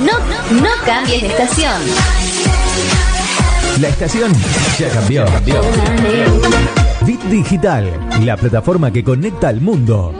No, no cambies de estación. La estación ya cambió. Bit Digital, la plataforma que conecta al mundo.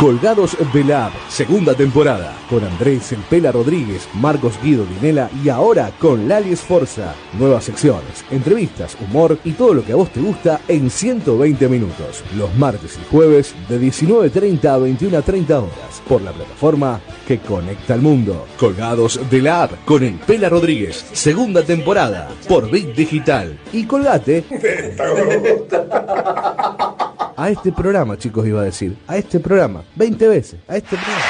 Colgados de la App, segunda temporada, con Andrés El Pela Rodríguez, Marcos Guido Dinela y ahora con Lali Esforza. Nuevas secciones, entrevistas, humor y todo lo que a vos te gusta en 120 minutos. Los martes y jueves de 19.30 a 21.30 horas, por la plataforma que conecta al mundo. Colgados de la App, con El Pela Rodríguez, segunda temporada, por Bit Digital. Y colgate a este programa, chicos, iba a decir. A este programa. 20 veces. A este programa.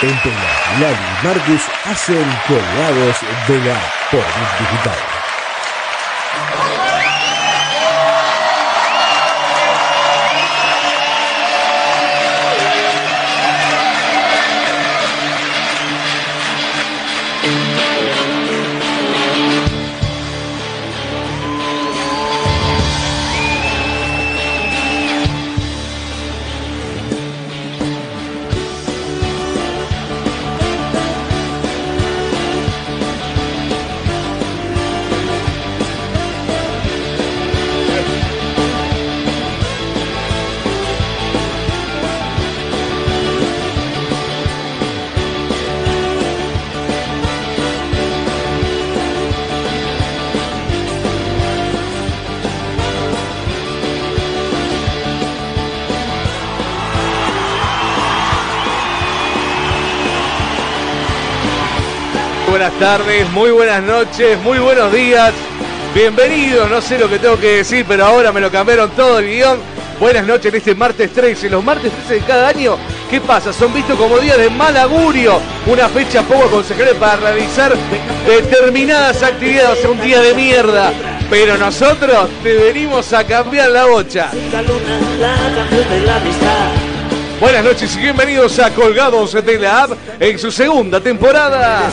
Entela, Lali y Marcus hacen colgados de la por Bit Digital. Tardes, muy buenas noches, muy buenos días. Bienvenidos, no sé lo que tengo que decir, pero ahora me lo cambiaron todo el guion. Buenas noches en este martes 13. Los martes 13 de cada año, ¿qué pasa? Son vistos como días de mal augurio. Una fecha poco aconsejable para realizar determinadas actividades. O un día de mierda. Pero nosotros te venimos a cambiar la bocha. Buenas noches y bienvenidos a Colgados de la App en su segunda temporada.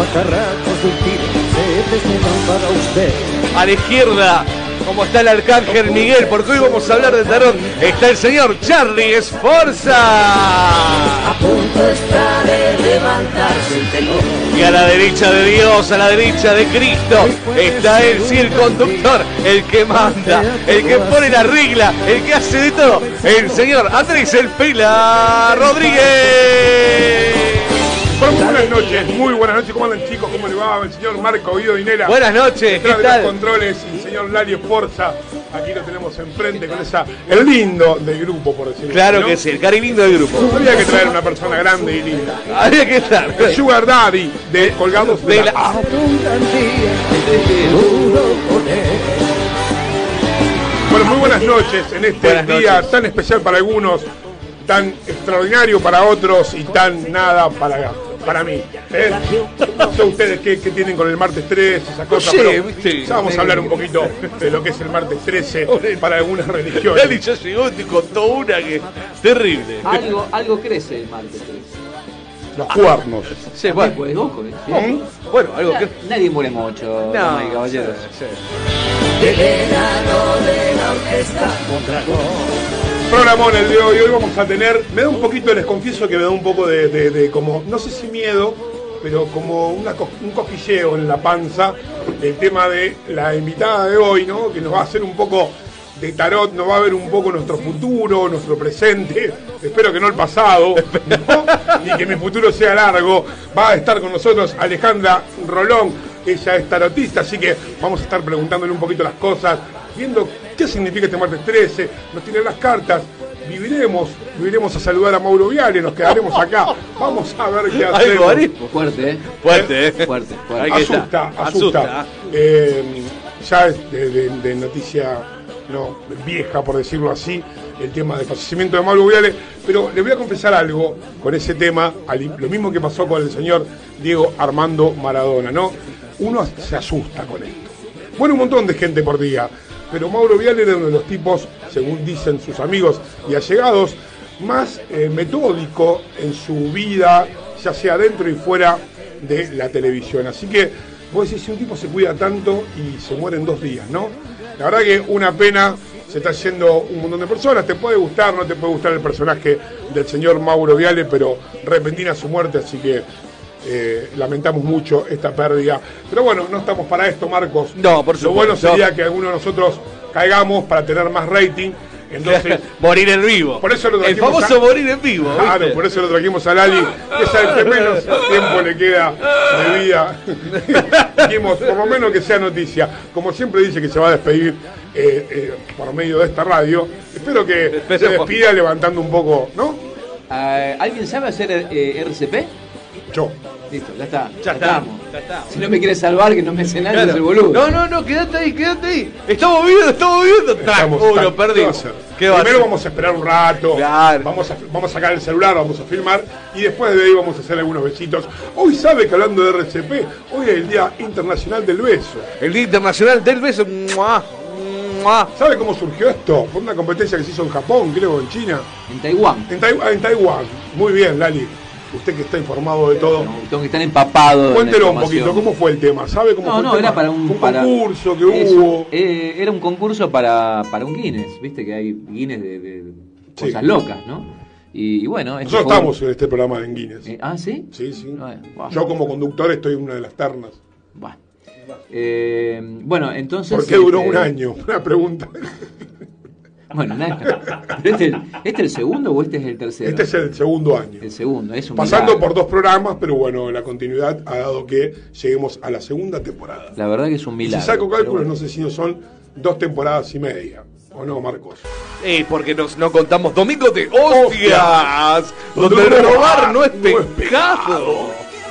Los pajarracos del tiro se desnudan para usted. A la izquierda, como está el arcángel Miguel, porque hoy vamos a hablar de terror, está el señor Charlie Esforza. A punto está de levantarse el telón. Y a la derecha de Dios, a la derecha de Cristo, está el sí, el conductor, el que manda, el que pone la regla, el que hace de todo, el señor Andrés El Pela Rodríguez. Buenas noches, muy buenas noches, ¿cómo andan chicos? ¿Cómo le va el señor Marco Guido Dinera? Buenas noches, ¿qué de los controles, el señor Lario Forza, aquí lo tenemos enfrente con esa, el lindo del grupo, por decirlo Claro así, ¿no? que sí, el cari lindo del grupo. Había que traer una persona grande y linda. Había que estar. El Sugar Daddy de Colgados de, De la... la- Bueno, muy buenas noches en este Buenas día noches. tan especial para algunos, tan extraordinario para otros y tan nada para, para mí. ¿eh? No sé ustedes qué, qué tienen con el martes 13, esa cosa, sé, pero viste. ya vamos a hablar un poquito de lo que es el martes 13 para algunas religiones. Lali ya llegó y te contó una que terrible. Algo, algo crece el martes. Los cuernos. Sí, Bueno, pues ojo, bueno, algo que. Nadie muere mucho, y caballeros. sí. Programón el de hoy, hoy vamos a tener, me da un poquito, les confieso que me da un poco de, de- de como, no sé si miedo, pero como una un cosquilleo en la panza, el tema de la invitada de hoy, ¿no? Que nos va a hacer un poco de tarot, nos va a ver un poco nuestro futuro, nuestro presente, espero que no el pasado, ¿no? y que mi futuro sea largo. Va a estar con nosotros Alejandra Rolón, ella es tarotista, así que vamos a estar preguntándole un poquito las cosas, viendo qué significa este martes 13, nos tienen las cartas, viviremos, viviremos a saludar a Mauro Viale, nos quedaremos acá, vamos a ver qué hacemos. Fuerte, ¿eh? Fuerte, eh. Fuerte, asusta, asusta. Eh, ya es de, de- de noticia no, vieja, por decirlo así, el tema del fallecimiento de Mauro Viale, pero le voy a confesar algo con ese tema, lo mismo que pasó con el señor Diego Armando Maradona, ¿no? Uno se asusta con esto. Bueno, un montón de gente por día, pero Mauro Viale era uno de los tipos, según dicen sus amigos y allegados, más eh, metódico en su vida, ya sea dentro y fuera de la televisión. Así que vos decís, si un tipo se cuida tanto y se muere en dos días, ¿no? La verdad que una pena, se está yendo un montón de personas, te puede gustar, no te puede gustar el personaje del señor Mauro Viale, pero repentina su muerte, así que eh, lamentamos mucho esta pérdida. Pero bueno, no estamos para esto, Marcos. No, por Lo bueno supuesto. sería que alguno de nosotros caigamos para tener más rating. Entonces, morir en vivo. Por eso lo el trajimos famoso a- morir en vivo. Claro, ¿viste? por eso lo trajimos a Lali, que es el que menos tiempo le queda de vida. Dijimos, por lo menos que sea noticia. Como siempre dice que se va a despedir eh, eh, por medio de esta radio, espero que se despida levantando un poco, ¿no? Ah, ¿Alguien sabe hacer eh, RCP? Yo. Listo, ya está. Ya está, estamos. ya está. Si no me quieres salvar, que no me hace nadie, Claro. es el boludo. No, no, no, quédate ahí, quédate ahí. Estamos viendo, estamos viendo. Estamos- uy, lo ¿qué va a perdimos. hacer? ¿Qué va a Primero vamos a esperar un rato, Claro. vamos, a, vamos a sacar el celular, vamos a filmar y después de ahí vamos a hacer algunos besitos. Hoy sabe que hablando de RCP, hoy es el Día Internacional del Beso. El Día Internacional del Beso. ¡mua! ¡mua! ¿Sabe cómo surgió esto? Fue una competencia que se hizo en Japón, creo, en China. En Taiwán. En, Tai- en Taiwán. Muy bien, Lali. Usted que está informado de todo. No, tengo que estar empapado. Cuéntelo un poquito, ¿cómo fue el tema? ¿Sabe cómo No, fue el no, tema? era para un, para- concurso que Eso, hubo. eh, era un concurso para, para un Guinness, viste que hay Guinness de, de Sí. cosas locas, ¿no? Y, y bueno, este Nosotros estamos en este programa en Guinness. Eh, ah, ¿sí? Sí, sí. Bueno. Yo como conductor estoy en una de las ternas. Bueno. Eh, bueno, entonces... ¿Por qué duró este, un año? Una pregunta. Bueno, nada. ¿Pero ¿Este, ¿Este es el segundo o este es el tercero? Este es el segundo año. El segundo, es un Pasando milagro. por dos programas, pero bueno, la continuidad ha dado que lleguemos a la segunda temporada. La verdad que es un Y milagro. si saco cálculos, bueno. no sé si no son dos temporadas y media. ¿O no, Marcos? Eh, porque nos, no contamos Domingos de Hostias, donde Donde robar no es no es pecado.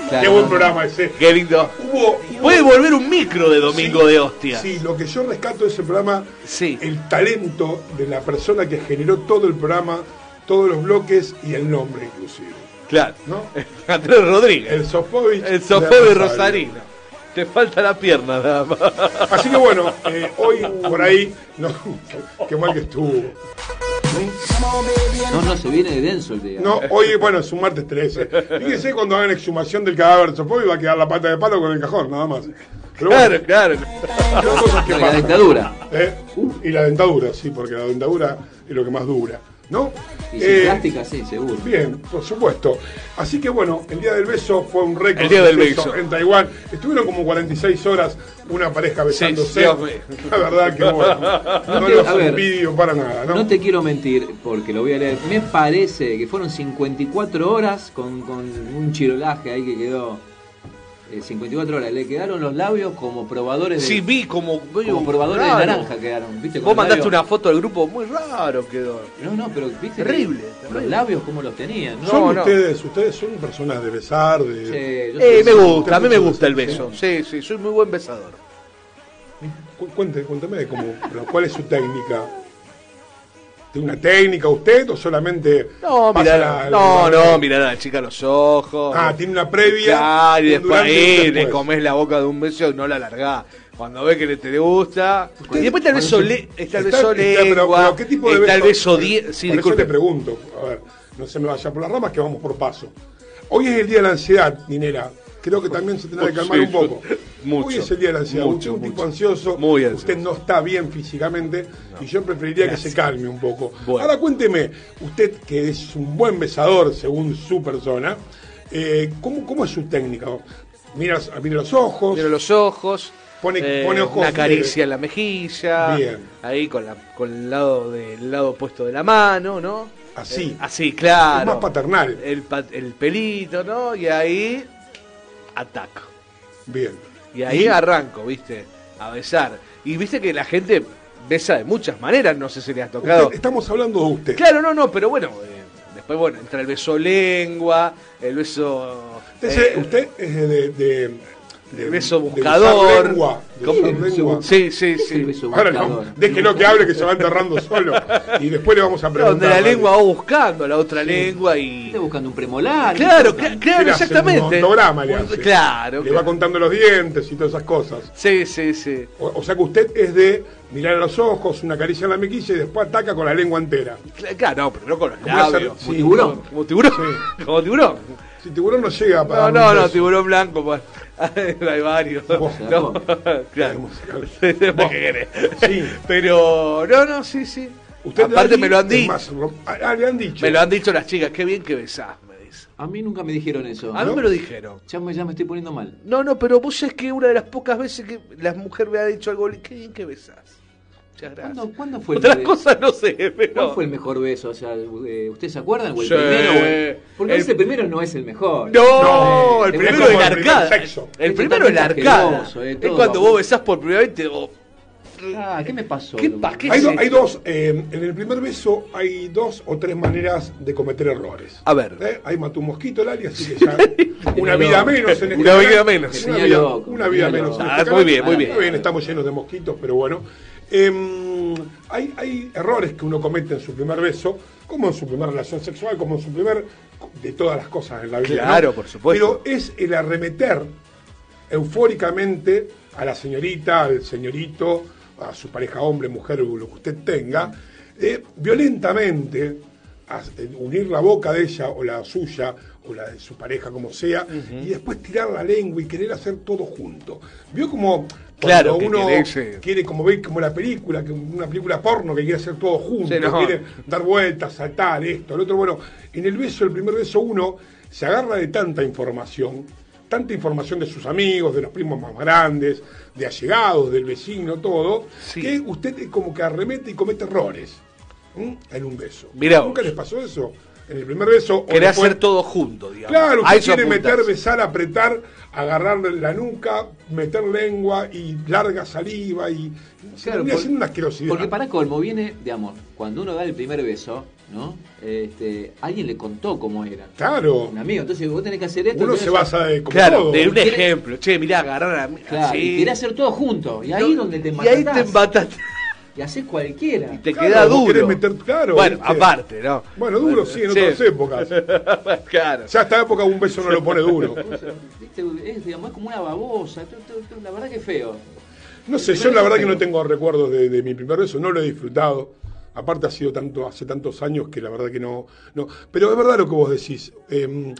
Claro, Qué buen programa ese. Qué lindo. Hubo, Puede volver un micro de Domingo Sí, de Hostias. Sí, lo que yo rescato de ese programa, Sí. el talento de la persona que generó todo el programa, todos los bloques y el nombre inclusive. Claro. ¿No? Andrés Rodríguez. El Sofovich. El Sofovich. Rosarino. Te falta la pierna nada más. Así que bueno, eh, hoy por ahí, no, qué mal que estuvo. No, no, se viene de denso el día. No, hoy, bueno, es un martes 13. Fíjense cuando hagan exhumación del cadáver de Sofovich va a quedar la pata de palo con el cajón, nada más. Pero bueno, Claro, claro. son cosas que No, y la pasan. dictadura. ¿Eh? Y la dentadura, sí, porque la dentadura es lo que más dura, ¿no? Y sin Eh, plástica, sí, seguro. Bien, por supuesto. Así que bueno, el Día del Beso fue un récord. El Día del de Beso. En Taiwán. Estuvieron como 46 horas una pareja besándose. La verdad que bueno. No, te- los envidio para nada, ¿no? No te quiero mentir, porque lo voy a leer. Me parece que fueron 54 horas con, con un chirolaje ahí que quedó. Eh, 54 horas. Le quedaron los labios como probadores de, Sí, vi como. como probadores raro. de naranja quedaron. ¿viste? Vos mandaste labios- una foto del grupo muy raro quedó. No, no, pero viste. que Terrible, Los labios, como los tenían? ¿no? Son No, no. ustedes, ustedes son personas de besar, de. Sí, yo Eh, soy- me gusta, a mí me gusta el beso. Sí, sí, soy muy buen besador. Cu- Cuente, cuéntame de cómo, ¿cuál es su técnica? ¿Tiene una técnica usted o solamente No, mirar, la- no, la- no, mirar a la chica a los ojos. Ah, tiene una previa. Claro, y después ahí le comes la boca de un beso y no la largás. Cuando ve que le te le gusta. Usted- y después le, está- beso está- pero- lengua. pero ¿qué tipo de Por- 10. Sí, por eso te pregunto, a ver, no se me vaya por las ramas que vamos por paso. Hoy es el día de la ansiedad, Ninera. Creo que también se tendrá que calmar Sí, un poco. mucho, Hoy es el día de la ansiedad. mucho, usted es un tipo mucho. ansioso. Muy ansioso. Usted no está bien físicamente y yo preferiría que se calme un poco. Bueno. Ahora cuénteme, usted que es un buen besador según su persona, eh, ¿cómo, ¿cómo es su técnica? Mira, mira los ojos. Miro los ojos. Pone- eh, pone ojos Una caricia de- en la mejilla. Bien. Ahí con, la, con el lado del lado opuesto de la mano, ¿no? Así. Eh, así, claro. Es más paternal. El, pa- el pelito, ¿no? Y ahí ataco. Bien. Y ahí arranco, ¿viste? A besar. Y viste que la gente besa de muchas maneras, no sé si le has tocado. Usted- estamos hablando de usted. Claro, no, no, pero bueno, eh, después, bueno, entra el beso lengua, el beso. Usted, eh, usted es de, de, de- de- beso de buscador. usar lengua, de ¿Cómo? lengua. Sí, sí, sí. beso Ahora no, déjelo que hable que se va enterrando solo. Y después le vamos a preguntar. Donde la ¿vale? lengua va buscando la otra lengua y. Está buscando un premolar. Claro, claro, Le hace exactamente. Un ontograma le hace. Claro. Le va claro. contando los dientes y todas esas cosas. Sí, sí, sí. O, o sea que usted es de mirar a los ojos, una caricia en la mejilla y después ataca con la lengua entera. Cla- Claro, no, pero no con los labios. Como tiburón. Como tiburón. Como tiburón. Si tiburón no llega para. No, no, no, tiburón blanco. pues. Hay varios. Vos, No, claro. ¿Qué querés? Sí. Pero, no, no, sí, sí. Usted, Aparte me lo han es dicho. más rom- ah, le han dicho. Me lo han dicho las chicas. Qué bien que besás, me dicen. A mí nunca me dijeron eso. A mí ¿No? me lo dijeron. Ya me, ya me estoy poniendo mal. No, no, pero vos sabés que una de las pocas veces que la mujer me ha dicho algo, qué bien que besás. Muchas gracias. ¿Cuándo, cuándo fue el Otras be- cosas no sé, pero. ¿Cuál fue el mejor beso? O sea, eh, ¿ustedes se acuerdan? ¿O el Sí. primero? o el- Porque El- ese primero no es el mejor. No, No, el es primero es el la primer arcada. sexo. El primero es la arcada. eh, Es cuando vos besás por primera vez y te. oh, Ah, ¿qué me pasó? ¿Qué pa- qué Hay, do- hay dos, eh, en el primer beso hay dos o tres maneras de cometer errores. A ver. ¿Eh? Ahí mató un mosquito, Lali, así que ya. una vida menos en este Una vida menos. Una vida, menos. en Ah, este muy canal. bien, muy bien. Estamos llenos de mosquitos, pero bueno. Em, hay, hay errores que uno comete en su primer beso, como en su primera relación sexual, como en su primer. de todas las cosas en la vida. Claro, ¿no? por supuesto. Pero es el arremeter eufóricamente a la señorita, al señorito, a su pareja hombre, mujer, o lo que usted tenga, eh, violentamente a- unir la boca de ella o la suya o la de su pareja, como sea, y después tirar la lengua y querer hacer todo junto. ¿Vio como cuando que uno quiere como ver como la película, que una película porno que quiere hacer todo junto, Sí, no. quiere dar vueltas, saltar, esto, el otro, bueno, en el beso, el primer beso uno se agarra de tanta información, tanta información de sus amigos, de los primos más grandes, de allegados, del vecino, todo, Sí. que usted es como que arremete y comete errores ¿m? en un beso. Mirá ¿Nunca vos. les pasó eso? En el primer beso. o Querés después- hacer todo junto, digamos. Claro, usted quiere apuntás. meter, besar, apretar, agarrar la nuca, meter lengua y larga saliva y Claro, por- siendo una asquerosidad. Porque para colmo viene, digamos, cuando uno da el primer beso, ¿no? Este, alguien le contó cómo era. Claro, Un amigo, entonces vos tenés que hacer esto. uno se basa de como Claro, todo. de un Quiere- ejemplo. Che, mirá, agarrar a mí. Claro, así. y querés hacer todo junto. Y ahí es donde te Y ahí te. Y haces cualquiera. Y te Claro, queda duro. meter- claro, bueno, ¿viste? aparte, ¿no? Bueno, duro sí, en otras épocas. claro. Ya a esta época un beso no lo pone duro. ¿Viste? Es, digamos, es como una babosa. La verdad que es feo. No sé, yo la verdad que no tengo recuerdos de, de mi primer beso, no lo he disfrutado. Aparte ha sido tanto, hace tantos años que la verdad que no. no. Pero es verdad lo que vos decís. eh,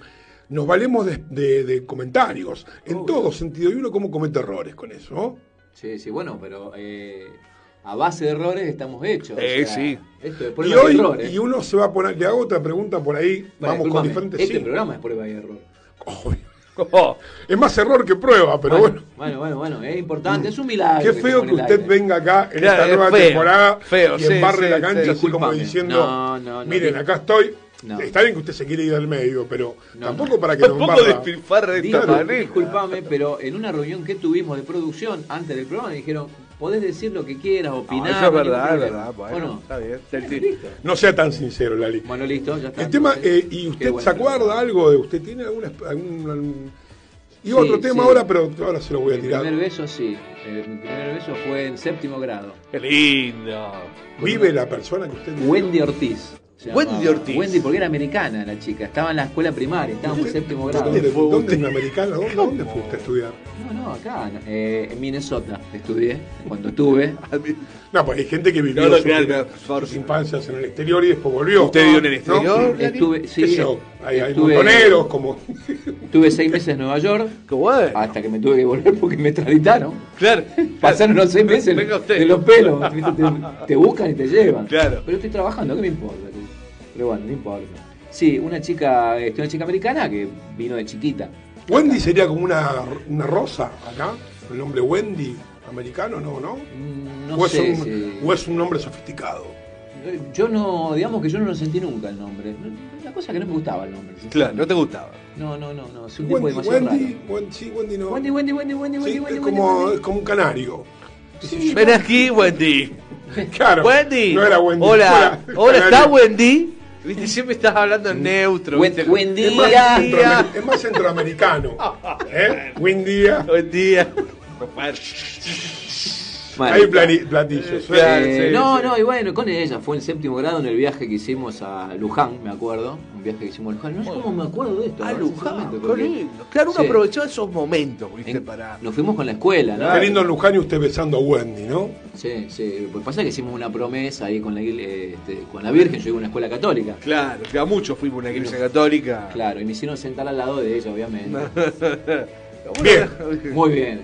nos valemos de, de- de comentarios, en todo sentido. Y uno cómo comete errores con eso, ¿no? Sí, sí, bueno, pero eh, a base de errores estamos hechos. o Eh, sea, sí. Esto es Y prueba y hoy, error. ¿eh? y uno se va a poner, le hago otra pregunta por ahí, Bueno, vamos con diferentes Este sí. programa es prueba y error. Obvio. Oh, Es más error que prueba, pero bueno. bueno, bueno, bueno, es importante, es un milagro. Qué feo que usted aire. venga acá en Claro, esta es nueva feo, temporada feo, y sí, embarre sí, la cancha sí. así como Discúlpame. diciendo, No, no, no, miren, acá estoy. No. Está bien que usted se quiere ir al medio, pero No, tampoco no. para que nos Tampoco embarra. despilfarre de esta disculpame, pero en una reunión que tuvimos de producción antes del programa me dijeron, podés decir lo que quieras, No, opinar. eso es no ningún verdad, es problema". verdad. Bueno, Bueno, está bien. listo. No sea tan sincero, Lali. Bueno, listo, ya está. El tema, eh, ¿y usted bueno se acuerda algo de usted? ¿Tiene alguna... algún, Sí, otro tema sí. ahora, pero ahora se lo voy a Mi tirar. primer beso, sí. Eh, mi primer beso fue en séptimo grado. Qué lindo. ¿Vive la persona que usted... Wendy Ortiz. Se Wendy llamaba. Ortiz. Wendy, porque era americana la chica. Estaba en la escuela primaria, estábamos en séptimo grado. ¿Dónde, fue dónde Americana? ¿Dónde, dónde fue usted a estudiar? No, no, acá, eh, en Minnesota estudié. Cuando estuve. No, pues hay gente que vivió No, no, sus, claro, claro, por- sus infancias en el exterior y después volvió. ¿Usted vivió en el exterior? Estuve, ¿Qué sí, yo? Hay, hay estuve- montoneros como... Estuve seis meses en Nueva York. Qué bueno. Hasta que me tuve que volver porque me extraditaron. Claro. Pasaron los seis meses de los pelos. Te, te buscan y te llevan. Claro. Pero estoy trabajando, ¿qué me importa? Pero bueno, no importa. Sí, una chica, este, una chica americana que vino de chiquita. Wendy sería como una, una rosa acá, el nombre Wendy americano, ¿no? ¿No? Mm, No o, es sé un, si- o es un nombre sofisticado. Yo no, digamos que yo no lo sentí nunca el nombre. La cosa que no me gustaba el nombre. Claro, no te gustaba. No, no, no, no. Es un tipo Wendy, demasiado Wendy, raro. Wendy, sí, Wendy no. Wendy, Wendy, Wendy, Wendy, Sí, Wendy, Wendy, es, Wendy, como, Wendy. es como un canario. Sí, Ven aquí, Wendy. Claro. Wendy. No era Wendy. Hola. Hola, ¿está. Wendy? Viste, siempre estás hablando en neutro. Más, Día. centroamer- es más centroamericano. ¿Eh? Buen día. Buen día. Hay platillos. Eh, sí, no, sí. no, y bueno, con ella fue en séptimo grado en el viaje que hicimos a Luján, me acuerdo. Un viaje que hicimos a Luján. No sé cómo me acuerdo de esto. A Luján, qué porque- lindo. Claro, uno Sí. aprovechó esos momentos, ¿viste? En- Para... Nos fuimos con la escuela, ¿no? Qué lindo en Luján y usted besando a Wendy, ¿no? Sí, sí. Pues pasa que hicimos una promesa ahí con la, este, con la Virgen. Yo iba a una escuela católica. Claro, que a muchos fuimos a una iglesia católica. Claro, y me hicieron sentar al lado de ella, obviamente. Bien. Muy bien.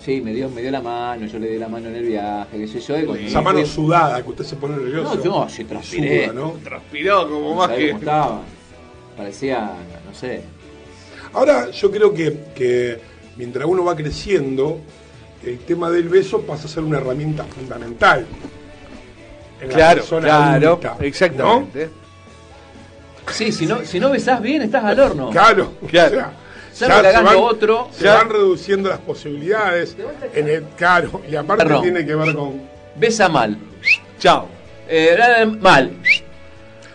Sí, me dio, me dio la mano, yo le di la mano en el viaje, qué sé yo. Esa mano fui- sudada que usted se pone nervioso. No, yo sí transpiré. Suda, ¿no? Transpiró como más ¿Sabés que. cómo estaba? Parecía, no sé. Ahora yo creo que, que mientras uno va creciendo, el tema del beso pasa a ser una herramienta fundamental. en la Claro, persona claro, adulta, exactamente. Sí, si no, si no besás bien, estás al horno. ¿no? Claro, Claro. o sea, Ya me cagando otro. Se Ya. van reduciendo las posibilidades. En el, claro, y aparte Perdón. tiene que ver con. Besa mal. Chao. Eh, mal.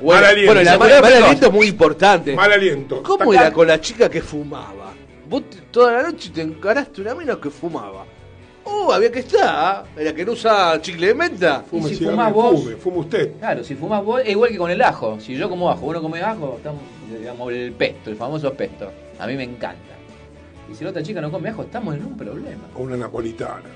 Bueno, Mal aliento. bueno, la Mal aliento. es muy importante. Mal aliento. ¿Cómo era con la chica que fumaba? Vos te- toda la noche te encaraste una mina que fumaba. Oh, había que estar. Era que no usa chicle de menta. Fume ¿Y si fumás vos? Fume, fume usted. Claro, si fumas vos, es igual que con el ajo. Si yo como ajo, vos no comes ajo, estamos, digamos, el pesto, el famoso pesto. A mí me encanta. Y si la otra chica no come ajo, estamos en un problema. O una napolitana.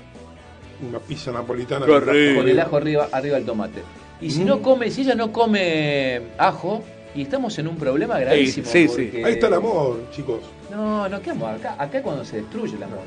Una pizza napolitana. Con el ajo arriba, arriba el tomate. Y si Mm. no come, si ella no come ajo, y estamos en un problema gravísimo. sí, sí. porque- Ahí está el amor, chicos. No, no, ¿qué amor? Acá, acá es cuando se destruye el amor.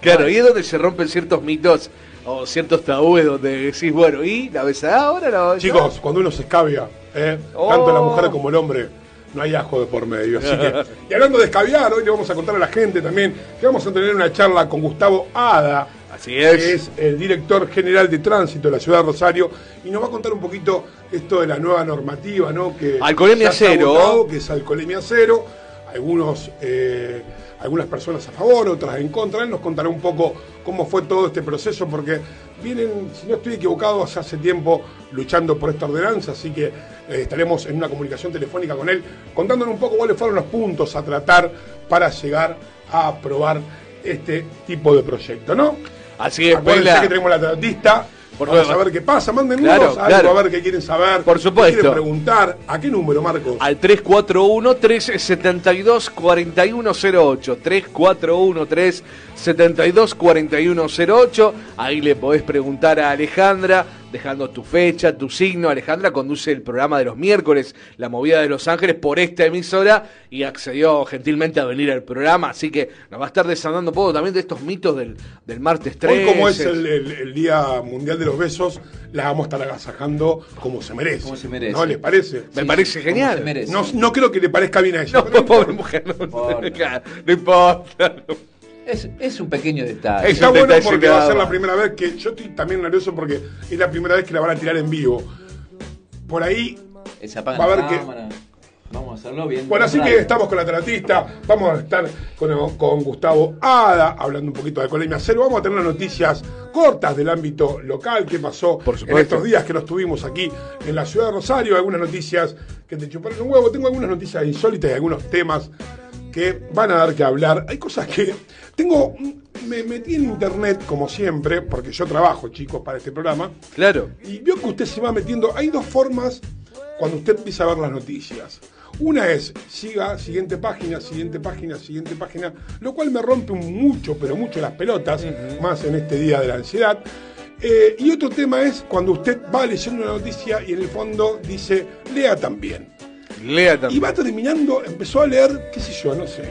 Claro, y es donde se rompen ciertos mitos o ciertos tabúes donde decís, bueno, ¿y la besada ahora? La besada? Chicos, cuando uno se escabia, ¿eh? Oh. tanto la mujer como el hombre, no hay ajo de por medio. Así que, y hablando de escabiar, hoy le vamos a contar a la gente también que vamos a tener una charla con Gustavo Ada, Así que es. es el director general de tránsito de la ciudad de Rosario, y nos va a contar un poquito esto de la nueva normativa, ¿no? Que Alcoholemia cero. votado, que es alcoholemia cero. Algunos, eh, algunas personas a favor, otras en contra. Él nos contará un poco cómo fue todo este proceso, porque vienen, si no estoy equivocado, hace, hace tiempo luchando por esta ordenanza, así que eh, estaremos en una comunicación telefónica con él, contándonos un poco cuáles fueron los puntos a tratar para llegar a aprobar este tipo de proyecto, ¿no? Así es, Acuérdense Pela. que tenemos la tratista. Por Vamos favor. a ver qué pasa. Mándenos Claro, algo claro. a ver qué quieren saber. Por qué supuesto. quieren preguntar. ¿A qué número, Marcos? Al 341-372-4108. 341-372-4108. Ahí le podés preguntar a Alejandra, dejando tu fecha, tu signo. Alejandra conduce el programa de los miércoles, La Movida de Los Ángeles, por esta emisora y accedió gentilmente a venir al programa. Así que nos va a estar desandando un poco también de estos mitos del, del martes 3. Hoy, como es el, el- el Día Mundial de los Besos, la vamos a estar agasajando como se merece. Como se merece. ¿No les parece? Me parece genial. No, no creo que le parezca bien a ella. No, no pobre mujer, no, importa. claro, no importa. Es, es un pequeño detalle. Es Está bueno detalle porque va a ser la primera vez que yo estoy también nervioso porque es la primera vez que la van a tirar en vivo. Por ahí Eh, Se apaga Va a ver que-. Vamos a hacerlo bien. Bueno, así que estamos con la tratista, vamos a estar con, con Gustavo Ada, hablando un poquito de Alcoholemia Cero, vamos a tener las noticias cortas del ámbito local, qué pasó Por en estos días que nos tuvimos aquí en la ciudad de Rosario, algunas noticias que te chuparon un huevo, tengo algunas noticias insólitas y algunos temas que van a dar que hablar. Hay cosas que tengo, me metí en internet como siempre, porque yo trabajo, chicos, para este programa, Claro. y veo que usted se va metiendo. Hay dos formas cuando usted empieza a ver las noticias. Una es, siga, siguiente página, siguiente página, siguiente página, lo cual me rompe mucho, pero mucho las pelotas, más en este día de la ansiedad. Eh, y otro tema es cuando usted va leyendo una noticia y en el fondo dice, lea también. Lea Y también. va terminando, empezó a leer, qué sé yo, no sé.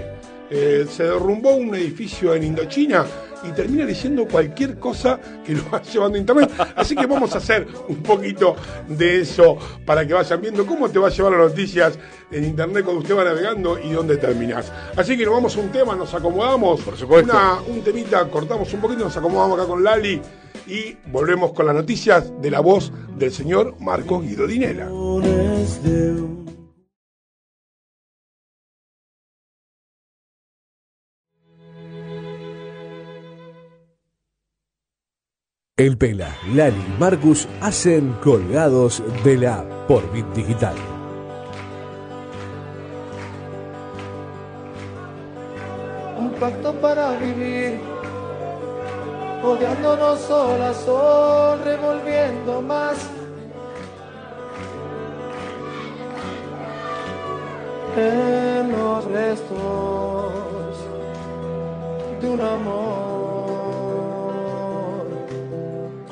Eh, se derrumbó un edificio en Indochina y termina diciendo cualquier cosa que lo va llevando a internet. Así que vamos a hacer un poquito de eso para que vayan viendo cómo te va a llevar las noticias en internet cuando usted va navegando y dónde terminás. Así que nos vamos a un tema, nos acomodamos. Por supuesto. Una- un temita, cortamos un poquito, nos acomodamos acá con Lali y volvemos con las noticias de la voz del señor Marco Guido Dinela. El Pela, Lali y Marcus hacen colgados de la por Bit Digital. un pacto para vivir odiándonos sol a revolviendo más. En los restos de un amor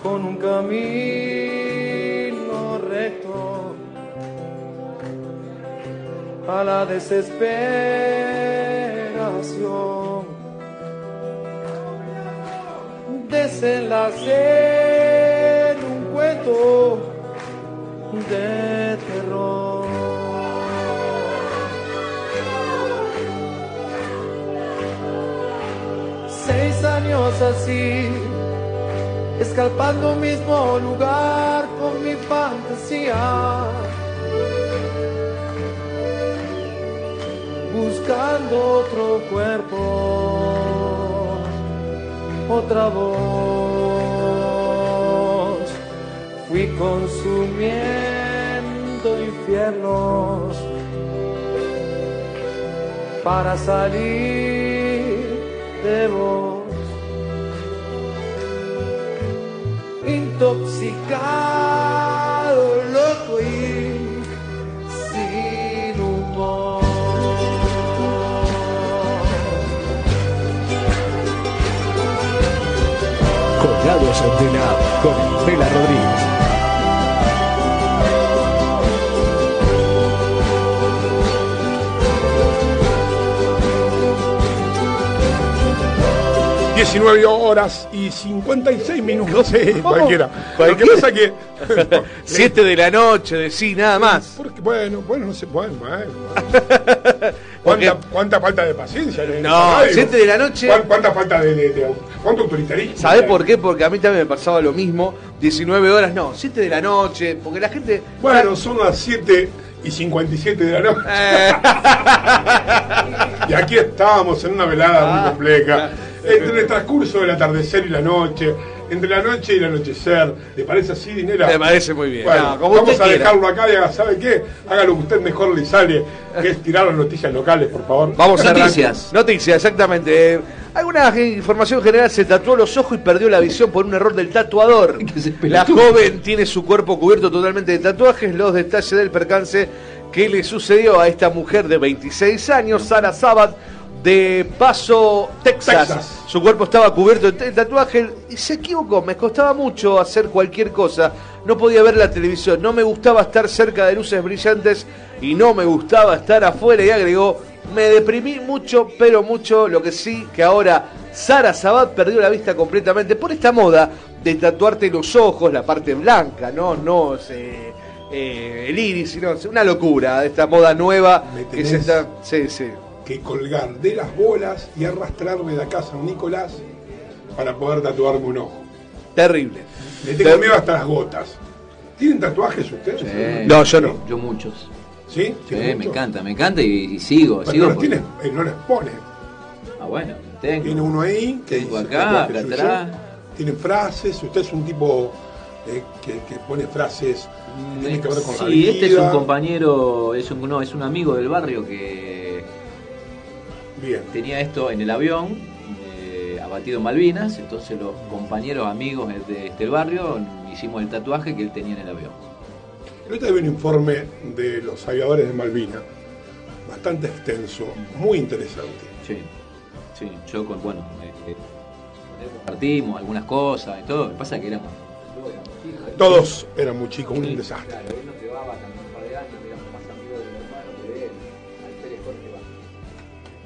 con un camino recto a la desesperación. Desenlace en un cuento de terror. Seis años así, escalpando mismo lugar con mi fantasía. buscando otro cuerpo, otra voz. Fui consumiendo infiernos para salir de vos. Intoxicado, loco y sin humor. Colgados de la con el Pela Rodríguez. 19 horas y 56 minutos. Sí, ¿Cómo? cualquiera. Lo que pasa que. 7 de la noche, de sí, nada más. Porque, bueno, bueno, no sé, bueno, bueno. ¿Cuánta, cuánta falta de paciencia? en No, esta radio? 7 de la noche. ¿Cuán- ¿Cuánta falta de, de- de- cuánto autoritarismo? ¿Sabés por qué? Porque a mí también me pasaba lo mismo. 19 horas, no, 7 de la noche. Porque la gente. Bueno, son las 7 y 57 de la noche. Eh, Y aquí estábamos en una velada Ah. muy compleja. Entre el transcurso del atardecer y la noche, entre la noche y el anochecer. ¿Le parece así, Dinera? Me parece muy bien. Bueno, No, como vamos usted a quiera. dejarlo acá y haga, ¿sabe qué? Haga lo que usted mejor le sale, que es tirar las noticias locales, por favor. Vamos a Noticias. Noticias, exactamente. Alguna información general se tatuó los ojos y perdió la visión por un error del tatuador. La joven tiene su cuerpo cubierto totalmente de tatuajes. Los detalles del percance que le sucedió a esta mujer de 26 años, Sara Sabat, de Paso, Texas. Texas. Su cuerpo estaba cubierto de tatuajes y se equivocó. Me costaba mucho hacer cualquier cosa. No podía ver la televisión. No me gustaba estar cerca de luces brillantes y no me gustaba estar afuera. Y agregó, me deprimí mucho, pero mucho. Lo que sí, que ahora Sara Sabat perdió la vista completamente por esta moda de tatuarte los ojos, la parte blanca, no, no eh, eh, el iris, sino es una locura esta moda nueva que se está. Sí, sí. Que colgar de las bolas y arrastrarme de acá a San Nicolás para poder tatuarme un ojo. Terrible. Le tengo miedo hasta las gotas. ¿Tienen tatuajes ustedes? Sí. No, yo no. Yo muchos. ¿Sí? Sí, ¿Tienen me muchos? encanta, me encanta y, y sigo, Bueno, sigo. no, los porque- tiene, eh, no les pone. Ah, bueno, tengo. Tiene uno ahí que Tengo dice acá, atrás. Tiene frases. Usted es un tipo eh, que, que pone frases que tienen que ver con la Sí, vida. este es un compañero, es un, no, es un amigo del barrio que Bien. tenía esto en el avión, eh, abatido en Malvinas, entonces los compañeros, amigos de- del barrio hicimos el tatuaje que él tenía en el avión. El otro vi un informe de los aviadores de Malvina, bastante extenso, muy interesante. Sí, sí, yo con, bueno, eh, eh, compartimos algunas cosas y todo, lo que pasa que éramos... Todos eran muy chicos, un desastre. Claro,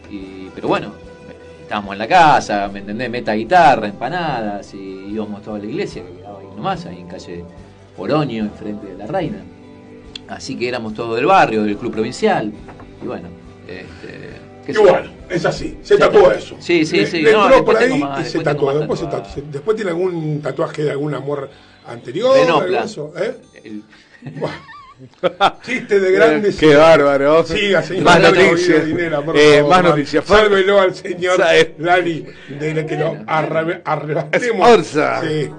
Y, pero bueno, estábamos en la casa, ¿me entendés? Meta guitarra, empanadas, y íbamos toda la iglesia, que quedaba ahí nomás, ahí en calle Oroño, enfrente de la Reina. Así que éramos todos del barrio, del club provincial, y bueno, este... qué Y bueno, es así, se tatúa eso. Sí, sí, sí, Le no, entró por después ahí más, y se más Después, se tatuado. tatu- después tiene algún tatuaje de algún amor anterior. Venopla. ¿eh? El- Buah. Chiste de grandes. Qué bárbaro. Siga, señor. Más noticias. Eh, más noticias. Sálvelo al señor Sabe. Lali de que lo arrebatemos. Orza. Sí.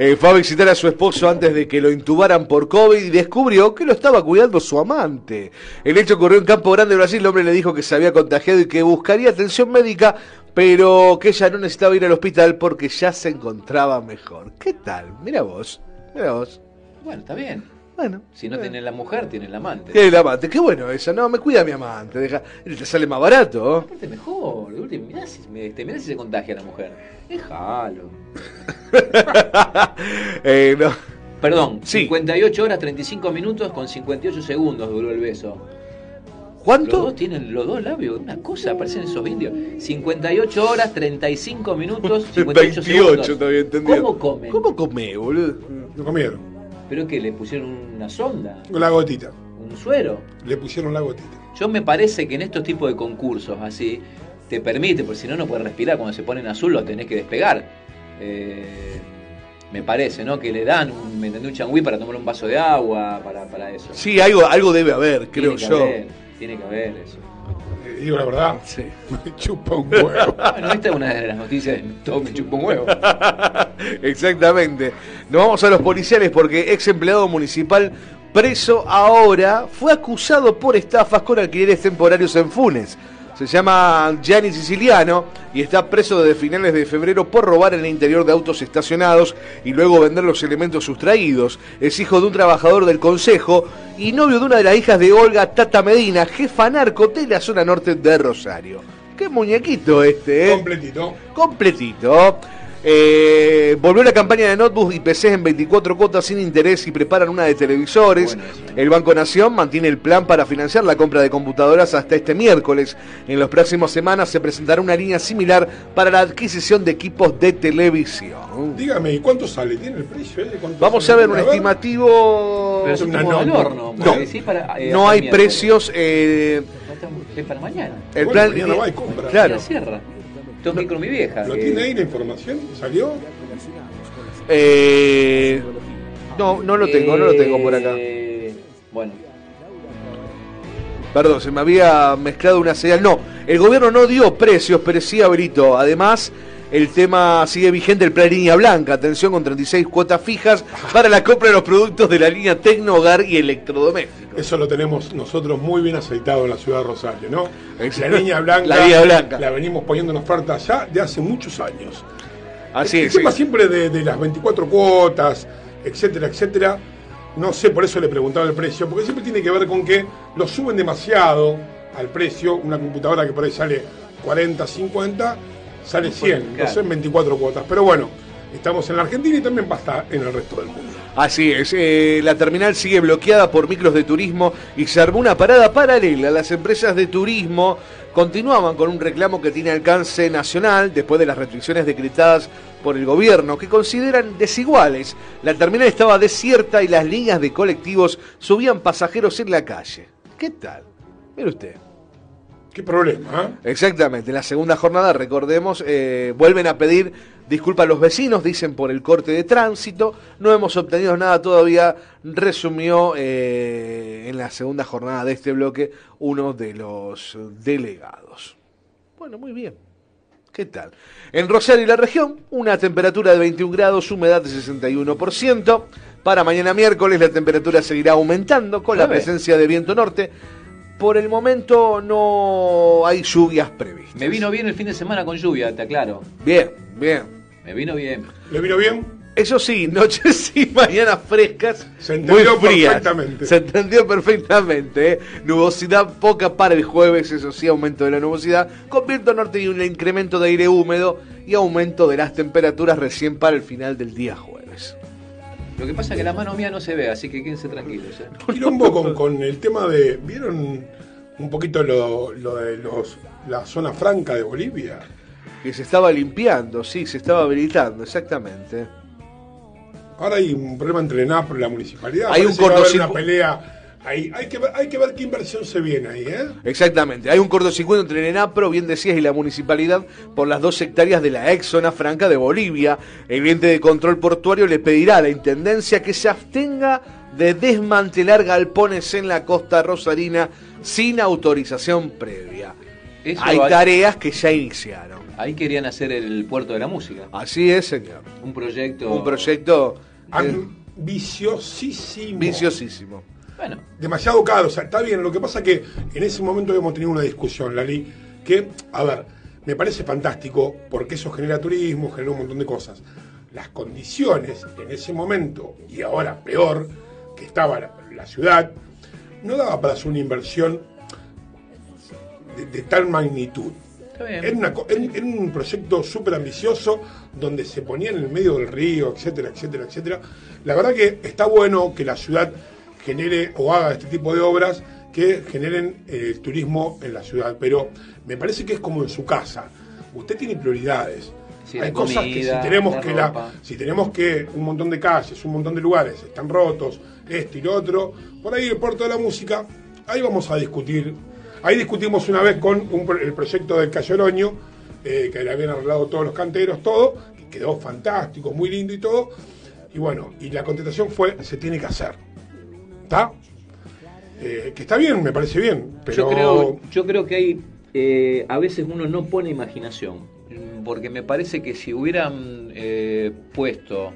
Eh, fue a visitar a su esposo antes de que lo intubaran por COVID y descubrió que lo estaba cuidando su amante. El hecho ocurrió en Campo Grande, Brasil. El hombre le dijo que se había contagiado y que buscaría atención médica, pero que ella no necesitaba ir al hospital porque ya se encontraba mejor. ¿Qué tal? Mira vos, mira vos. Bueno, está bien. Bueno, Si no tiene la mujer, tiene el amante. ¿Qué el amante? Qué bueno esa. No, me cuida mi amante. Deja, te sale más barato. Aparte mejor, mirá si, me- este, mirá si se contagia la mujer. Déjalo. Eh, no. Perdón, Sí. 58 horas 35 minutos con 58 segundos duró el beso. Los ¿Cuánto? dos tienen los dos labios, una cosa, parecen esos vídeos. 58 horas 35 minutos 58 28 segundos. entendido. ¿Cómo comen? ¿Cómo come, boludo? Lo comieron. ¿Pero que le pusieron una sonda? La gotita. ¿Un suero? Le pusieron la gotita. Yo me parece que en estos tipos de concursos así te permite, porque si no no puedes respirar, cuando se ponen azul lo tenés que despegar. Eh, me parece, ¿no? Que le dan un, un changüí para tomar un vaso de agua, para, para eso. Sí, algo, algo debe haber, creo Tiene que yo. haber, tiene que haber eso. Eh, digo la verdad, Sí. me chupa un huevo. Bueno, esta es una de las noticias de todo me chupa un huevo. Exactamente. Nos vamos a los policiales porque ex empleado municipal preso ahora fue acusado por estafas con alquileres temporarios en Funes. Se llama Gianni Siciliano y está preso desde finales de febrero por robar en el interior de autos estacionados y luego vender los elementos sustraídos. Es hijo de un trabajador del consejo y novio de una de las hijas de Olga Tata Medina, jefa narco de la zona norte de Rosario. Qué muñequito este, ¿eh? Completito. completito. Eh, volvió la campaña de notebooks y PCs en 24 cuotas sin interés y preparan una de televisores. Bueno. El Banco Nación mantiene el plan para financiar la compra de computadoras hasta este miércoles. En las próximas semanas se presentará una línea similar para la adquisición de equipos de televisión. Dígame, ¿y cuánto sale? ¿Tiene el precio? eh? ¿Cuánto Vamos sale? a ver un estimativo. Pero es un no, no. horno. No. para, eh, No hasta hay miércoles. precios. eh, No para mañana. el Bueno, plan. mañana va y compra. Claro. Ir con mi vieja. ¿Lo que- tiene ahí la información? ¿Salió? Eh, no, no lo tengo, no lo tengo por acá. Eh, Bueno, Perdón, se me había mezclado una señal. No, el gobierno no dio precios, pero sí habilitó. Además, el tema sigue vigente, el plan línea blanca. Atención con 36 cuotas fijas para la compra de los productos de la línea Tecno Hogar y Electrodomésticos. Eso lo tenemos nosotros muy bien aceitado en la ciudad de Rosario, ¿no? La línea blanca. La línea blanca. La venimos poniendo en oferta ya de hace muchos años. Así el es. tema sí. siempre de, de las 24 cuotas, etcétera, etcétera. No sé, por eso le preguntaba el precio, porque siempre tiene que ver con que lo suben demasiado al precio. Una computadora que por ahí sale 40, 50, sale 100, no sé, en 24 cuotas. Pero bueno, estamos en la Argentina y también pasa en el resto del mundo. Así es, eh, la terminal sigue bloqueada por micros de turismo y se armó una parada paralela. Las empresas de turismo continuaban con un reclamo que tiene alcance nacional después de las restricciones decretadas por el gobierno, que consideran desiguales. La terminal estaba desierta y las líneas de colectivos subían pasajeros en la calle. ¿Qué tal? Mire usted. ¿Qué problema? eh? Exactamente, en la segunda jornada, recordemos, eh, vuelven a pedir disculpas a los vecinos, dicen por el corte de tránsito, no hemos obtenido nada todavía, resumió eh, en la segunda jornada de este bloque uno de los delegados. Bueno, muy bien. ¿Qué tal? En Rosario y la región, una temperatura de 21 grados, humedad de 61%. Para mañana miércoles la temperatura seguirá aumentando con la presencia de viento norte. Por el momento no hay lluvias previstas. me vino bien el fin de semana con lluvia, te aclaro. Bien, bien. Me vino bien. ¿Le vino bien? Eso sí, noches y mañanas frescas, Se muy entendió frías. perfectamente. Se entendió perfectamente. ¿eh? Nubosidad poca para el jueves, eso sí, aumento de la nubosidad, con viento norte y un incremento de aire húmedo y aumento de las temperaturas recién para el final del día jueves. Lo que pasa es que la mano mía no se ve, así que quédense tranquilos. ¿eh? Quilombo con, con el tema de. ¿Vieron un poquito lo, lo de los, la zona franca de Bolivia? Que se estaba limpiando, sí, se estaba habilitando, exactamente. Ahora hay un problema entre NAP y la municipalidad. Hay un Parece que va a haber cortocircu- una pelea. Ahí. Hay, que ver, hay que ver qué inversión se viene ahí, ¿eh? Exactamente. Hay un cortocircuito entre el ENAPRO, bien decías, y la municipalidad por las dos hectáreas de la ex zona franca de Bolivia. El ente de control portuario le pedirá a la intendencia que se abstenga de desmantelar galpones en la costa rosarina sin autorización previa. Eso Hay tareas que ya iniciaron. Ahí querían hacer el puerto de la música. Así es, señor. Un proyecto. Un proyecto Ambiciosísimo. viciosísimo. Bueno, demasiado caro. O sea, está bien. Lo que pasa que en ese momento habíamos tenido una discusión, Lali, que, a ver, me parece fantástico porque eso genera turismo, genera un montón de cosas. Las condiciones en ese momento, y ahora peor, que estaba la, la ciudad, no daba para hacer una inversión de, de tal magnitud. Era, una era un proyecto súper ambicioso donde se ponía en el medio del río, etcétera, etcétera, etcétera. La verdad que está bueno que la ciudad genere o haga este tipo de obras que generen eh, el turismo en la ciudad, pero me parece que es como en su casa. Usted tiene prioridades. Sí, Hay cosas que si tenemos la que la, si tenemos que un montón de calles, un montón de lugares están rotos, esto y lo otro, por ahí el puerto de la música, ahí vamos a discutir. Ahí discutimos una vez con un el proyecto del Cayoroño, eh, que le habían arreglado todos los canteros, todo, que quedó fantástico, muy lindo y todo. Y bueno, y la contestación fue, se tiene que hacer. ¿Está? Eh, que está bien, me parece bien, pero... Yo creo, yo creo que hay, eh, a veces uno no pone imaginación, mm, porque me parece que si hubieran eh, puesto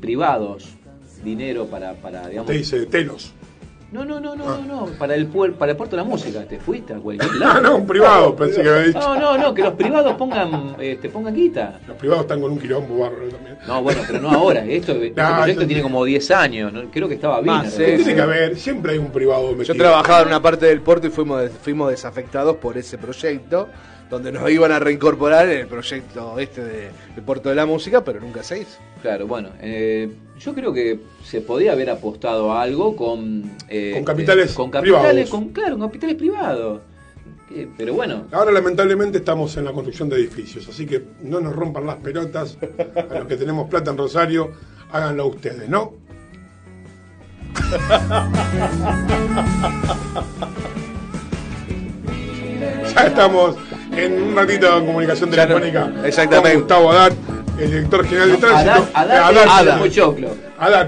privados dinero para, para digamos... Te dice, telos. No, no, no, no, no, no, para el, puer- para el puerto de la música, te fuiste a cualquier Ah, lado. no, un privado, pensé que había dicho. No, no, no, que los privados pongan, este, pongan guita. Los privados están con un quilombo bárbaro también. No, bueno, pero no ahora. Esto, este No, proyecto yo- tiene como 10 años. ¿no? Creo que estaba bien. Más. Tiene que haber, siempre hay un privado Yo metido. trabajaba en una parte del puerto y fuimos, des- fuimos desafectados por ese proyecto, donde nos iban a reincorporar en el proyecto este de, de Puerto de la Música, pero nunca se hizo. Claro, bueno, eh, yo creo que se podía haber apostado a algo con... eh, Con capitales con capitales, privados. con, claro, con capitales privados. Eh, pero bueno, Ahora lamentablemente estamos en la construcción de edificios, así que no nos rompan las pelotas a los que tenemos plata en Rosario, háganlo ustedes, ¿no? Ya estamos en un ratito en comunicación telefónica exactamente. con Gustavo Adat, el director general de tránsito. Haddad, es de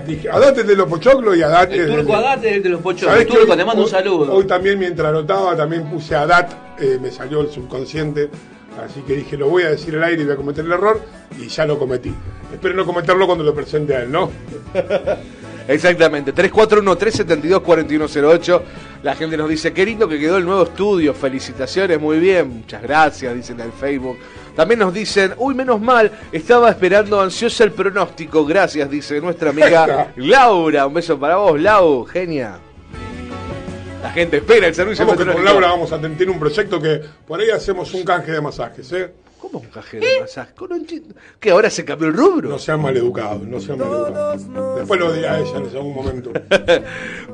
dije, Haddad es de los pochoclos y es El de- turco Haddad es de los pochoclos. ¿Sabés El que turco, te mando un saludo. Hoy también mientras anotaba también puse a DAT, eh, me salió el subconsciente, así que dije lo voy a decir al aire y voy a cometer el error y ya lo cometí. Espero no cometerlo cuando lo presente a él, ¿no? Exactamente, 341-372-4108. La gente nos dice, qué lindo que quedó el nuevo estudio, felicitaciones, muy bien, muchas gracias, dicen en el Facebook. También nos dicen, uy, menos mal, estaba esperando ansiosa el pronóstico, gracias, dice nuestra amiga Laura. Un beso para vos, Lau, genia. La gente espera el servicio Vamos que con. Laura vamos a tener un proyecto que por ahí hacemos un canje de masajes, ¿eh? ¿Cómo un cajero de masaje? Con un chi- ¿Qué ahora se cambió el rubro? No sean maleducados, no sean maleducados. Después lo dirá ella en algún momento.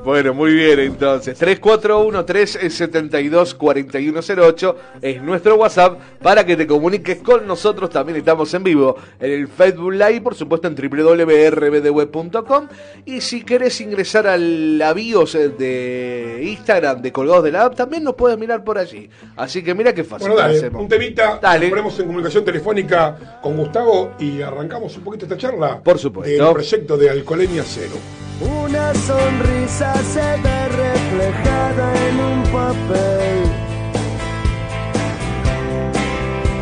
Bueno, muy bien entonces. 341-372-4108 es nuestro WhatsApp para que te comuniques con nosotros. También estamos en vivo en el Facebook Live, por supuesto en www.rbdweb.com. Y si querés ingresar al la BIOS de Instagram de Colgados de la App, también nos puedes mirar por allí. Así que mira qué fácil Bueno, dale, hacemos. un temita, Dale. nos ponemos en comunicación telefónica con Gustavo y arrancamos un poquito esta charla. Por supuesto. Del proyecto de Alcoholemia Cero. Una sonrisa se ve reflejada en un papel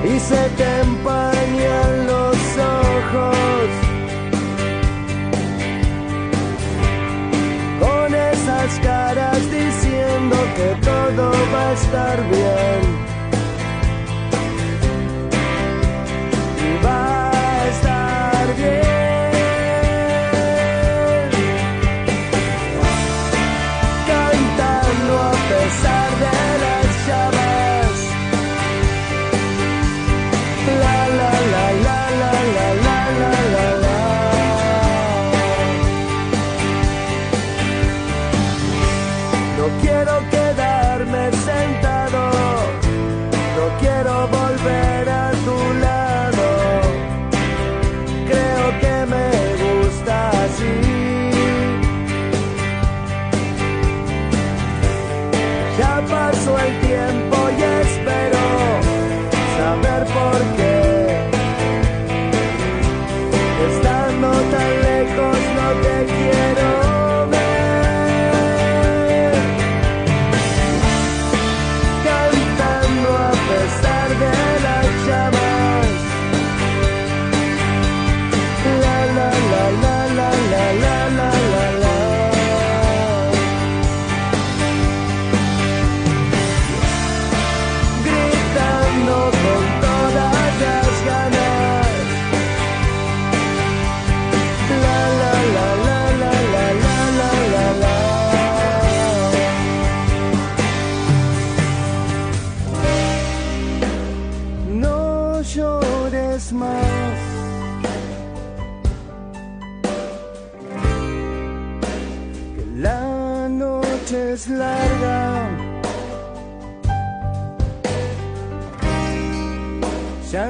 y se te empañan los ojos con esas caras diciendo que todo va a estar bien.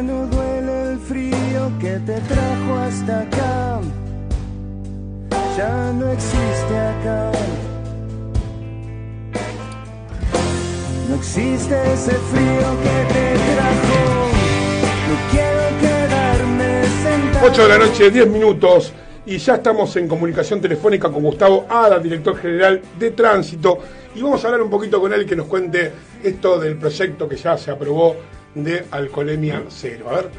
Ya no duele el frío que te trajo hasta acá. Ya no existe acá. No existe ese frío que te trajo. No quiero quedarme sentado. 8 de la noche, 10 minutos. Y ya estamos en comunicación telefónica con Gustavo Ada, director general de Tránsito. Y vamos a hablar un poquito con él que nos cuente esto del proyecto que ya se aprobó de alcoholemia cero. A ver,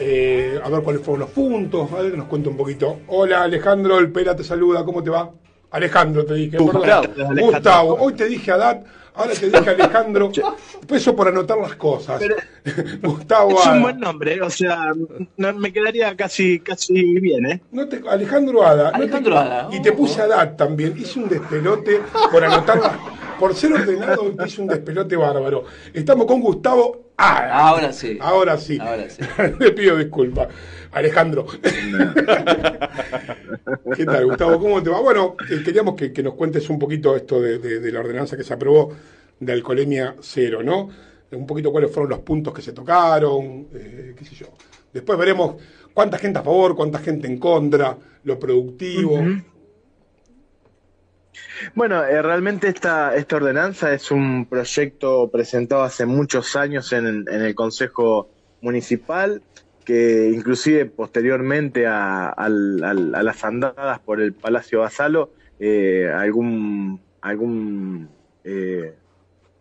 eh, a ver cuáles fueron los puntos, a ver que nos cuente un poquito. Hola Alejandro, el Pera te saluda, ¿cómo te va? Alejandro te dije, Gustavo. perdón. Gustavo, hoy te dije Adat, ahora te dije Alejandro. Peso por anotar las cosas. Gustavo Es un buen nombre, o sea, no, me quedaría casi casi bien, ¿eh? No te- Alejandro Ada. no te- Alejandro Ada. Y te puse Adat también. Hice un despelote por anotar las- Por ser ordenado, hice un despelote bárbaro. Estamos con Gustavo Ada. Ahora sí. Ahora sí. Ahora sí. Le pido disculpas. Alejandro. ¿Qué tal, Gustavo? ¿Cómo te va? Bueno, eh, queríamos que, que nos cuentes un poquito esto de, de- de la ordenanza que se aprobó de alcoholemia cero, ¿no? Un poquito cuáles fueron los puntos que se tocaron, eh, qué sé yo. Después veremos cuánta gente a favor, cuánta gente en contra, lo productivo. Bueno, eh, realmente esta, esta ordenanza es un proyecto presentado hace muchos años en, en el Consejo Municipal, que inclusive posteriormente a, al- a las andadas por el Palacio Basalo, eh, algún, algún eh,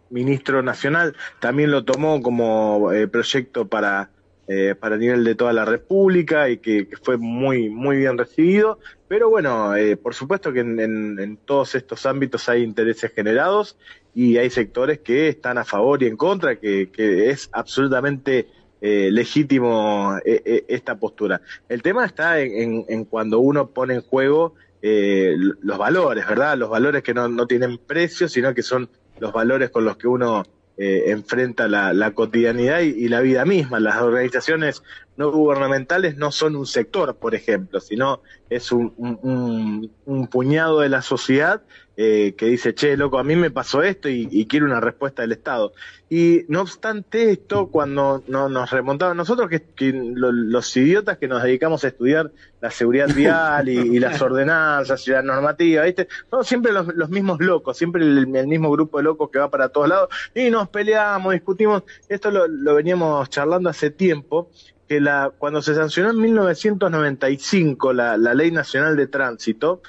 ministro nacional también lo tomó como eh, proyecto para, eh, para nivel de toda la República y que, fue muy, muy bien recibido. Pero bueno, eh, por supuesto que en, en- todos estos ámbitos hay intereses generados y hay sectores que están a favor y en contra, que, que es absolutamente eh, legítimo eh, eh, esta postura. El tema está en, en- cuando uno pone en juego los valores, ¿verdad? Los valores que no, no tienen precio, sino que son los valores con los que uno eh, enfrenta la, la cotidianidad y, y la vida misma. Las organizaciones no gubernamentales no son un sector, por ejemplo, sino es un, un- puñado de la sociedad eh, que dice, che, loco, a mí me pasó esto y, quiero una respuesta del Estado. Y no obstante esto, cuando no, nos remontamos, nosotros que, que lo- los idiotas que nos dedicamos a estudiar la seguridad vial y, las ordenanzas y la normativa, ¿viste? No, siempre los, mismos locos, siempre el, mismo grupo de locos que va para todos lados y nos peleamos, discutimos. Esto lo veníamos charlando hace tiempo que la, cuando se sancionó en 1995 la, la Ley Nacional de Tránsito,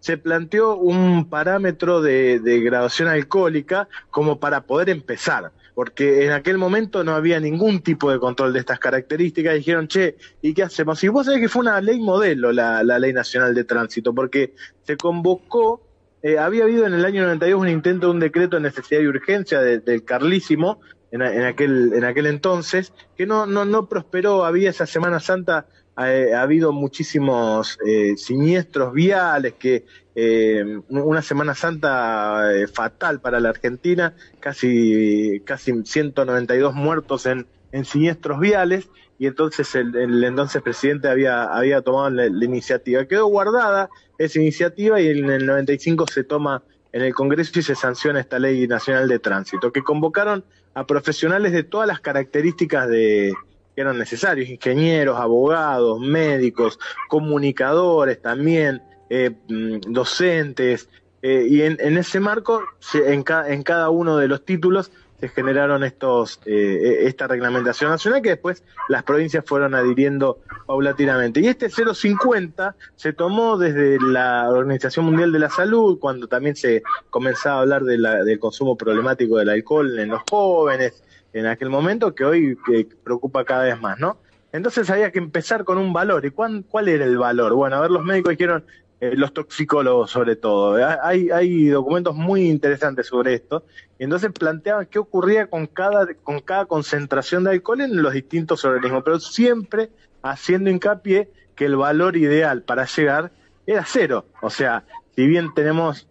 se planteó un parámetro de, de graduación alcohólica como para poder empezar, porque en aquel momento no había ningún tipo de control de estas características. Dijeron, che, ¿y qué hacemos? Y vos sabés que fue una ley modelo la, la Ley Nacional de Tránsito, porque se convocó, eh, había habido en el año 92 un intento de un decreto de necesidad y urgencia de- del Carlísimo, en, aquel en aquel entonces que no no no prosperó. Había esa Semana Santa eh, ha habido muchísimos eh, siniestros viales que eh, una Semana Santa fatal para la Argentina casi casi 192 muertos en en siniestros viales y entonces el, el entonces presidente había había tomado la, la iniciativa. Quedó guardada esa iniciativa y en el 95 se toma en el Congreso y se sanciona esta ley nacional de tránsito, que convocaron a profesionales de todas las características de que eran necesarios, ingenieros, abogados, médicos, comunicadores también, eh, mm, docentes, eh, y en, en ese marco, en, ca- en cada uno de los títulos generaron estos eh, esta reglamentación nacional que después las provincias fueron adhiriendo paulatinamente. Y este 050 se tomó desde la Organización Mundial de la Salud, cuando también se comenzaba a hablar de la- del consumo problemático del alcohol en los jóvenes, en aquel momento, que hoy preocupa cada vez más, ¿no? Entonces había que empezar con un valor. ¿Y cuál era el valor? Bueno, a ver, los médicos dijeron, eh, los toxicólogos sobre todo. ¿eh? Hay, hay documentos muy interesantes sobre esto. Y entonces planteaban qué ocurría con cada, con cada concentración de alcohol en los distintos organismos, pero siempre haciendo hincapié que el valor ideal para llegar era cero. O sea, si bien tenemos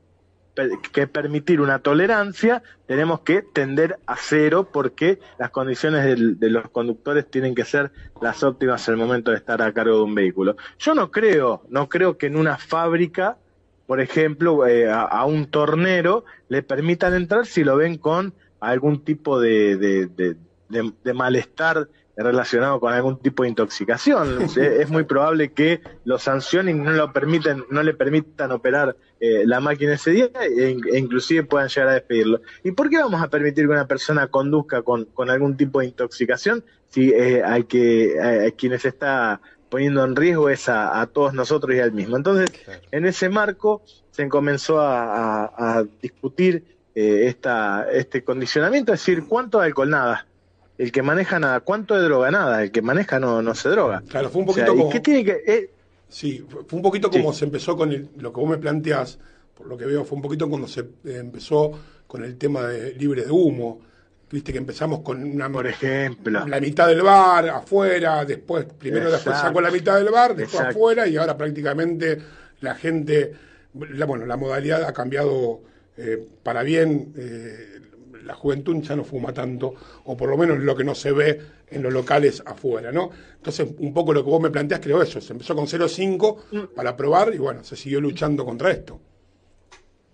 que permitir una tolerancia, tenemos que tender a cero porque las condiciones de los conductores tienen que ser las óptimas en el momento de estar a cargo de un vehículo. Yo no creo, no creo que en una fábrica por ejemplo, eh, a, un tornero le permitan entrar si lo ven con algún tipo de, de malestar relacionado con algún tipo de intoxicación. es muy probable que lo sancionen y no lo permiten, no le permitan operar eh, la máquina ese día e, e, inclusive puedan llegar a despedirlo. ¿Y por qué vamos a permitir que una persona conduzca con, con algún tipo de intoxicación si eh, hay que a, quienes está poniendo en riesgo es a, todos nosotros y al mismo? Entonces, en ese marco se comenzó a, discutir eh, esta, este condicionamiento, es decir, ¿cuánto alcohol? Nada el que maneja nada. ¿Cuánto de droga? Nada. El que maneja no, no se droga. Claro, fue un poquito como... ¿qué tiene que...? Eh? Sí, fue un poquito como se empezó con lo que vos me planteás, por lo que veo, fue un poquito cuando se eh, empezó con el tema de libre de humo. Viste que empezamos con una... Por ejemplo. La mitad del bar, afuera, después, primero después sacó la mitad del bar, después afuera, y ahora prácticamente la gente... La, bueno, la modalidad ha cambiado eh, para bien la juventud ya no fuma tanto, o por lo menos lo que no se ve en los locales afuera, ¿no? Entonces, un poco lo que vos me planteás, creo eso, se empezó con 0,5 mm. para probar y bueno, se siguió luchando contra esto.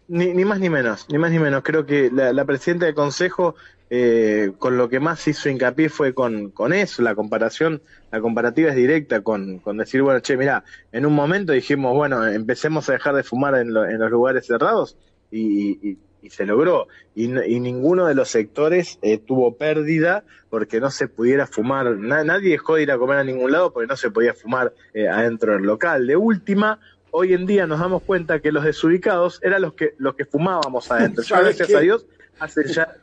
Ni, ni más ni menos, ni más ni menos. Creo que la, presidenta del Consejo eh, con lo que más hizo hincapié fue con, con eso, la comparación, la comparativa es directa con, con decir, bueno, che, mira, en un momento dijimos, bueno, empecemos a dejar de fumar en, en los lugares cerrados y, y se logró. Y, ninguno de los sectores eh, tuvo pérdida porque no se pudiera fumar. nadie dejó de ir a comer a ningún lado porque no se podía fumar eh, adentro del local. De última, hoy en día nos damos cuenta que los desubicados eran los que, los que fumábamos adentro. Yo, gracias a Dios, hace ya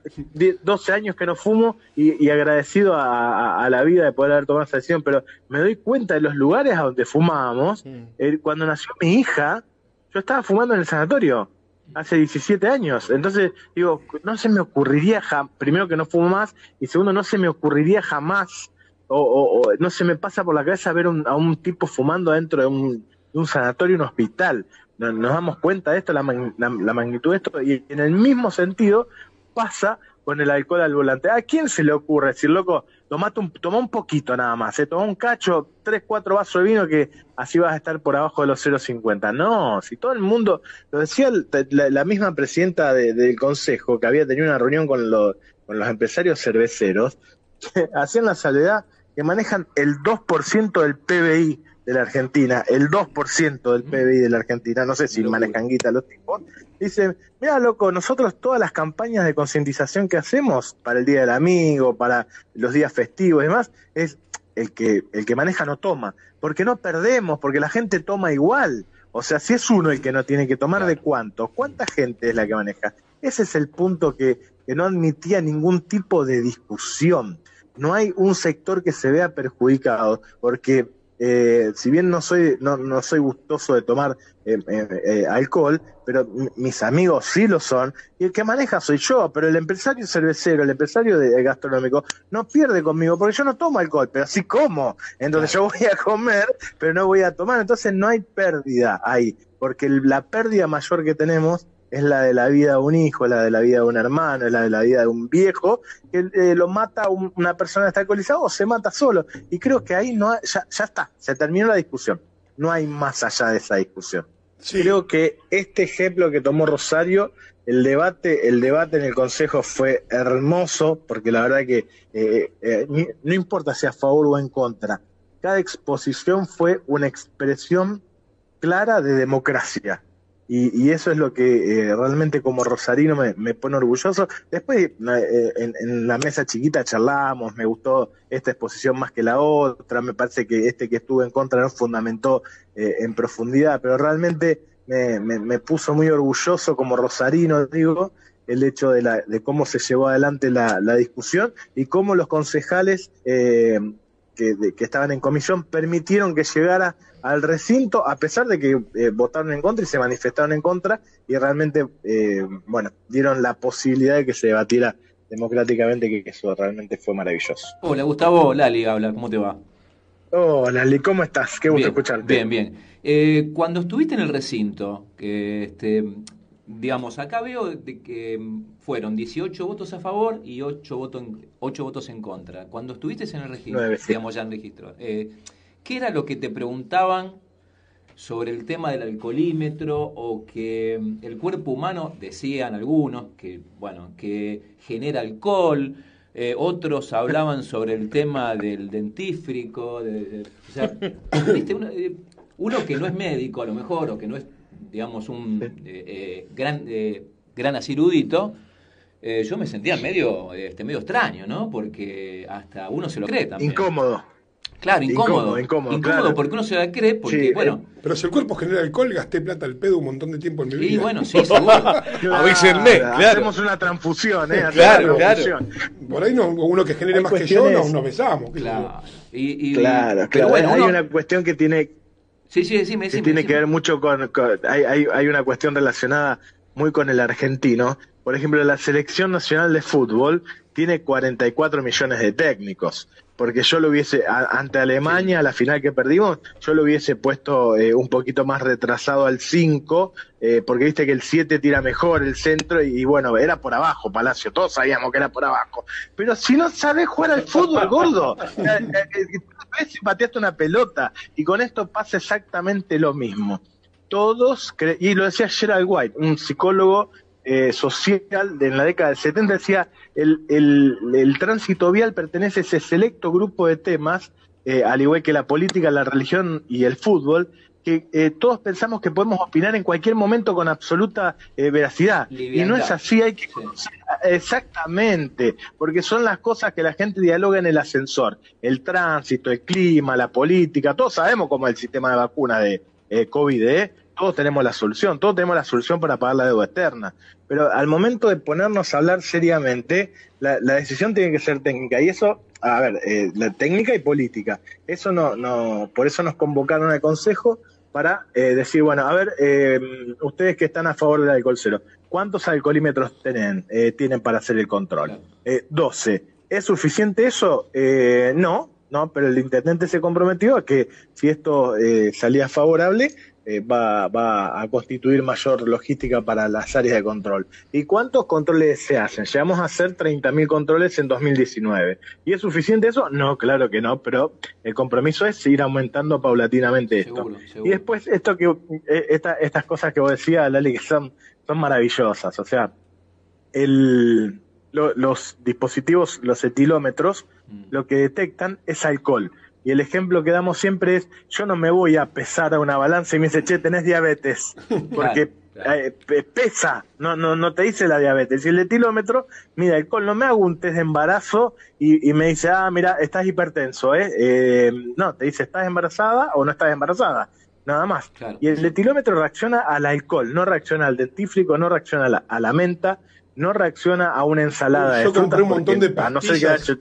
12 años que no fumo y, agradecido a, la vida de poder haber tomado esa decisión, pero me doy cuenta de los lugares a donde fumábamos. Eh, cuando nació mi hija, yo estaba fumando en el sanatorio hace 17 años. Entonces, digo, no se me ocurriría, primero que no fumo más, y segundo, no se me ocurriría jamás, o, no se me pasa por la cabeza ver a un tipo fumando dentro de un, sanatorio, un hospital. Nos, damos cuenta de esto, la, la magnitud de esto, y en el mismo sentido pasa con el alcohol al volante. ¿A quién se le ocurre decir, loco, tomate un, toma un poquito nada más, ¿eh? toma un cacho, tres, cuatro vasos de vino que así vas a estar por abajo de los 0,50? No, si todo el mundo, lo decía la, misma presidenta del consejo que había tenido una reunión con los, con los empresarios cerveceros, que hacían la salvedad que manejan el 2% del PBI de la Argentina, el 2% del PBI de la Argentina, no sé si manejan guita los tipos, Dice, mira loco, nosotros todas las campañas de concientización que hacemos para el Día del Amigo, para los días festivos y demás, es el que, el que maneja no toma, porque no perdemos, porque la gente toma igual. O sea, si es uno el que no tiene que tomar, ¿de cuánto? ¿Cuánta gente es la que maneja? Ese es el punto que, que no admitía ningún tipo de discusión. No hay un sector que se vea perjudicado, porque eh, si bien no soy, no, no soy gustoso de tomar eh, eh, alcohol, pero mis amigos sí lo son, y el que maneja soy yo, pero el empresario cervecero, el empresario de, gastronómico, no pierde conmigo, porque yo no tomo alcohol, pero sí como. Entonces yo voy a comer, pero no voy a tomar, entonces no hay pérdida ahí, porque la pérdida mayor que tenemos es la de la vida de un hijo, la de la vida de un hermano, es la de la vida de un viejo, que eh, lo mata una persona está alcoholizada o se mata solo. Y creo que ahí no ya, ya, está, se terminó la discusión. No hay más allá de esa discusión. Creo que este ejemplo que tomó Rosario, el debate, el debate en el Consejo fue hermoso, porque la verdad que eh, eh, no importa si a favor o en contra, cada exposición fue una expresión clara de democracia y, eso es lo que eh, realmente como rosarino me, pone orgulloso. Después eh, en, la mesa chiquita charlamos, me gustó esta exposición más que la otra, me parece que este que estuve en contra no fundamentó eh, en profundidad, pero realmente me, me, puso muy orgulloso como rosarino, digo, el hecho de, la, de cómo se llevó adelante la, la discusión y cómo los concejales que, que estaban en comisión permitieron que llegara al recinto, a pesar de que eh, votaron en contra y se manifestaron en contra, y realmente, eh, bueno, dieron la posibilidad de que se debatiera democráticamente, que, eso realmente fue maravilloso. Hola Gustavo, Lali habla, ¿cómo te va? Hola Lali, ¿cómo estás? Qué gusto escucharte. Bien, bien. Eh, cuando estuviste en el recinto, que este, digamos, acá veo de que fueron 18 votos a favor y 8, votos en, 8 votos en contra. Cuando estuviste en el registro, digamos ya en registro, ¿Qué era lo que te preguntaban sobre el tema del alcoholímetro o que mm, el cuerpo humano, decían algunos, que, bueno, que genera alcohol. eh, otros hablaban sobre el tema del dentífrico, de- de- o sea, eh, uno que no es médico a lo mejor, o que no es, digamos, un eh, eh, gran, eh, gran así erudito, eh, yo me sentía medio, este, medio extraño, ¿no? Porque hasta uno se lo cree también. Incómodo. Claro, incómodo. Incómodo, incómodo, claro. porque uno se la cree, porque, Sí, bueno, Pero si el cuerpo genera alcohol, gasté plata al pedo un montón de tiempo en mi vida. y bueno, sí, seguro. Avísenme, claro. Hacemos una transfusión, ¿eh? Claro, una claro. transfusión. Por ahí no, uno que genere Hay más que yo, nos, nos besamos. Claro. Y, y- Claro, pero claro. bueno, hay uno- una cuestión que tiene Sí, sí, decime, que decime, tiene decime. que ver mucho con, con- hay, hay, hay una cuestión relacionada muy con el argentino. Por ejemplo, la selección nacional de fútbol tiene 44 millones de técnicos. Porque yo lo hubiese, a- ante Alemania, la final que perdimos, yo lo hubiese puesto eh, un poquito más retrasado al 5, eh, porque viste que el 7 tira mejor el centro y, y bueno, era por abajo, Palacio, todos sabíamos que era por abajo. Pero si no sabes jugar al fútbol, gordo, eh, eh, eh, si pateaste una pelota y con esto pasa exactamente lo mismo. Todos, cre- y lo decía Gerald White, un psicólogo eh, social de en la década del 70, decía, el, el, el tránsito vial pertenece a ese selecto grupo de temas, eh, al igual que la política, la religión y el fútbol, que eh, todos pensamos que podemos opinar en cualquier momento con absoluta eh, veracidad. Y no es así, hay que conocer exactamente, porque son las cosas que la gente dialoga en el ascensor, el tránsito, el clima, la política, todos sabemos cómo es el sistema de vacuna de eh, COVID, ¿eh? Todos tenemos la solución, todos tenemos la solución para pagar la deuda externa, pero al momento de ponernos a hablar seriamente, la, la decisión tiene que ser técnica, y eso, a ver, eh, la técnica y política, eso no, no, por eso nos convocaron al Consejo, para eh, decir, bueno, a ver, eh, ustedes que están a favor del alcohol cero, ¿cuántos alcoholímetros tienen, eh, tienen para hacer el control? Claro. Eh, 12. ¿Es suficiente eso? Eh, no, no, pero el intendente se comprometió a que si esto eh, salía favorable, eh, va, va a constituir mayor logística para las áreas de control. ¿Y cuántos controles se hacen? Llegamos a hacer 30.000 controles en 2019. ¿Y es suficiente eso? No, claro que no, pero el compromiso es ir aumentando paulatinamente esto. Seguro. Y después esto que eh, esta- estas cosas que vos decías, Lali, que son, son maravillosas. O sea, el, lo- los dispositivos, los etilómetros, Mm. lo que detectan es alcohol. Y el ejemplo que damos siempre es, yo no me voy a pesar a una balanza y me dice, che, tenés diabetes. Porque claro. eh, pe- pesa, no, no, no te dice la diabetes. Y el etilómetro, mira, alcohol, no me hago un test de embarazo y, y me dice, ah, mira, estás hipertenso, ¿eh? Eh, No, te dice, ¿estás embarazada o no estás embarazada? Nada más. Claro. Y el etilómetro reacciona al alcohol, no reacciona al dentífrico, no reacciona a la, a la menta, no reacciona a una ensalada Yo de compré un montón porque, de no pastillas.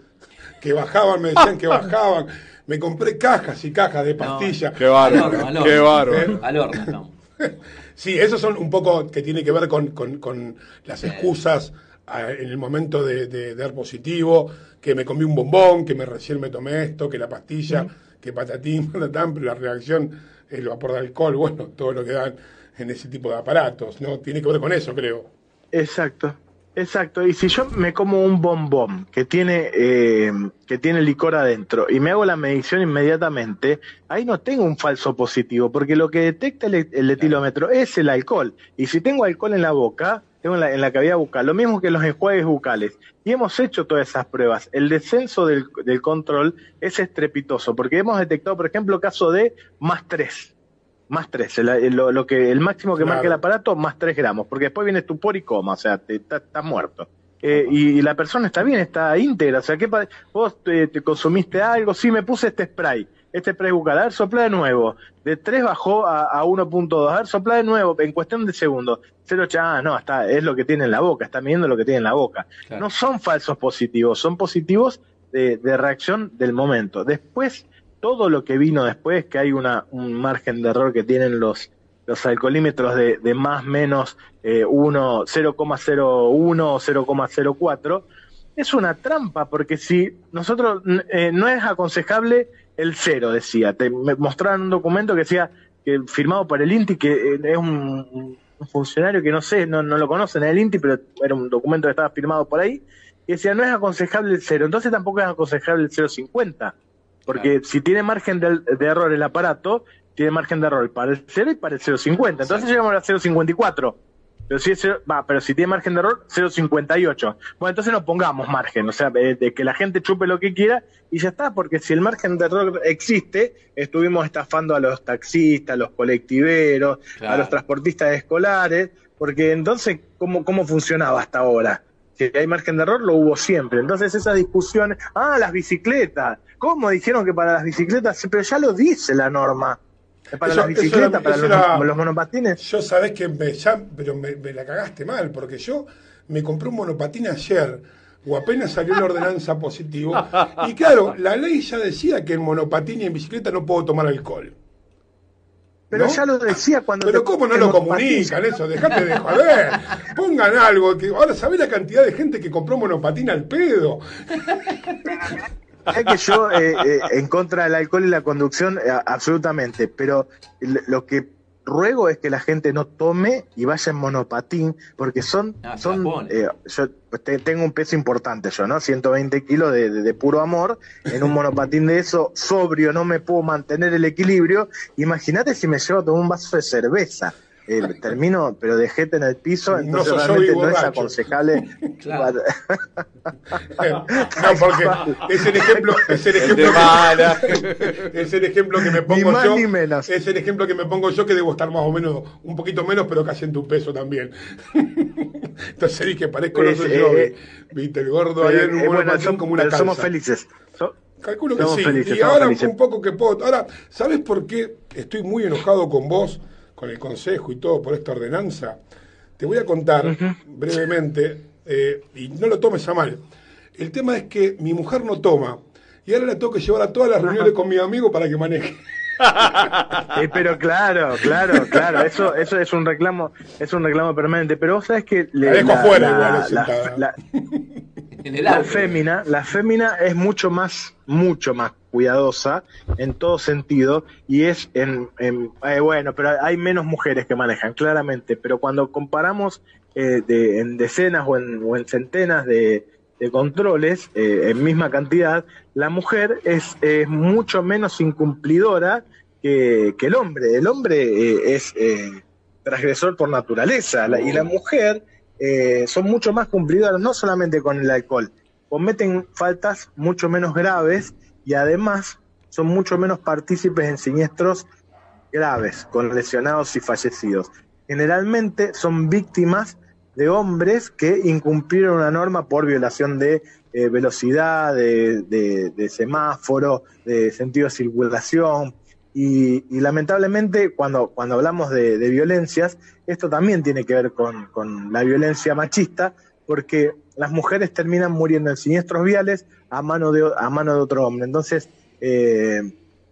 que bajaban, me decían que bajaban. Me compré cajas y cajas de pastillas. Qué bárbaro, Al horno, al qué bárbaro. Al horno estamos. Sí, esos son un poco que tiene que ver con, con- con las excusas ah, en el momento de, de- de dar positivo, que me comí un bombón, que me recién me tomé esto, que la pastilla, que patatín, patatán, pero la reacción, el vapor de alcohol, bueno, todo lo que dan en ese tipo de aparatos, ¿no? Tiene que ver con eso, creo. Exacto, exacto. Y si yo me como un bombón que tiene eh, que tiene licor adentro y me hago la medición inmediatamente, ahí no tengo un falso positivo, porque lo que detecta el, el etilómetro es el alcohol. Y si tengo alcohol en la boca, tengo en la, en la cavidad bucal, lo mismo que los enjuagues bucales. Y hemos hecho todas esas pruebas. El descenso del, del control es estrepitoso, porque hemos detectado, por ejemplo, caso de más 3. Más 3, lo, lo que, el máximo que Claro. marca el aparato, más 3 gramos, porque después viene estupor y coma, o sea, te, está, está muerto. Eh, y, y la persona está bien, está íntegra, o sea, ¿qué vos te, te consumiste algo? Sí, me puse este spray, este spray bucal, a ver, sopla de nuevo. De 3 bajó a, a 1.2, a ver, sopla de nuevo, en cuestión de segundos. 0, ah, no, está, es lo que tiene en la boca, está midiendo lo que tiene en la boca. Claro. No son falsos positivos, son positivos de, de reacción del momento. Después, todo lo que vino después, que hay una, un margen de error que tienen los, los alcoholímetros de, de más menos eh, 1, 0,01 o 0,04, es una trampa, porque si nosotros eh, no es aconsejable el cero, decía, te mostraron un documento que decía que firmado por el INTI, que eh, es un, un funcionario que no sé, no, no lo conocen el INTI, pero era un documento que estaba firmado por ahí, y decía, no es aconsejable el cero, entonces tampoco es aconsejable el 0,50, porque si tiene margen de, de error el aparato, tiene margen de error para el 0 y para el 0,50. Entonces llegamos a 0,54. Pero si, es, va, pero si tiene margen de error, 0,58. Bueno, entonces no pongamos margen, o sea, de, de, que la gente chupe lo que quiera y ya está, porque si el margen de error existe, estuvimos estafando a los taxistas, a los colectiveros, claro. a los transportistas escolares, porque entonces, ¿cómo, ¿cómo funcionaba hasta ahora? Si hay margen de error, lo hubo siempre. Entonces esa discusión, ah, las bicicletas, ¿cómo dijeron que para las bicicletas? Pero ya lo dice la norma. Para Eso- las bicicletas, era- para los, era- los monopatines. Yo sabés que me, ya, pero me, me la cagaste mal, porque yo me compré un monopatín ayer, o apenas salió la ordenanza positivo, y claro, la ley ya decía que en monopatín y en bicicleta no puedo tomar alcohol. Pero ¿no? ya lo decía cuando. Pero te- ¿cómo no lo comunican eso? Dejate de joder. Pongan algo. Que, ahora, ¿sabés la cantidad de gente que compró monopatín al pedo? Es que yo, eh, eh, en contra del alcohol y la conducción, eh, absolutamente. Pero lo que ruego es que la gente no tome y vaya en monopatín, porque son. Ah, son eh, yo te- tengo un peso importante, yo, ¿no? 120 kilos de, de- de puro amor. En un monopatín de eso, sobrio, no me puedo mantener el equilibrio. Imagínate si me llevo a tomar un vaso de cerveza. Eh, termino, pero de jeta en el piso, No entonces yo realmente no es aconsejable. Claro. No, porque es el ejemplo, es el ejemplo, que, es el ejemplo que me Ni pongo más yo. ni menos. Es el ejemplo que me pongo yo que debo estar más o menos, un poquito menos, pero casi en tu peso también. Entonces dije, parezco Es, los yo, eh, viste, el gordo ahí en un eh, bueno, som- como una pero somos felices. So- Calculo que Somos sí. felices, y ahora felices. un poco que puedo. Ahora, ¿sabes por qué estoy muy enojado con vos, con el consejo y todo por esta ordenanza? Te voy a contar brevemente, eh, y no lo tomes a mal. El tema es que mi mujer no toma. Y ahora la tengo que llevar a todas las reuniones con mi amigo para que maneje. Pero claro, claro, claro, eso, eso es un reclamo, es un reclamo permanente. Pero vos sabés que le- La dejo afuera igual, la, la- la fémina, la fémina es mucho más, mucho más cuidadosa en todo sentido y es en, eh, bueno, pero hay menos mujeres que manejan, claramente. Pero cuando comparamos eh, de- en decenas o en, o en centenas de, de controles eh, en misma cantidad, la mujer es, es mucho menos incumplidora que, el hombre. El hombre eh, es transgresor por naturaleza y la mujer son mucho más cumplidoras, no solamente con el alcohol, cometen faltas mucho menos graves y además son mucho menos partícipes en siniestros graves, con lesionados y fallecidos. Generalmente son víctimas de hombres que incumplieron una norma por violación de eh, velocidad, de, semáforo, de sentido de circulación. Y, lamentablemente cuando, cuando hablamos de, violencias, esto también tiene que ver con la violencia machista, porque las mujeres terminan muriendo en siniestros viales a mano de, a mano de otro hombre. Entonces, eh,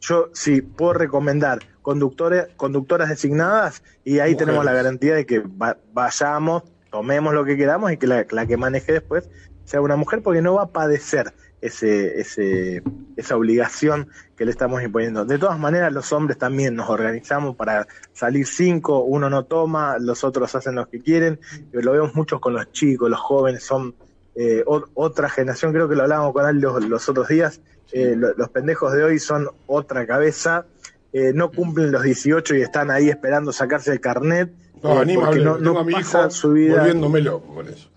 yo sí puedo recomendar conductores, conductoras designadas y ahí Mujeres. tenemos la garantía de que va- vayamos, tomemos lo que queramos y que la, la que maneje después sea una mujer porque no va a padecer ese, ese, esa obligación que le estamos imponiendo. De todas maneras, los hombres también nos organizamos para salir cinco, uno no toma, los otros hacen lo que quieren, lo vemos muchos con los chicos, los jóvenes son eh, otra generación, creo que lo hablábamos con él los, los otros días, eh, lo- los pendejos de hoy son otra cabeza, eh, no cumplen los 18 y están ahí esperando sacarse el carnet. No, eh, ni me porque hables, no, no a mi hijo su vida. volviéndome loco con eso.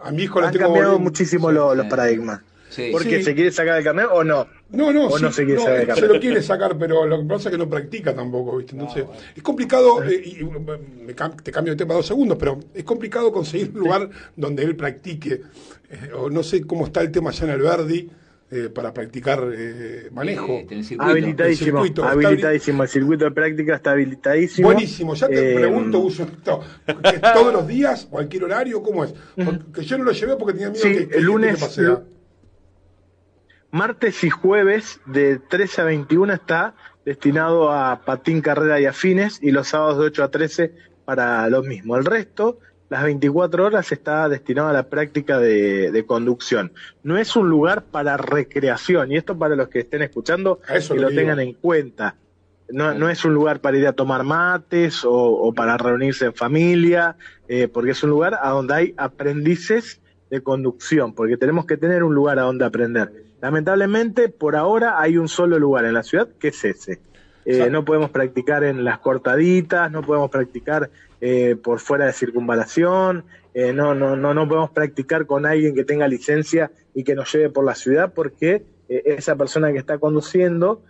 A mi hijo Han cambiado volviendo- muchísimo Sí. lo- los paradigmas. Sí. Porque Sí. se quiere sacar el carnet o no. No, no, O sí, no se quiere sacar el se carnet. lo quiere sacar, pero lo que pasa es que no practica tampoco, ¿viste? Entonces, es complicado, eh, y, me cam- te cambio de tema dos segundos, pero es complicado conseguir un lugar donde él practique, eh, o no sé cómo está el tema allá en Alberdi, eh, para practicar eh, manejo. Eh, en el circuito. Habilitadísimo, El circuito, habilitadísimo. El circuito de práctica está habilitadísimo. Buenísimo, ya te Eh, pregunto, uso esto, ¿es todos los días, cualquier horario, ¿cómo es? Porque yo no lo llevé porque tenía miedo Sí, que, que el lunes- que pasea. Martes y jueves de 13 a 21 está destinado a patín, carrera y afines y los sábados de 8 a 13 para lo mismo. El resto, las 24 horas, está destinado a la práctica de, de conducción. No es un lugar para recreación y esto para los que estén escuchando eso que lo tengan en cuenta. No, no es un lugar para ir a tomar mates o, o para reunirse en familia, eh, porque es un lugar a donde hay aprendices de conducción, porque tenemos que tener un lugar a donde aprender. Lamentablemente, por ahora hay un solo lugar en la ciudad que es ese. Eh, no podemos practicar en las cortaditas, no podemos practicar eh, por fuera de circunvalación, eh, no, no, no, no podemos practicar con alguien que tenga licencia y que nos lleve por la ciudad porque esa persona que está conduciendo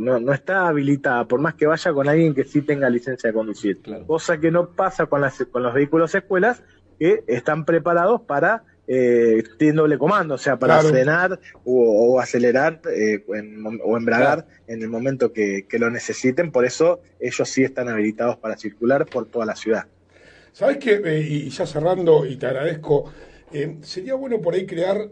no, no está habilitada, por más que vaya con alguien que sí tenga licencia de conducir. Cosa que no pasa con, las, con los vehículos escuelas que están preparados para eh, doble comando, o sea, para Claro. frenar o, o acelerar eh, en o embragar en el momento que, que lo necesiten. Por eso ellos sí están habilitados para circular por toda la ciudad. ¿Sabes qué? Eh, y ya cerrando, y te agradezco, eh, sería bueno por ahí crear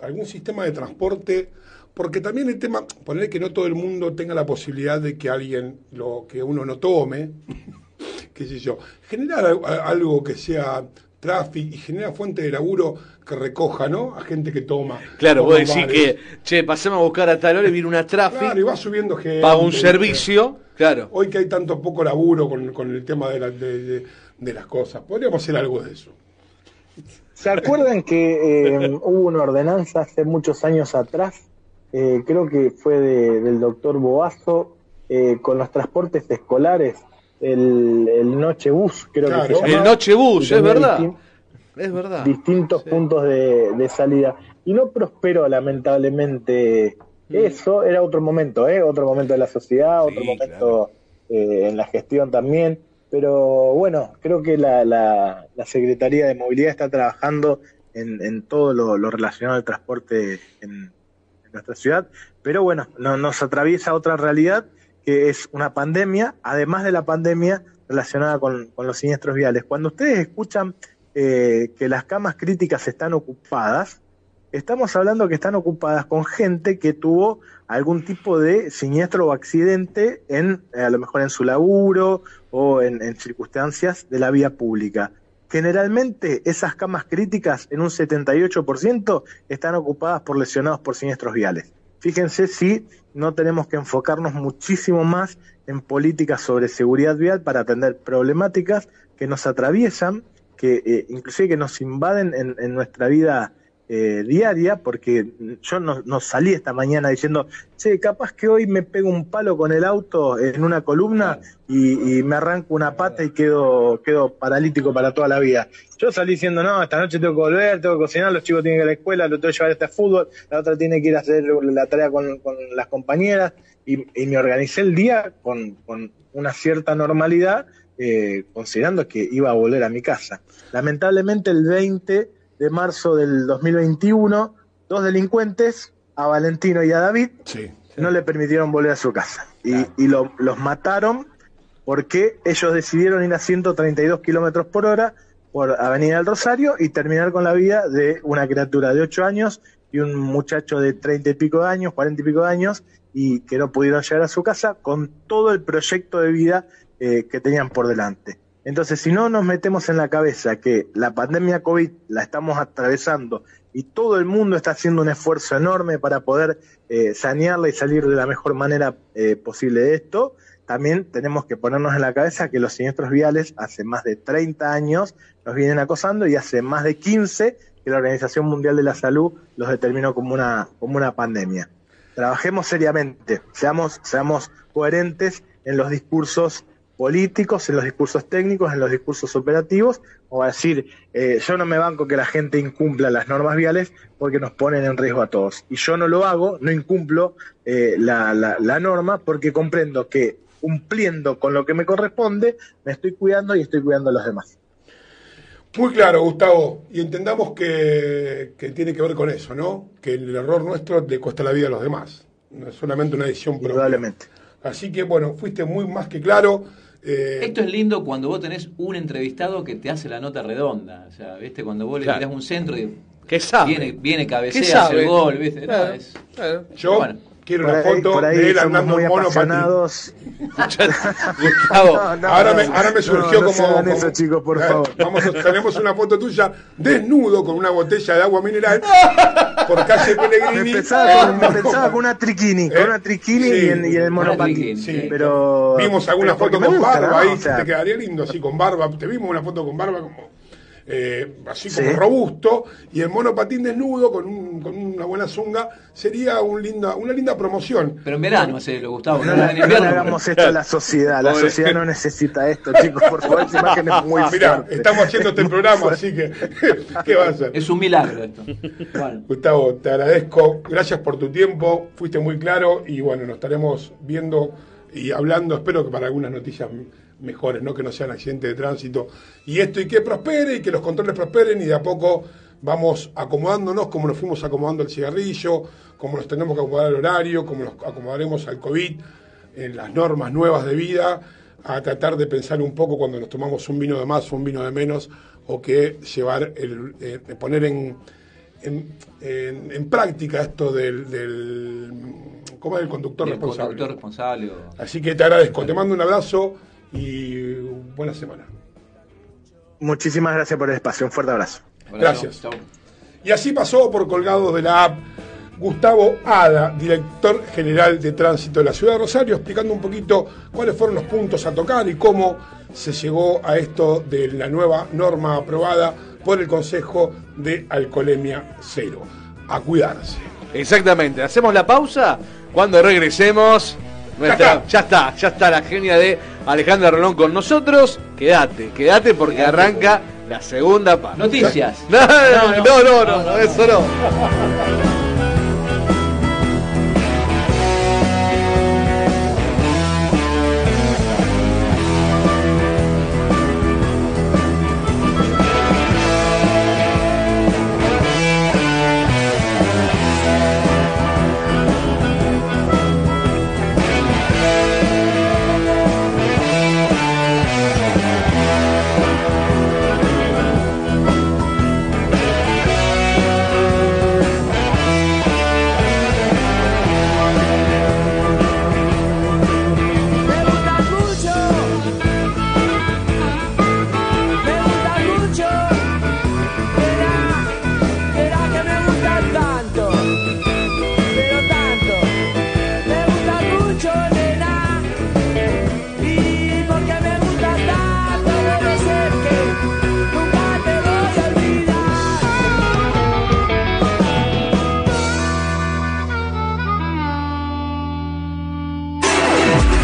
algún sistema de transporte, porque también el tema, poner que no todo el mundo tenga la posibilidad de que alguien, lo que uno no tome, qué sé yo, generar algo que sea tráfico y genera fuente de laburo que recoja, ¿no? A gente que toma. Claro, toma vos decís bares. que, che, pasemos a buscar a tal hora y viene una Claro, y tráfico, va subiendo gente. paga un servicio, claro. Hoy que hay tanto poco laburo con, con el tema de, la- de- de- de las cosas, podríamos hacer algo de eso. ¿Se acuerdan que eh, hubo una ordenanza hace muchos años atrás? eh, creo que fue de- del doctor Boazo, eh, con los transportes escolares, el, el Nochebus, creo que se El llamaba. Nochebus, es verdad. distin- Es verdad. distintos puntos de, de salida. Y no prosperó, lamentablemente, eso. Era otro momento, ¿eh? Otro momento de la sociedad, otro momento eh, en la gestión también. Pero bueno, creo que la, la, la Secretaría de Movilidad está trabajando en, en todo lo, lo relacionado al transporte en, en nuestra ciudad. Pero bueno, no- nos atraviesa otra realidad que es una pandemia, además de la pandemia relacionada con, los siniestros viales. Cuando ustedes escuchan eh, que las camas críticas están ocupadas, estamos hablando que están ocupadas con gente que tuvo algún tipo de siniestro o accidente en eh, a lo mejor en su laburo o en, en circunstancias de la vía pública. Generalmente esas camas críticas en un 78% están ocupadas por lesionados por siniestros viales. Fíjense si no tenemos que enfocarnos muchísimo más en políticas sobre seguridad vial para atender problemáticas que nos atraviesan, que eh, inclusive que nos invaden en, en nuestra vida eh, diaria, porque yo no, salí esta mañana diciendo, che, capaz que hoy me pego un palo con el auto en una columna y, me arranco una pata y quedo, quedo paralítico para toda la vida. Yo salí diciendo, no, esta noche tengo que volver, tengo que cocinar, los chicos tienen que ir a la escuela, lo tengo que llevar este fútbol, la otra tiene que ir a hacer la tarea con, con las compañeras, y, y me organicé el día con, con una cierta normalidad, eh, considerando que iba a volver a mi casa. Lamentablemente el 20 de marzo del 2021, dos delincuentes, a Valentino y a David, Sí. no le permitieron volver a su casa. Y, y lo- los mataron porque ellos decidieron ir a 132 kilómetros por hora por Avenida del Rosario y terminar con la vida de una criatura de 8 años y un muchacho de 30 y pico de años, 40 y pico de años, y que no pudieron llegar a su casa con todo el proyecto de vida eh, que tenían por delante. Entonces, si no nos metemos en la cabeza que la pandemia COVID la estamos atravesando y todo el mundo está haciendo un esfuerzo enorme para poder eh, sanearla y salir de la mejor manera eh, posible de esto, también tenemos que ponernos en la cabeza que los siniestros viales hace más de 30 años nos vienen acosando y hace más de 15 que la Organización Mundial de la Salud los determinó como una, como una pandemia. Trabajemos seriamente, seamos, seamos coherentes en los discursos políticos, en los discursos técnicos, en los discursos operativos, o a decir, eh, yo no me banco que la gente incumpla las normas viales porque nos ponen en riesgo a todos. Y yo no lo hago, no incumplo eh, la, la- la norma porque comprendo que cumpliendo con lo que me corresponde, me estoy cuidando y estoy cuidando a los demás. Muy claro, Gustavo. Y entendamos que, que tiene que ver con eso, ¿no? Que el error nuestro le cuesta la vida a los demás. No es solamente una decisión propia. Indudablemente. Así que, bueno, fuiste muy más que claro. Eh, Esto es lindo cuando vos tenés un entrevistado que te hace la nota redonda. O sea, ¿viste? Cuando vos Claro. le tirás un centro y ¿Qué sabe? viene, viene ¿Qué cabecea, hace el gol, ¿viste? No, es- claro. yo bueno. Quiero Por una ahí, foto por ahí de él somos andando muy mono apasionados. Gustavo, No, no, ahora, no, me, ahora me surgió no, no se como, eso, chicos, por Eh, favor. Vamos, tenemos una foto tuya desnudo con una botella de agua mineral por calle Me Pellegrini. pensaba, con, me pensaba con una triquini, ¿Eh? con una triquini Sí. y, en, y en el monopatín. triquini, Sí. Pero Vimos alguna pero foto con gusta, barba ¿no? ahí, O sea, te quedaría lindo así con barba. Te vimos una foto con barba como eh, así como Sí. robusto, y el monopatín desnudo con, un- con una buena zunga sería un linda, una linda promoción. Pero en verano hacerlo, Gustavo. No, No, le- en no invierno. hagamos esto a la sociedad. La Pobre. sociedad no necesita esto, chicos. Por favor, esa imagen es muy Mirá, fuerte. estamos haciendo este programa, así que, ¿qué va a hacer? Es un milagro esto. Bueno. Gustavo, te agradezco, gracias por tu tiempo, fuiste muy claro y bueno, nos estaremos viendo y hablando, espero que para algunas noticias mejores, no que no sean accidentes de tránsito y esto y que prospere y que los controles prosperen y de a poco vamos acomodándonos como nos fuimos acomodando al cigarrillo, como nos tenemos que acomodar al horario, como nos acomodaremos al COVID, en las normas nuevas de vida, a tratar de pensar un poco cuando nos tomamos un vino de más o un vino de menos o que llevar, el, eh, poner en, en, en- en práctica esto del, del ¿cómo es el conductor El responsable? conductor responsable. o- Así que te agradezco, te mando un abrazo y buena semana. Muchísimas gracias por el espacio. Un fuerte abrazo. Gracias. Chau. Y así pasó por colgados de la app Gustavo Ada, director general de tránsito de la ciudad de Rosario, explicando un poquito cuáles fueron los puntos a tocar y cómo se llegó a esto de la nueva norma aprobada por el Consejo de Alcoholemia Cero. A cuidarse. Exactamente. Hacemos la pausa. Cuando regresemos, nuestra- está. ya está, ya está la genia de Alejandra Rolón con nosotros. Quédate, quédate porque arranca la segunda parte. Noticias. No, no, no, no, no, no, eso no.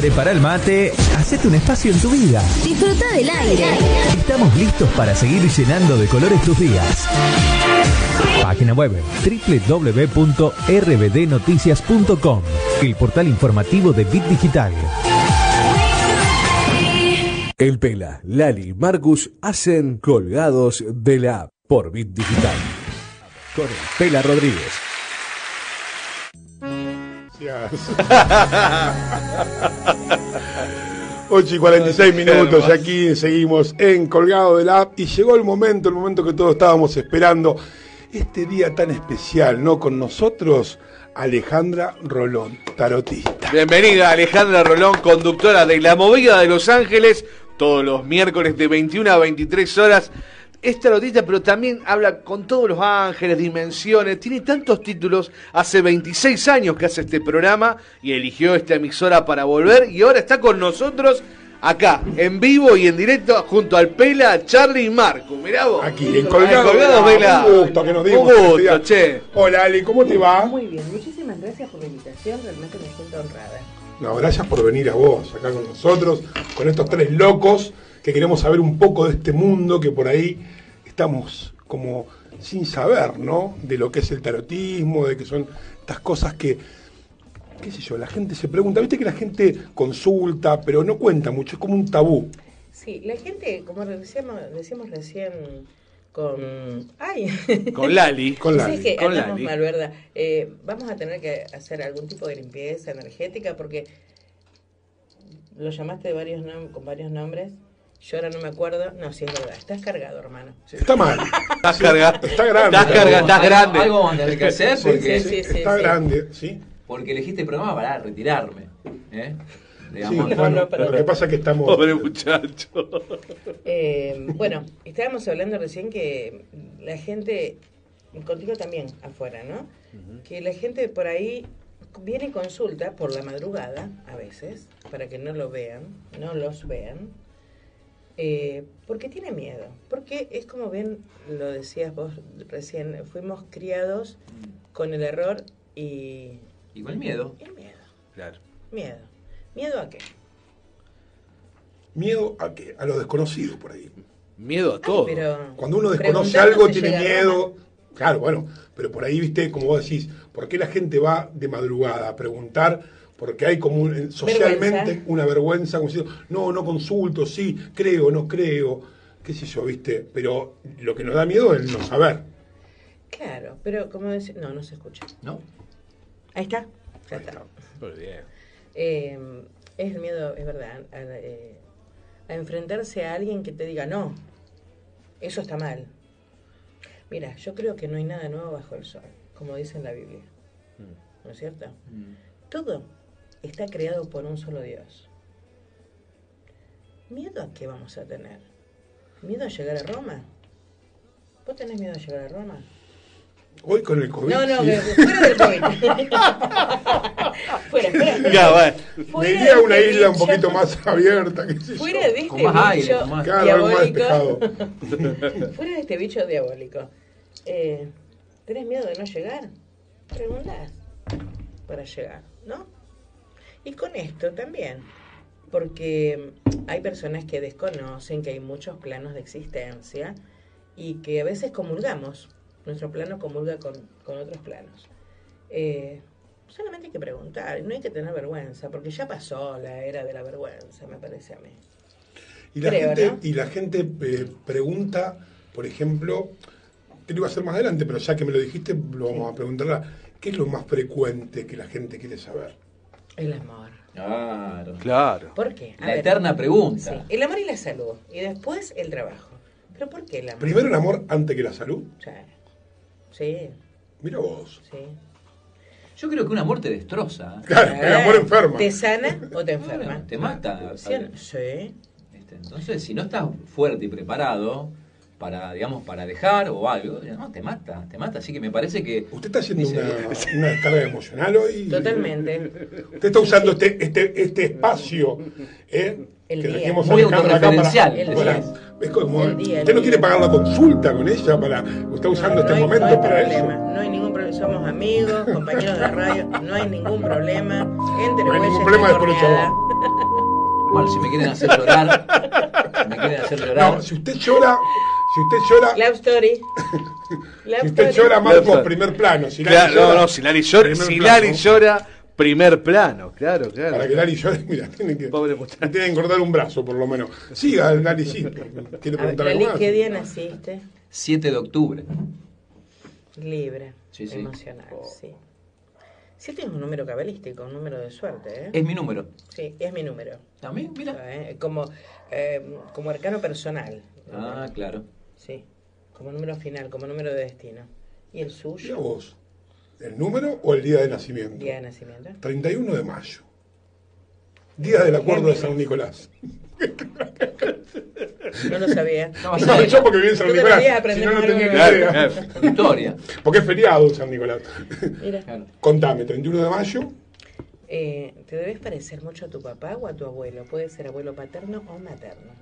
Prepara el mate, hacete un espacio en tu vida. Disfruta del aire. Estamos listos para seguir llenando de colores tus días. Página web www.rbdnoticias.com, el portal informativo de Bit Digital. El Pela, Lali y Marcus hacen Colgados de la App por Bit Digital. Con el Pela Rodríguez. Gracias. 8 y 46 minutos y aquí seguimos en Colgado del App y llegó el momento, el momento que todos estábamos esperando. Este día tan especial, ¿no? Con nosotros, Alejandra Rolón, tarotista. Bienvenida Alejandra Rolón, conductora de La Movida de Los Ángeles, todos los miércoles de 21 a 23 horas. Es tarotista, pero también habla con todos los ángeles, dimensiones. Tiene tantos títulos. Hace 26 años que hace este programa y eligió esta emisora para volver. Y ahora está con nosotros acá, en vivo y en directo, junto al Pela, Charlie y Marco. Mirá vos. Aquí, en Colgado, Colgados de la- Un gusto que nos dimos. Un gusto, che. Hola Ali, ¿cómo te va? Muy bien, muchísimas gracias por la invitación, realmente me siento honrada. No, gracias por venir a vos acá con nosotros, con estos tres locos que queremos saber un poco de este mundo que por ahí estamos como sin saber, ¿no? De lo que es el tarotismo, de que son estas cosas que, qué sé yo, la gente se pregunta, viste que la gente consulta, pero no cuenta mucho, es como un tabú. Sí, la gente, como decíamos, decíamos recién con... ¡Ay! Con Lali. Con Sí, Lali. es que con Lali. mal, ¿verdad? Eh, vamos a tener que hacer algún tipo de limpieza energética porque lo llamaste de varios nom- con varios nombres. Yo ahora no me acuerdo. No, sí es verdad. Estás cargado, hermano. Está mal. Estás cargado. Está grande. Estás cargado, estás grande. Algo vamos a tener que hacer Sí, porque, Sí, sí, sí, está sí. grande, ¿sí? porque elegiste el programa para retirarme. ¿eh? Sí, Digamos, No, bueno, no, pero- lo que pasa es que estamos... Pobre muchacho. Eh, bueno, estábamos hablando recién que la gente, contigo también afuera, ¿no? Que la gente por ahí viene y consulta por la madrugada, a veces, para que no lo vean, no los vean, eh, porque tiene miedo. Porque es como bien lo decías vos recién, fuimos criados con el error y, y con el miedo. y el miedo. Claro. Miedo. ¿Miedo a qué? Miedo a que a lo desconocido por ahí. Miedo a todo. Ay, pero Cuando uno desconoce algo, tiene miedo. Claro, bueno, pero por ahí, viste, como vos decís, ¿por qué la gente va de madrugada a preguntar? Porque hay como un- eh, socialmente Vergüenza. una vergüenza, como diciendo, no, no consulto, sí, creo, no creo, qué sé yo, viste. Pero lo que nos da miedo es el no saber. Claro, pero como decir, no, no se escucha. ¿No? Ahí está. Ya Ahí está. está. Muy bien. Eh, es el miedo, es verdad, a, eh, a enfrentarse a alguien que te diga, no, eso está mal. Mira, yo creo que no hay nada nuevo bajo el sol, como dice en la Biblia. ¿No es cierto? Mm. Todo está creado por un solo Dios. ¿Miedo a qué vamos a tener? ¿Miedo a llegar a Roma? ¿Vos tenés miedo a llegar a Roma? Hoy con el COVID. No, no, sí. fuera del COVID. fuera, fuera. Ya, bueno. Me Fuera iría a una isla un poquito más abierta, qué sé yo. Fuera este Con más aire, bicho con más- diabólico. despejado. fuera de este bicho diabólico. Eh, ¿Tenés miedo de no llegar? Preguntás para llegar, ¿no? Y con esto también, porque hay personas que desconocen que hay muchos planos de existencia y que a veces comulgamos. Nuestro plano comulga con, con otros planos. Eh, solamente hay que preguntar, no hay que tener vergüenza, porque ya pasó la era de la vergüenza, me parece a mí. Y la Creo, gente, ¿no? y la gente eh, pregunta, por ejemplo, te lo iba a hacer más adelante, pero ya que me lo dijiste, lo vamos a preguntar. ¿Qué es lo más frecuente que la gente quiere saber? El amor. Claro. Claro. ¿Por qué? A La ver, eterna sí, pregunta. el amor y la salud. Y después el trabajo. ¿Pero por qué el amor? Primero el amor antes que la salud. Sí. Sí, Mira vos. sí. Yo creo que un amor te destroza. Claro, el amor enferma. ¿Te sana o te enferma? Bueno, te mata. ¿Sí? Sí. Este, Entonces, si no estás fuerte y preparado para, digamos, para dejar o algo, no, te mata, te mata. Así que me parece que... Usted está haciendo Dice- una, una descarga emocional hoy. Totalmente. Usted está usando este, este, este espacio ¿eh? El que día. Muy acá para- autorreferencial, El para- día. es como- El día, el usted no quiere pagar la consulta con ella para está usando No, este hay, momento no hay para problema, eso. no hay ningún problema. Somos amigos, compañeros de radio, no hay ningún problema. Entre No hay ningún huellas problema, de después. Bueno, si me quieren hacer llorar, si me quieren hacer llorar... No, si usted llora, si usted llora, Love story. Love si usted llora, Marcos, Love- primer plano. Si Claro, llora, no, no, si Lali llora, primer si plano. Lali llora, Primer plano, claro, claro. Para que Lali llore, mira, tienen que, Pobre tienen que cortar un brazo por lo menos. Siga, Lali, sí. ¿Quiere A ver, preguntar Lali? ¿qué día naciste? 7 de octubre. Libre. Sí, sí. Emocional, sí. Siete es un número cabalístico, un número de suerte, ¿eh? Es mi número. Sí, es mi número. ¿También? Mira. Eh, Como, eh, como arcano personal. Ah, claro. Como número final, como número de destino. ¿Y el Mira suyo? vos, ¿el número o el día de nacimiento? Día de nacimiento. 31 de mayo. Día del acuerdo de San Nicolás. No lo sabía. No, No, yo porque viví en San Nicolás. Si no, no tenía idea. Historia. Porque es feriado en San Nicolás. Mira. Contame, 31 de mayo. eh, te debes parecer mucho a tu papá o a tu abuelo. Puede ser abuelo paterno o materno.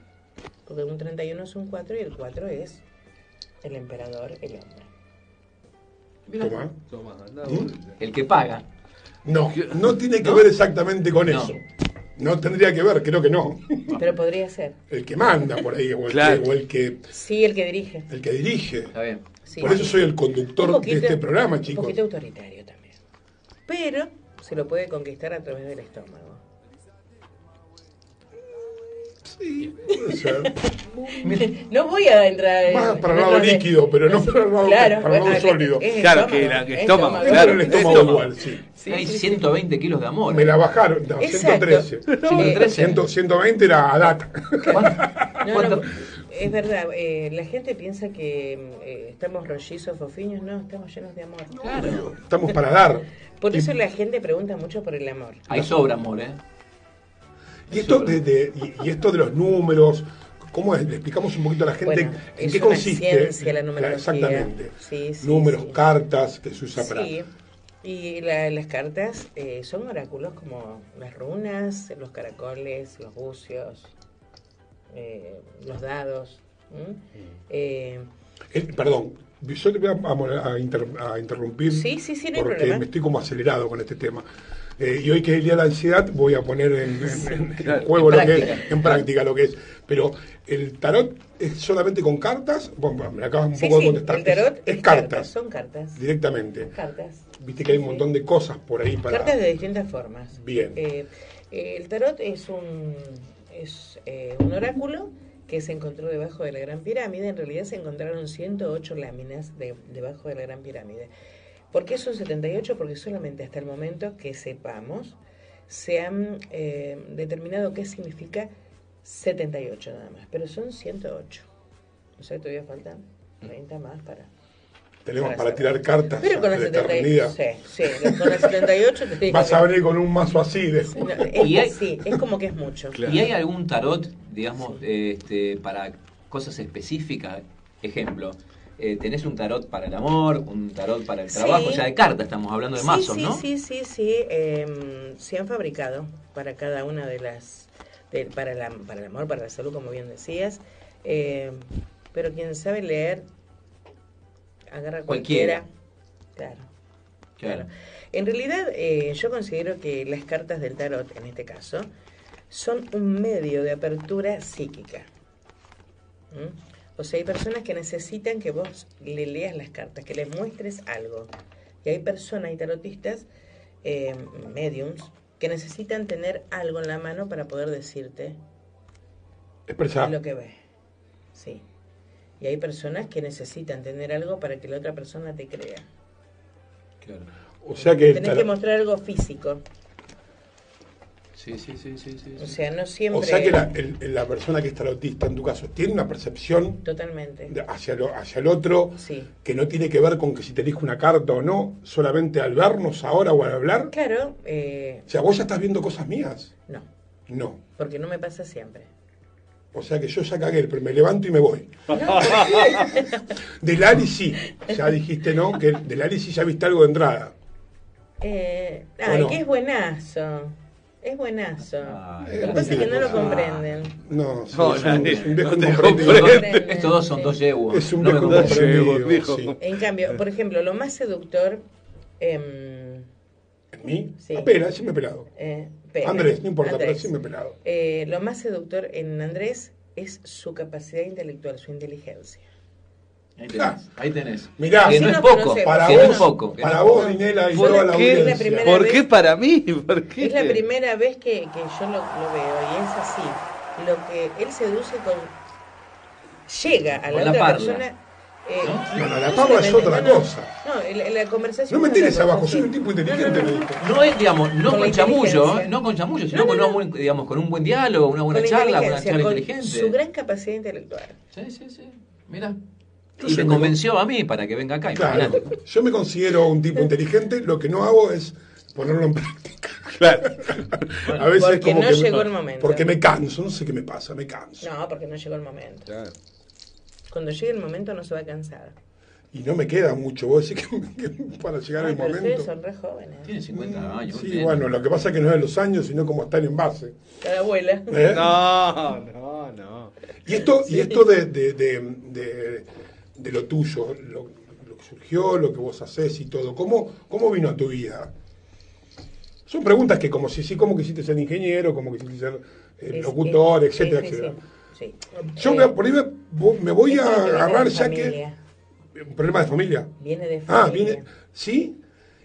Porque un 31 es un 4 y el 4 es el emperador, el hombre. Toma. Toma, anda, boludo. El que paga. No, no tiene que ver exactamente con No. eso. No tendría que ver, creo que no. Pero podría ser. El que manda por ahí, o el, Claro. que, o el que Sí, el que dirige. el que dirige. Está bien. Sí. Por eso soy el conductor Un poquito- de este programa, Un chicos. poquito autoritario también. Pero se lo puede conquistar a través del estómago. Sí, puede ser. No voy a entrar en. Más para el lado líquido, pero no para el lado, Claro, para el lado sólido. es Claro, estómago, que la- que estómago, claro. el estómago Estómago. igual, sí. Sí, Hay sí, sí. 120 kilos de amor. Me la bajaron, no, Exacto. 113. Eh, 100, 120 era a data. ¿Cuánto? No, es verdad, eh, la gente piensa que eh, estamos rollizos, fofiños, no, estamos llenos de amor. Claro. Estamos para dar. Por eso la gente pregunta mucho por el amor. Hay sobra amor, ¿eh? Y esto de, de- y, y esto de los números, ¿cómo es? Le explicamos un poquito a la gente Bueno, en qué consiste. ciencia la numerología. Exactamente. Sí, sí, números, sí. cartas que se usa para. Sí, y la- las cartas eh, son oráculos como las runas, los caracoles, los bucios, eh, los dados. ¿m? Eh, Eh, perdón, yo te voy a, a- a inter- a interrumpir Sí, sí, sí, no hay porque problema. me estoy como acelerado con este tema. Eh, y hoy que es el día de la ansiedad voy a poner en, en- en- en juego lo que es, en práctica lo que es. Pero el tarot es solamente con cartas. Bueno, me acabas un sí, poco sí, de contestar. el tarot es, es, es cartas. cartas, son cartas. directamente. Cartas. Viste que hay un montón de cosas por ahí para. Cartas de distintas formas. Bien. Eh, eh, el tarot es un es eh, un oráculo que se encontró debajo de la Gran Pirámide. En realidad se encontraron 108 láminas de- debajo de la Gran Pirámide. ¿Por qué son 78? Porque solamente hasta el momento que sepamos se han eh, determinado qué significa 78 nada más. Pero son 108. O sea, todavía faltan 30 más para... Tenemos para tirar cartas Pero con la la 78, eternidad. sí, sí, con la 78 te digo Vas que- a venir con un mazo así de. no, es, Y hay- sí, es como que es mucho. ¿Y hay algún tarot, digamos, este, para cosas específicas? Ejemplo, eh, tenés un tarot para el amor, un tarot para el Sí. trabajo, ya de cartas estamos hablando de sí, mazos, sí, ¿no? sí, sí, sí, em, se han fabricado para cada una de las, de- para, la- para el amor, para la salud, como bien decías, em, pero quien sabe leer, agarra Cualquiera. cualquiera. Claro. Claro. En realidad, eh, yo considero que las cartas del tarot, en este caso, son un medio de apertura psíquica. ¿Mm? O sea, hay personas que necesitan que vos le leas las cartas, que les muestres algo. Y hay personas, hay tarotistas, eh, mediums, que necesitan tener algo en la mano para poder decirte Expresar. lo que ve. Sí. Y hay personas que necesitan tener algo para que la otra persona te crea. Claro. O sea que Tenés que mostrar algo físico. Sí, sí, sí, sí, sí. O sea, no siempre... O sea que la, el- la persona que es tarotista, en tu caso, tiene una percepción Totalmente. hacia, lo- hacia el otro Sí. que no tiene que ver con que si te elige una carta o no, solamente al vernos ahora o al hablar. Claro, eh, O sea, vos ya estás viendo cosas mías. no, No. porque no me pasa siempre. O sea que yo ya cagué, pero me levanto y me voy. De Lali sí. Ya dijiste no, que de Lali sí ya viste algo de entrada. Eh, ¿O ay, no? que es buenazo. Es buenazo. Ay, Lo que pasa es que no lo Ah. comprenden. No, sí, No, es, un, es un viejo no te. Estos dos son dos yeguas. Es un no me viejo incomprendido. dijo. sí. En cambio, por ejemplo, lo más seductor... em, ¿En mí? Sí. Apela, sí me he pelado. eh, Andrés, no importa, pero Andrés. sí me he pelado. Eh, lo más seductor en Andrés es su capacidad intelectual, su inteligencia. Ahí tenés. Ahí tenés. Mirá, que no es no, poco. no para que no vos, es poco. que para no- vos, Dinela, y ¿Por toda la qué? audiencia. ¿Por qué para mí? ¿Por qué? Es la primera vez que, que yo lo, lo veo y es así. Lo que él seduce con... Llega a la la otra parla. persona... eh, No, no, la no parla es otra no, no. cosa. No, la, la conversación... No me es tires otra abajo, soy un tipo No, no, inteligente. no, me no. dijo. No es, digamos, no Con chamullo. ¿eh? no con chamullo, sino No, no, con, no. una buen- digamos, con un buen diálogo, una buena charla, una inteligencia, charla con inteligente. su gran capacidad intelectual. Sí, sí, sí. Mira. Y me convenció a mí para que venga acá. Claro, yo me considero un tipo inteligente, lo que no hago es ponerlo en práctica. Claro. A veces Porque como no que llegó me, el momento. Porque me canso, no sé qué me pasa, me canso. No, porque no llegó el momento. Claro. Cuando llegue el momento no se va a cansar. Y no me queda mucho, vos decís que, que para llegar al pero ustedes momento. son re jóvenes. Tiene 50 años. Sí, bueno, lo que pasa es que no es de los años, sino como está en envase. La abuela. ¿eh? No, no, no. Y esto, y esto de, de, de, de- de lo tuyo, lo, lo que surgió, lo que vos haces y todo, ¿cómo, cómo vino a tu vida? Son preguntas que como si sí, como quisiste ser ingeniero, como quisiste ser eh, locutor, es- etcétera, etcétera. sí. Yo Eh, me, por ahí me, vo- me voy a agarrar ya que... familia. ¿Un problema de familia? Viene de Ah, familia. viene... ¿Sí?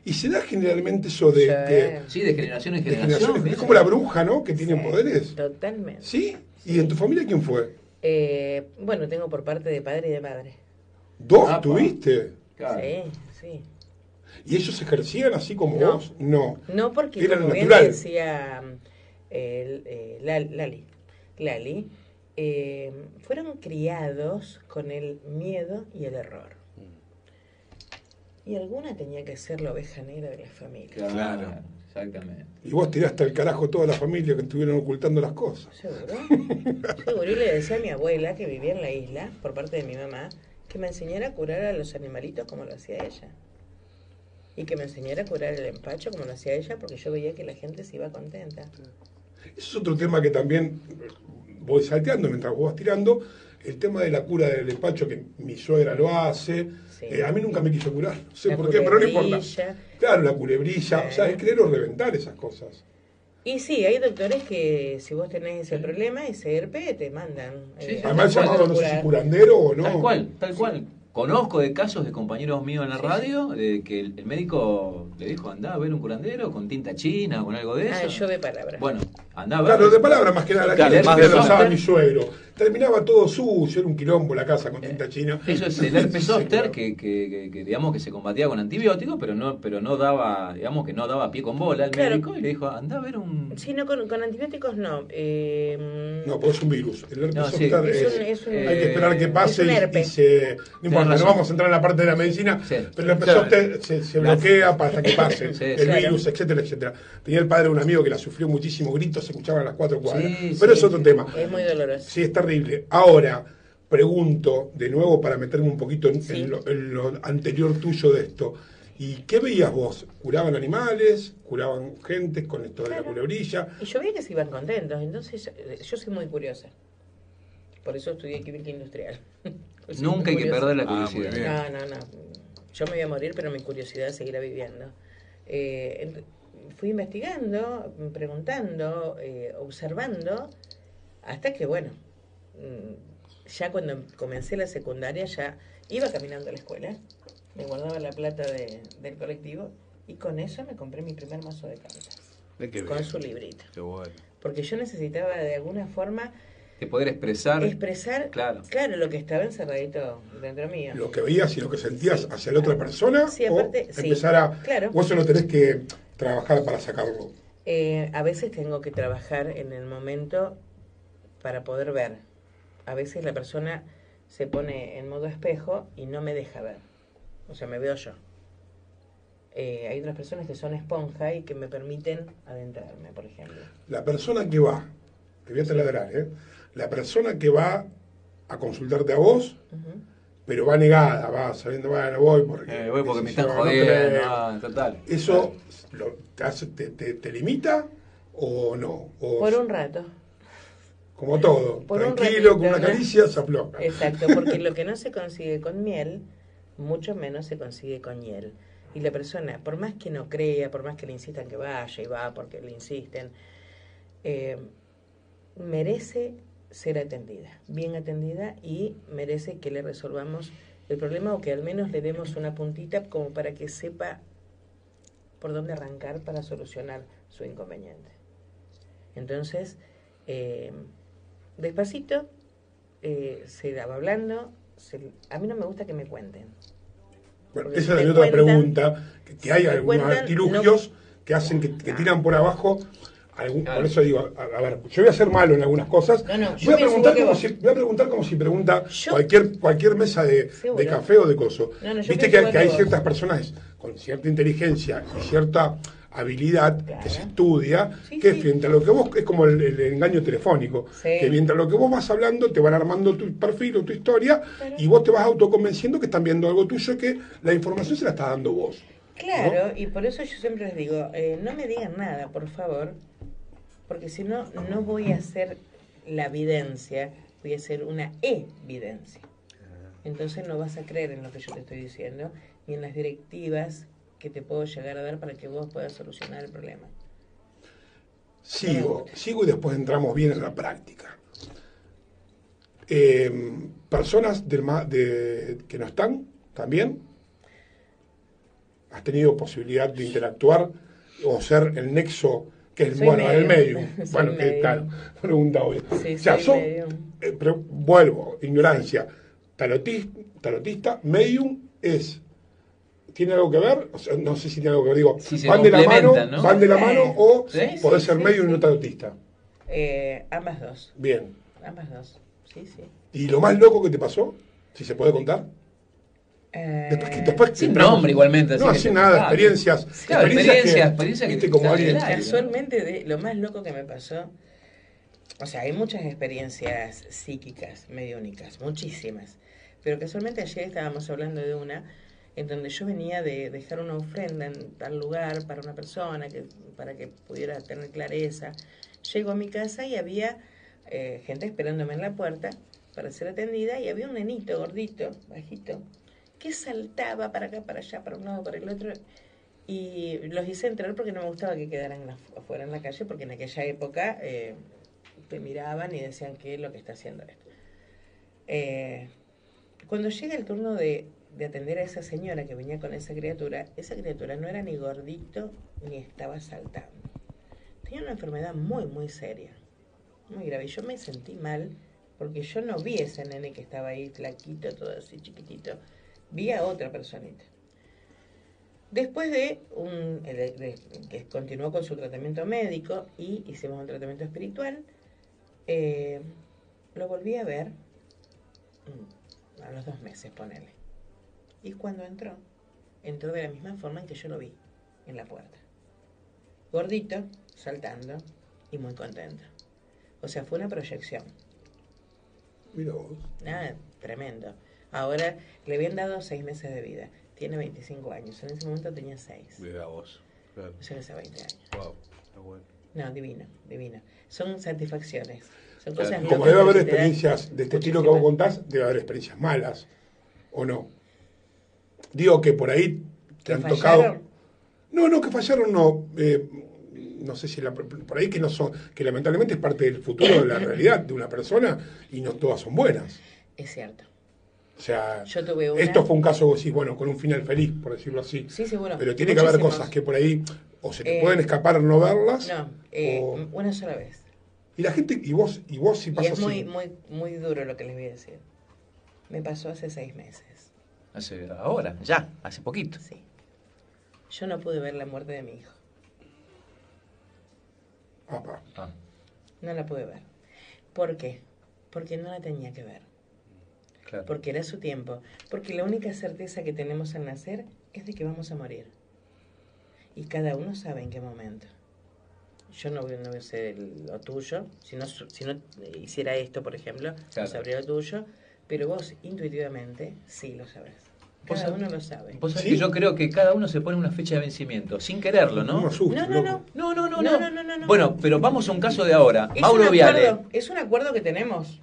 Y se da generalmente eso de... Sí. que- Sí, de generación en generación. es como la bruja, ¿no? Que tienen Sí, poderes. Totalmente. ¿Sí? ¿Y en tu familia quién fue? Eh, bueno, tengo por parte de padre y de madre. ¿Dos Apa. tuviste? Claro. Sí, sí. ¿Y ellos ejercían así como No. vos? No. No porque, Era como bien natural. decía eh, eh, Lal- Lali, Lali eh, fueron criados con el miedo y el error. Y alguna tenía que ser la oveja negra de la familia. Claro, exactamente. Y vos tiraste al carajo toda la familia que estuvieron ocultando las cosas. ¿Seguro? Seguro. Y le decía a mi abuela, que vivía en la isla, por parte de mi mamá, que me enseñara a curar a los animalitos como lo hacía ella. Y que me enseñara a curar el empacho como lo hacía ella, porque yo veía que la gente se iba contenta. Ese es otro tema que también voy salteando mientras vos vas tirando. El tema de la cura del despacho, que mi suegra lo hace. Sí. Eh, a mí nunca me quiso curar. No sé La por qué, pero no importa. Claro, la culebrilla. O sea, es querer o reventar esas cosas. Y sí, hay doctores que si vos tenés ese problema, ese herpes, te mandan. Sí, eh, Además, tal cual. llamado, no sé si curandero o no. Tal cual, tal cual. Conozco de casos de compañeros míos en la radio de que el, el médico le dijo, andá a ver un curandero con tinta china o con algo de eso. Ah, yo de palabra. Bueno, Claro, de palabra más que nada. La Claro, más le de pasaba a mi suegro. Terminaba todo sucio, era un quilombo la casa con tinta china. Eso es el herpes claro. que, que, que- que, digamos que se combatía con antibióticos, pero no, pero no daba, digamos que no daba pie con bola el Claro. médico y le dijo, andá a ver un Sí, no, con, con antibióticos no. Eh, No, porque es un virus. El herpes No, sí. zóster Es es- un- es un- hay que esperar que pase y- se. No importa, no vamos a entrar en la parte de la medicina, Sí. pero el herpes Claro. zóster se, se bloquea para hasta que pase Sí, el claro. virus, etcétera, etcétera. Tenía el padre de un amigo que la sufrió muchísimo, gritos se escuchaban a las cuatro cuadras. Sí, pero sí, es otro sí. tema. es muy doloroso. Sí, es terrible. Ahora, pregunto de nuevo para meterme un poquito en, Sí. en lo, en lo anterior tuyo de esto. ¿Y qué veías vos? ¿Curaban animales? ¿Curaban gente con esto de la culebrilla? Y yo veía que se iban contentos, entonces eh, yo soy muy curiosa. Por eso estudié química industrial. Nunca hay que perder la Ah, curiosidad. No, no, no. Yo me voy a morir, pero mi curiosidad seguirá viviendo. Eh, fui investigando, preguntando, eh, observando, hasta que, bueno, mm, ya cuando comencé la secundaria ya iba caminando a la escuela, me guardaba la plata de- del colectivo y con eso me compré mi primer mazo de cartas, Qué bien. con su librito. Qué bueno. Porque yo necesitaba de alguna forma De poder expresar. expresar, Claro. lo que estaba encerradito dentro mío. lo que veías y lo que sentías hacia la otra persona Sí, aparte, o sí. empezar a Claro. vos no tenés que trabajar para sacarlo Eh, a veces tengo que trabajar en el momento para poder ver. A veces la persona se pone en modo espejo y no me deja ver. O sea, me veo yo. Eh, hay otras personas que son esponja y que me permiten adentrarme, por ejemplo. la persona que va te voy a taladrar ¿eh? la persona que va a consultarte a vos pero va negada va sabiendo bueno voy porque Eh, voy porque me están no jodiendo. creo. ah, total. eso lo- te, hace- te, te- te limita o no o Por un rato. como todo por un tranquilo con una ¿no? caricia se afloja Exacto, porque lo que no se consigue con miel, mucho menos se consigue con hiel. Y la persona, por más que no crea, por más que le insistan que vaya y va porque le insisten, eh, merece ser atendida, bien atendida y merece que le resolvamos el problema o que al menos le demos una puntita como para que sepa por dónde arrancar para solucionar su inconveniente. Entonces, eh, despacito, eh, se va hablando. se- a mí no me gusta que me cuenten. Bueno, Porque esa te es la otra cuentan- pregunta, que, que hay algunos artilugios que hacen que, que tiran por abajo. Algún- por eso digo, a, a ver, yo voy a ser malo en algunas cosas. No, no, voy, a preguntar como si, voy a preguntar como si pregunta Yo- cualquier, cualquier mesa de, café o de coso. No, Viste que, igual que que hay ciertas personas con cierta inteligencia y cierta habilidad que se estudia, Sí, que sí. frente a lo que vos, es como el, el engaño telefónico, Sí. que mientras lo que vos vas hablando te van armando tu perfil o tu historia y vos te vas autoconvenciendo que están viendo algo tuyo que la información se la está dando vos. Claro, y por eso yo siempre les digo, eh, no me digan nada, por favor, porque si no, no voy a hacer la evidencia, voy a hacer una evidencia. Entonces no vas a creer en lo que yo te estoy diciendo, ni en las directivas que te puedo llegar a dar para que vos puedas solucionar el problema. Sigo, sigo y después entramos bien en la práctica. Eh, personas del de- que no están también. ¿Has tenido posibilidad de interactuar o ser el nexo que es bueno el medium. medio? Bueno, que claro, pregunta obvia. Sí, o sea, son- eh, pero vuelvo, ignorancia. Tarotista, tarotista, medium es ¿Tiene algo que ver? O sea, no sé si tiene algo que ver. Digo, ¿van de la mano, van de la mano o Sí, podés sí, ser sí, medium y no tarotista? Eh, ambas dos, Bien. ambas dos, sí, sí. ¿Y lo más loco que te pasó? Si se puede contar. Eh, Después que, después Sin entramos- nombre igualmente, así No, te- nada, experiencias. Claro, experiencias, experiencias que viste, te como alguien. Casualmente, de, lo más loco que me pasó, o sea, hay muchas experiencias psíquicas, mediúnicas, muchísimas. Pero casualmente ayer estábamos hablando de una en donde yo venía de dejar una ofrenda en tal lugar para una persona, que, para que pudiera tener clareza. Llego a mi casa y había eh, gente esperándome en la puerta para ser atendida y había un nenito gordito, bajito, que saltaba para acá, para allá, para un lado, para el otro. Y los hice entrar porque no me gustaba que quedaran af- afuera en la calle, porque en aquella época eh, te miraban y decían qué es lo que está haciendo esto. Eh, cuando llega el turno de, de atender a esa señora que venía con esa criatura, esa criatura no era ni gordito ni estaba saltando. Tenía una enfermedad muy, muy seria, muy grave. Yo me sentí mal porque yo no vi ese nene que estaba ahí flaquito, todo así chiquitito. Vi a otra personita. Después de, un, de- de- que continuó con su tratamiento médico y hicimos un tratamiento espiritual, eh, lo volví a ver mm, a los dos meses, ponele. Y cuando entró, entró de la misma forma en que yo lo vi, en la puerta. Gordito, saltando y muy contento. O sea, fue una proyección. Mira vos. Nada, tremendo. Ahora le habían dado seis meses de vida. Tiene 25 años. En ese momento tenía seis. Mira vos. Claro. Yo hace 20 años. Wow, está bueno. No, divino, divino. Son satisfacciones. Son Claro. cosas Como locas debe haber experiencias de este estilo que vos contás, debe haber experiencias malas. ¿O no? Digo que por ahí te ¿Que han fallaron? tocado. No, no, que fallaron no. Eh, no sé si la- por ahí que no son, que lamentablemente es parte del futuro de la realidad de una persona y no todas son buenas. Es cierto. O sea, Yo tuve una. esto fue un caso, vos decís, bueno, con un final feliz, por decirlo así. Sí, sí, bueno. Pero tiene que haber muchísimos. cosas que por ahí o se te Eh, pueden escapar no verlas. No, eh, o- una sola vez. Y la gente, y vos, y vos si Y pasa es muy, así. muy, muy duro lo que les voy a decir. Me pasó hace seis meses. Hace, ahora, ya, hace poquito. Sí. Yo no pude ver la muerte de mi hijo. Apa. Ah, No la pude ver. ¿Por qué? Porque no la tenía que ver. Claro. Porque era su tiempo. Porque la única certeza que tenemos al nacer es de que vamos a morir. Y cada uno sabe en qué momento. Yo no, voy- no voy a ser lo tuyo. Si no, si no hiciera esto, por ejemplo, Claro. no sabría lo tuyo. Pero vos intuitivamente sí lo sabes. Vos Cada uno lo sabe. Vos sabés ¿Sí? que yo creo que cada uno se pone una fecha de vencimiento, sin quererlo, No ¿no? No, no, no. No, no, no, No, no. no, no, no, no. Bueno, pero vamos a un caso de ahora. Es Mauro un Viale. es un acuerdo que tenemos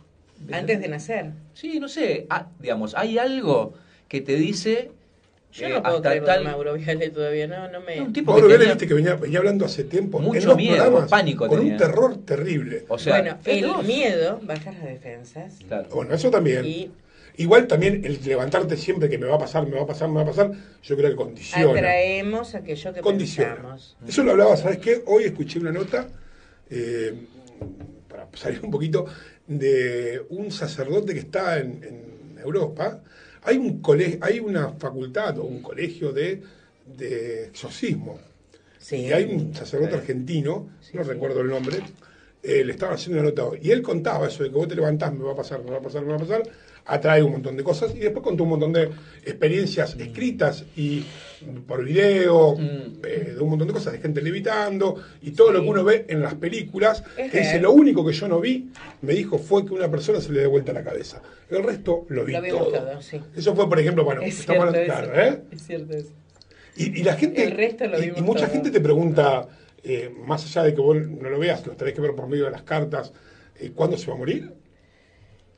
antes de nacer. Sí, no sé, ah, digamos, hay algo que te dice Yo eh, no puedo creer tal Mauro Viale todavía, no, no me... un tipo Mauro que Viale, tenía- viste que venía, venía hablando hace tiempo. Mucho en miedo, pánico Con tenía. un terror terrible. o sea, bueno, el miedo baja las defensas claro. Bueno, eso también. y Igual también el levantarte siempre que me va a pasar, me va a pasar, me va a pasar, yo creo que condiciona. Atraemos aquello que Condiciona. pensamos. Eso lo hablaba, ¿sabes qué? Hoy escuché una nota, eh, para salir un poquito, de un sacerdote que está en, en Europa. Hay, un cole- hay una facultad o un colegio de, de exorcismo. Sí. Y hay un sacerdote argentino, no recuerdo el nombre, eh, le estaba haciendo una nota hoy. Y él contaba eso de que vos te levantás, me va a pasar, me va a pasar, me va a pasar, atrae un montón de cosas. Y después contó un montón de experiencias escritas y por video, eh, de un montón de cosas, de gente levitando, y todo lo que uno ve en las películas. Es que dice, real. lo único que yo no vi, me dijo, fue que una persona se le dé vuelta la cabeza. El resto lo vi Lo todo. todo, sí. Eso fue, por ejemplo, bueno, Es estamos cierto eso. claro, ¿eh? Es cierto eso. Y, y la gente. Y- mucha todo. gente te pregunta, eh, más allá de que vos no lo veas, lo tenés que ver por medio de las cartas, eh, ¿cuándo se va a morir?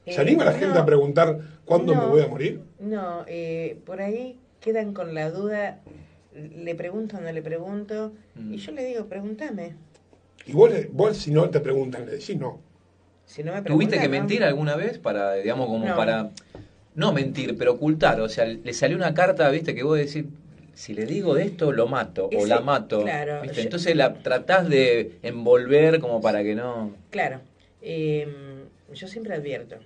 ¿Se Eh, anima la gente no. a preguntar cuándo me voy a morir? No, eh, por ahí quedan con la duda, le pregunto o no le pregunto, Mm. y yo le digo, pregúntame. Y vos, si no te preguntan, le decís no. Si no me ¿Tuviste que ¿no? mentir alguna vez para, digamos, como No. para... No mentir, pero ocultar. O sea, le salió una carta, viste, que vos decís, si le digo esto, lo mato o la mato. claro, ¿viste? yo- Entonces la tratás de envolver como para que no... Claro, eh, yo siempre advierto,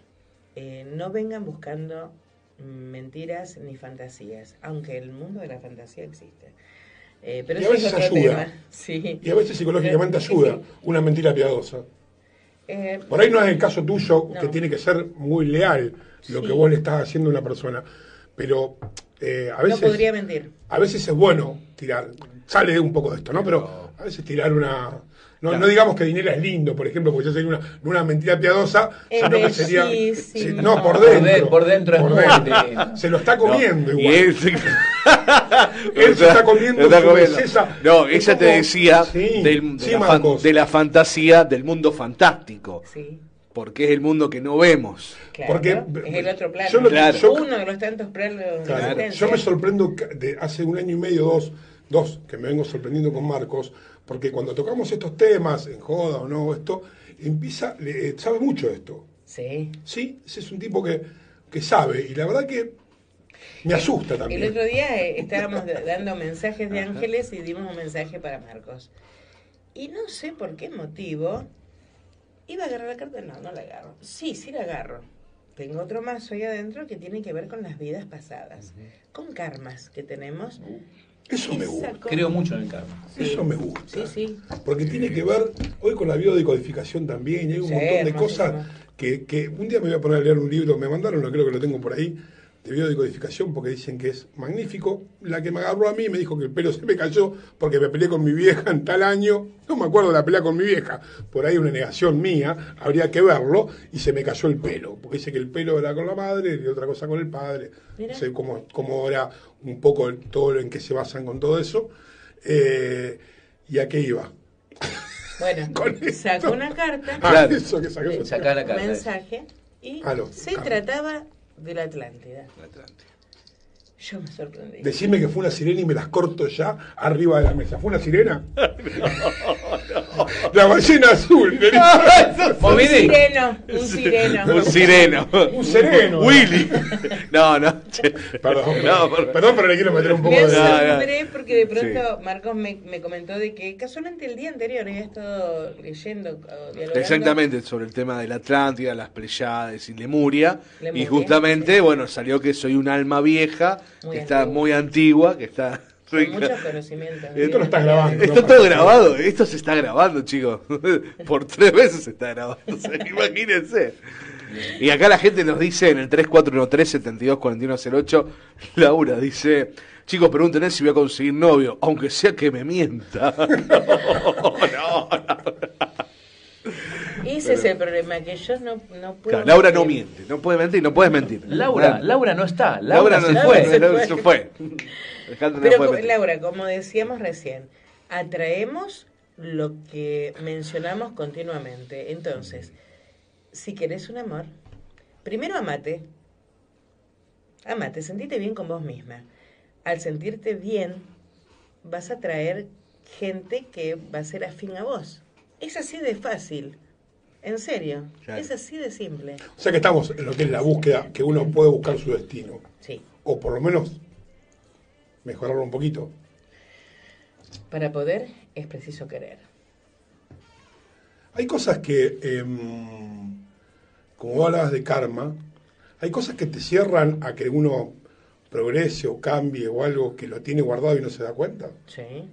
eh, no vengan buscando mentiras ni fantasías, aunque el mundo de la fantasía existe. Eh, pero Y a veces ayuda. Sí. Y a veces psicológicamente Pero- ayuda sí. una mentira piadosa. Eh, Por ahí no es el caso tuyo, No. que tiene que ser muy leal lo Sí. que vos le estás haciendo a una persona. Pero eh, a no veces. podría mentir. A veces es bueno tirar, sale un poco de esto, ¿no? Pero a veces tirar una... No, no digamos que dinero es lindo, por ejemplo, porque ya sería una, una mentira piadosa, Es sino que sería... sí, no, por Por dentro. de- por dentro es muy dentro. Se lo está comiendo Y igual. él se, Él se está comiendo Lo está su comiendo. belleza. No, Es ella te decía Sí, del- de, sí, la fan- de la fantasía del mundo fantástico. Sí, Porque es el mundo que no vemos. claro. Porque- es el otro plano. yo lo- Claro. yo- Uno de los tantos planos Claro, Yo me sorprendo de hace un año y medio, dos, dos, que me vengo sorprendiendo con Marcos, porque cuando tocamos estos temas, en joda o no, esto, empieza, le- sabe mucho de esto. Sí. Sí, ese es un tipo que, que sabe, y la verdad que me asusta El también. otro día eh, estábamos da- dando mensajes de ángeles y dimos un mensaje para Marcos. Y no sé por qué motivo. ¿Iba a agarrar la carta? No, no la agarro. Sí, sí la agarro. Tengo otro mazo ahí adentro que tiene que ver con las vidas pasadas, con karmas que tenemos. Eso me gusta. sacó- Creo mucho en el karma. Sí. Eso me gusta. Sí, sí. Porque tiene que ver hoy con la biodecodificación también, y hay un Sí, montón de cosas que, que un día me voy a poner a leer un libro, me mandaron, no creo que lo tengo por ahí, de biodecodificación, porque dicen que es magnífico. La que me agarró a mí me dijo que el pelo se me cayó porque me peleé con mi vieja en tal año, no me acuerdo de la pelea con mi vieja, por ahí una negación mía, habría que verlo, y se me cayó el pelo, porque dice que el pelo era con la madre y otra cosa con el padre, Mira. no sé cómo, cómo era un poco todo lo en que se basan con todo eso. Eh, ¿Y a qué iba? Bueno, sacó una carta, Ah, Claro. eso que sacó. La un carta. mensaje, y Ah, no, se trataba de la Atlántida. Yo me sorprendí. Decime que fue una sirena y me las corto ya arriba de la mesa. ¿Fue una sirena? La ballena azul. Un Moby Dick. sireno, un sireno. Un sireno. Un sereno. Willy. No, no. Perdón, No, perdón, por- perdón, pero le quiero meter un poco Me de... No, no. asombré porque de pronto Marcos me, me comentó de que casualmente el día anterior había estado leyendo dialogando. Exactamente, sobre el tema de la Atlántida, las Pleiades y Lemuria. Lemuria, y justamente, bueno, salió que soy un alma vieja, Muy que está muy antigua, que está... Con rica. muchos conocimientos. Esto lo estás grabando. Esto todo grabado, esto se está grabando, chicos. Por tres veces se está grabando, imagínense. Y acá la gente nos dice en el 3413-724108, Laura dice, chicos, pregúntenle si voy a conseguir novio, aunque sea que me mienta. No, no, no. Ese es el problema, que yo no, no puedo... Claro, Laura no miente, no puede mentir, no puedes mentir. Laura. Laura no está. Laura, Laura se no fue. se fue. se fue. Pero. Laura, como decíamos recién, atraemos lo que mencionamos continuamente. Entonces, si querés un amor, primero amate. Amate, sentite bien con vos misma. Al sentirte bien, vas a traer gente que va a ser afín a vos. Es así de fácil. En serio. Claro. Es así de simple. O sea que estamos en lo que es la búsqueda, que uno puede buscar su destino. Sí. O por lo menos mejorarlo un poquito. Para poder es preciso querer. Hay cosas que, em, como hablabas de karma, hay cosas que te cierran a que uno progrese o cambie o algo que lo tiene guardado y no se da cuenta. Sí.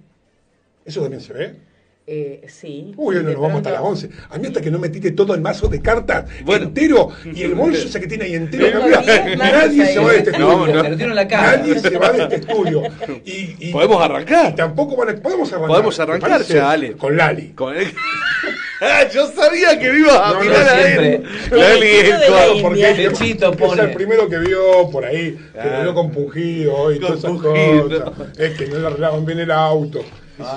¿Eso también se ve? Eh, sí. Uy, Sí, no nos vamos hasta las pronto- 11. A mí hasta que no me tire todo el mazo de cartas entero y el bolso ese que tiene ahí entero. Mira, diez mazos nadie se va de este No, estudio. no. Te lo tiro en la cara. Nadie se va de este estudio. Y, y- Podemos arrancar. y tampoco van a- podemos arrancar. Podemos ¿te arrancar, parece? dale. Con Lali. Con el- Yo sabía que me ibas a No, no, tirar a él. Lali es el Claro, porque es, es el primero que vio por ahí, que Ah. lo vio compungido y todas esas cosas. Es que no le arreglaban bien el auto.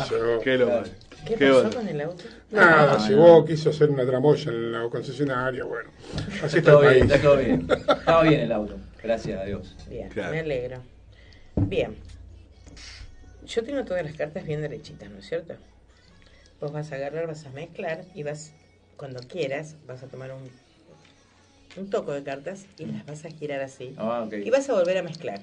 yo. Qué lo. ¿Qué, Qué pasó con el auto? Nada, Ah, llegó, quiso hacer una tramoya en la concesionaria, bueno. Así está Todo el bien, está todo bien. Estaba bien el auto, gracias a Dios. Bien, Claro. me alegro. Bien. Yo tengo todas las cartas bien derechitas, ¿no es cierto? Vos vas a agarrar, vas a mezclar y vas, cuando quieras, vas a tomar un, un toco de cartas y las vas a girar así. Ah, ok. Y vas a volver a mezclar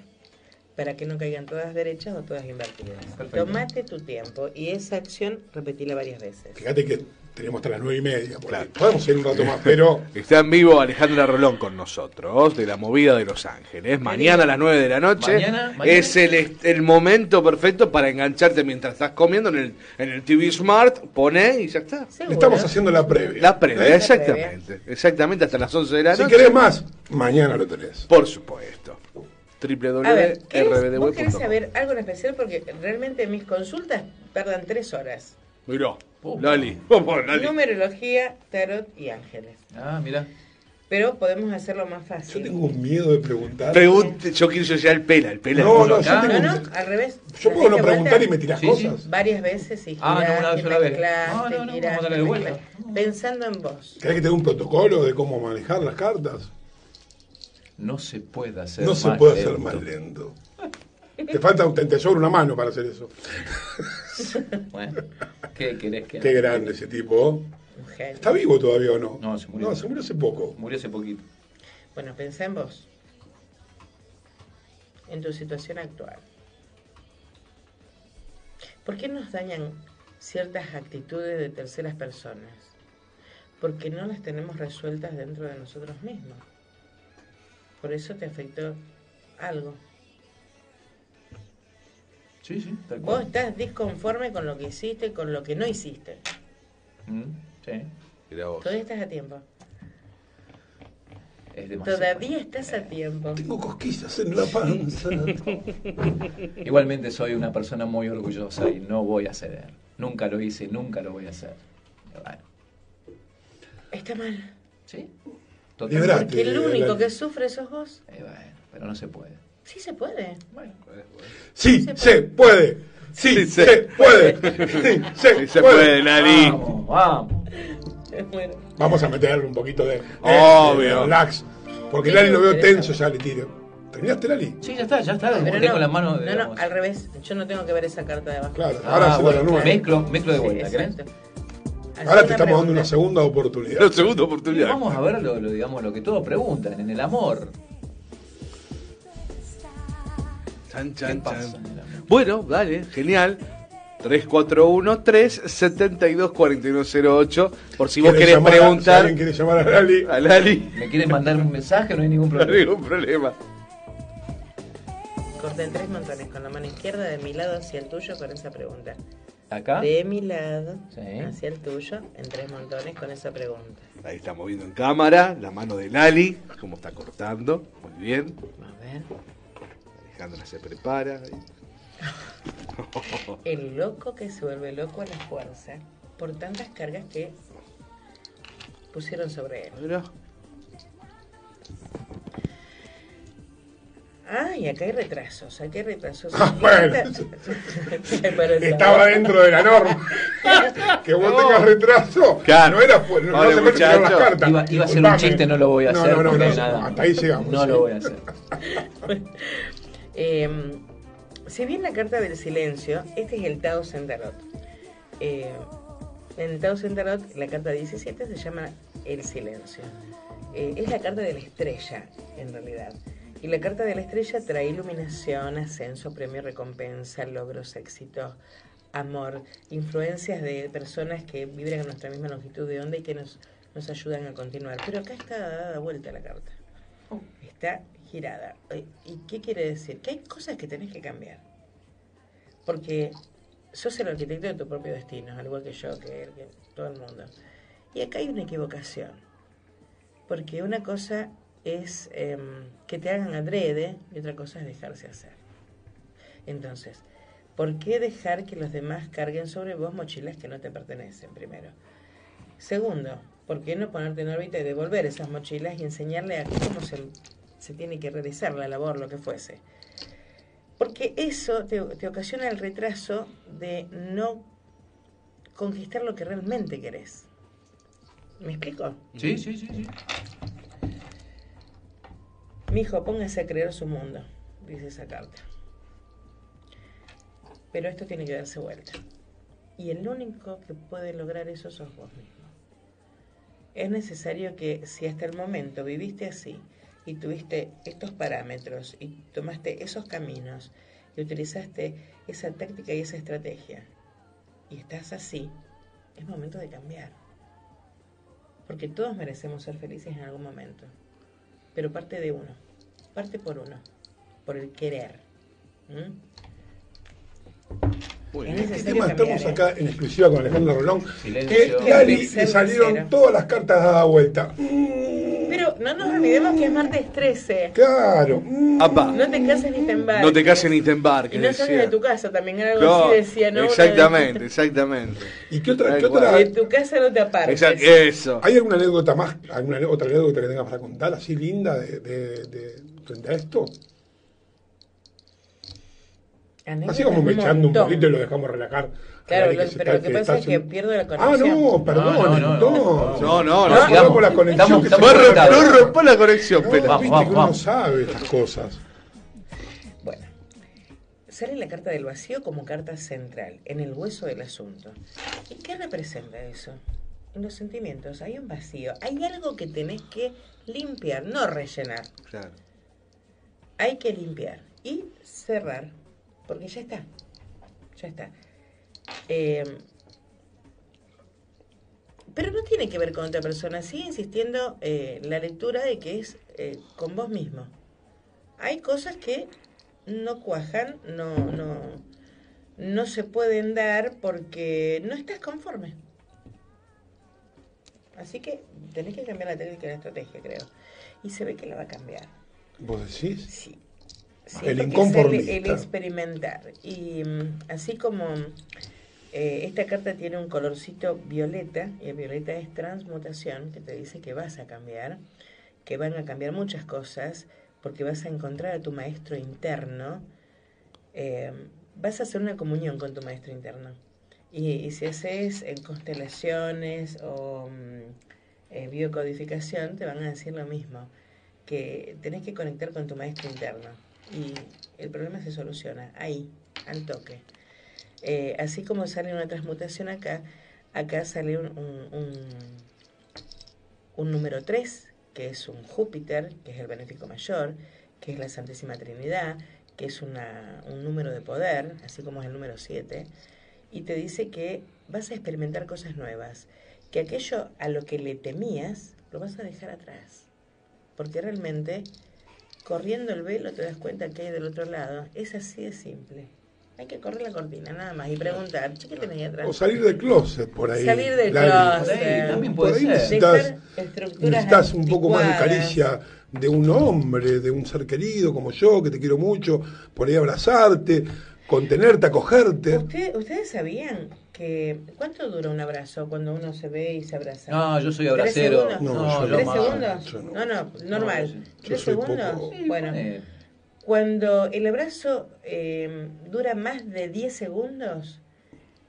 para que no caigan todas derechas o todas invertidas. Perfecto. Tomate tu tiempo y esa acción repetila varias veces. Fíjate que tenemos hasta las nueve y media. por ahí. Podemos ir un rato más, pero Está en vivo Alejandra Rolón con nosotros, de la movida de Los Ángeles. Mañana a las 9 de la noche Mañana, mañana. es el, el momento perfecto para engancharte mientras estás comiendo en el, en el TV Smart. Poné y ya está. estamos haciendo la previa. La previa, ¿Eh? exactamente. Exactamente, hasta las 11 de la Si noche. querés más, mañana lo tenés. Por supuesto. ¿Querés- ¿vos querés saber algo en especial? Porque realmente mis consultas tardan tres horas. Mirá, Lali. Lali. Numerología, tarot y ángeles. Ah, mira. Pero podemos hacerlo más fácil. Yo tengo miedo de preguntar. Pregunte, yo quiero yo ya el pela, el pela. No, el no, pela. yo tengo No, no, al revés. Yo ¿La puedo no preguntar vuelta? y me tirás Sí, cosas. Varias veces y Ah, no, una giraste, sola vez. No, no, no, vamos a darle vuelta. Pensando en vos. ¿Querés que te dé un protocolo de cómo manejar las cartas? No se puede hacer No se más puede lento. hacer más lento. Te falta, un- te, te sobra una mano para hacer eso. Bueno, ¿qué querés que Qué haga? grande ese tipo. ¿Está vivo todavía o no? No, se murió. No, se murió hace poco. Murió hace poquito. Bueno, pensá en vos. En tu situación actual. ¿Por qué nos dañan ciertas actitudes de terceras personas? Porque no las tenemos resueltas dentro de nosotros mismos. Por eso te afectó algo. Sí, sí, tal Vos cual. estás disconforme con lo que hiciste, con lo que no hiciste. Mm, sí, vos. Todavía estás a tiempo. es demasiado. Todavía estás a tiempo. Tengo cosquillas en la panza. Igualmente soy una persona muy orgullosa y no voy a ceder. Nunca lo hice y nunca lo voy a hacer. Bueno, Está mal. sí, Liberate, Porque el único que sufre sos vos. Eh, bueno, pero no se puede. Sí se puede. Sí, se puede. Sí, se puede. Sí, se Sí se puede. puede, Lali. Vamos, vamos. Bueno, Vamos a meterle un poquito de, Obvio. de relax. Porque Sí, Lali lo veo tenso, ya le tiro. ¿Terminaste, Lali? Sí, ya está, ya está. pero tengo no, las manos. no, no, digamos. al revés. Yo no tengo que ver esa carta de abajo. Claro, Ah, ahora se bueno, la nueva. mezclo, mezclo de Sí, vuelta, ¿crees? Ahora te una estamos dando una segunda oportunidad. La segunda oportunidad. Vamos a ver lo, lo, digamos, lo que todos preguntan en el amor. Chan, ¿Qué chan, pasa chan. en el amor? Bueno, dale, genial. 341-372-4908. Por si vos ¿Querés llamar preguntar alguien quiere llamar a Lali? a Lali, ¿Me quieren mandar un mensaje? No hay ningún no hay problema. ningún problema. Corté en tres montones con la mano izquierda de mi lado hacia el tuyo con esa pregunta. ¿Acá? De mi lado Sí. hacia el tuyo en tres montones con esa pregunta. Ahí estamos viendo en cámara la mano de Lali, cómo está cortando. Muy bien. A ver. Alejandra se prepara. El loco que se vuelve loco a la fuerza por tantas cargas que pusieron sobre él. Mira. Ah, y acá hay retrasos, acá hay retrasos. Ah, bueno. Estaba dentro de la norma. que vos tengas retraso. Claro. No era no, no se me echaron las cartas. Iba, iba a ser un chiste, no lo voy a No, hacer. no, no, no, nada. hasta ahí llegamos, No sí. lo voy a hacer. Eh, si bien la carta del silencio, este es el Tao Sentarot. Eh, En Thousand Tarot, la carta 17 se llama El Silencio. Eh, es la carta de la estrella, en realidad. Y la carta de la estrella trae iluminación, ascenso, premio, recompensa, logros, éxitos, amor, influencias de personas que vibran en nuestra misma longitud de onda y que nos, nos ayudan a continuar. Pero acá está dada vuelta la carta. Está girada. Eh, ¿Y qué quiere decir? Que hay cosas que tenés que cambiar. Porque sos el arquitecto de tu propio destino, al igual que yo, que, él, que todo el mundo. Y acá hay una equivocación. Porque una cosa es em, que te hagan adrede y otra cosa es dejarse hacer. Entonces, ¿por qué dejar que los demás carguen sobre vos mochilas que no te pertenecen, primero? Segundo, ¿por qué no ponerte en órbita y devolver esas mochilas y enseñarle a cómo se, se tiene que realizar la labor, lo que fuese? Porque eso te, ocasiona el retraso de no conquistar lo que realmente querés. ¿Me explico? Sí, sí, sí, sí. Mi hijo, póngase a creer su mundo, dice esa carta. Pero esto tiene que darse vuelta. Y el único que puede lograr eso sos vos mismo. Es necesario que si hasta el momento viviste así y tuviste estos parámetros y tomaste esos caminos y utilizaste esa táctica y esa estrategia y estás así, es momento de cambiar. Porque todos merecemos ser felices en algún momento. Pero parte de uno. Parte por uno. Por el querer. ¿Mm? Bueno, Es en este tema cambiar, estamos ¿eh? acá en exclusiva con Alejandro Rolón. Que Lali le salieron sincero. todas las cartas dadas vuelta. Pero no nos olvidemos que es martes 13. Claro. Apa, No te cases ni te embarques. no te cases ni te embarques. Y no salgas de tu casa, también era algo No, así decía, ¿no? Exactamente, exactamente. ¿Y qué otra? Qué otra De tu casa no te apartes. Exact- Eso. ¿Hay alguna anécdota más, alguna otra anécdota que tengas para contar así linda de, de- de- frente a esto? Así como un echando un poquito y lo dejamos relajar. Claro, lo- pero está- lo que pasa es que pierdo la Ah, conexión. no, perdón, No, no, no. No, no, sigamos. la conexión No, rompa la conexión, No, pela. Vamos, viste vamos, que uno vamos. sabe estas cosas. Bueno, sale la carta del vacío como carta central, en el hueso del asunto. ¿Y qué representa eso? Los sentimientos, hay un vacío, hay algo que tenés que limpiar, no rellenar. Claro. Hay que limpiar y cerrar, porque ya está, ya está. Eh, pero no tiene que ver con otra persona, sigue insistiendo eh, la lectura de que es eh, con vos mismo. Hay cosas que no cuajan, no, no, no se pueden dar porque no estás conforme. Así que tenés que cambiar la técnica y la estrategia, creo. Y se ve que la va a cambiar. ¿Vos decís? Sí. El inconformista. sale El experimentar. Y mm, así como eh, esta carta tiene un colorcito violeta, y el violeta es transmutación, que te dice que vas a cambiar, que van a cambiar muchas cosas, porque vas a encontrar a tu maestro interno, eh, vas a hacer una comunión con tu maestro interno. Y, y si haces en constelaciones o mm, eh, biocodificación, te van a decir lo mismo, que tenés que conectar con tu maestro interno. Y el problema se soluciona ahí, al toque. Eh, así como sale una transmutación acá, acá sale un, un, número 3, que es un Júpiter, que es el benéfico mayor, que es la Santísima Trinidad, que es una, un número de poder, así como es el número 7, y te dice que vas a experimentar cosas nuevas, que aquello a lo que le temías lo vas a dejar atrás, porque realmente corriendo el velo te das cuenta que hay del otro lado, es así de simple. Hay que correr la cortina nada más y preguntar, "Che, ¿qué tenés ahí atrás? O salir del closet por ahí. Salir del closet. También Por puede ahí ser. necesitas, un poco más de caricia de un hombre, de un ser querido como yo, que te quiero mucho, por ahí abrazarte, contenerte, acogerte. ¿Usted- ¿Ustedes sabían que cuánto dura un abrazo cuando uno se ve y se abraza? No, yo soy ¿Tres abracero. segundos? No, yo ¿Tres segundos? yo no. No, no, normal. No, yo ¿Tres segundos? poco- Bueno, pone- cuando el abrazo eh, dura más de 10 segundos,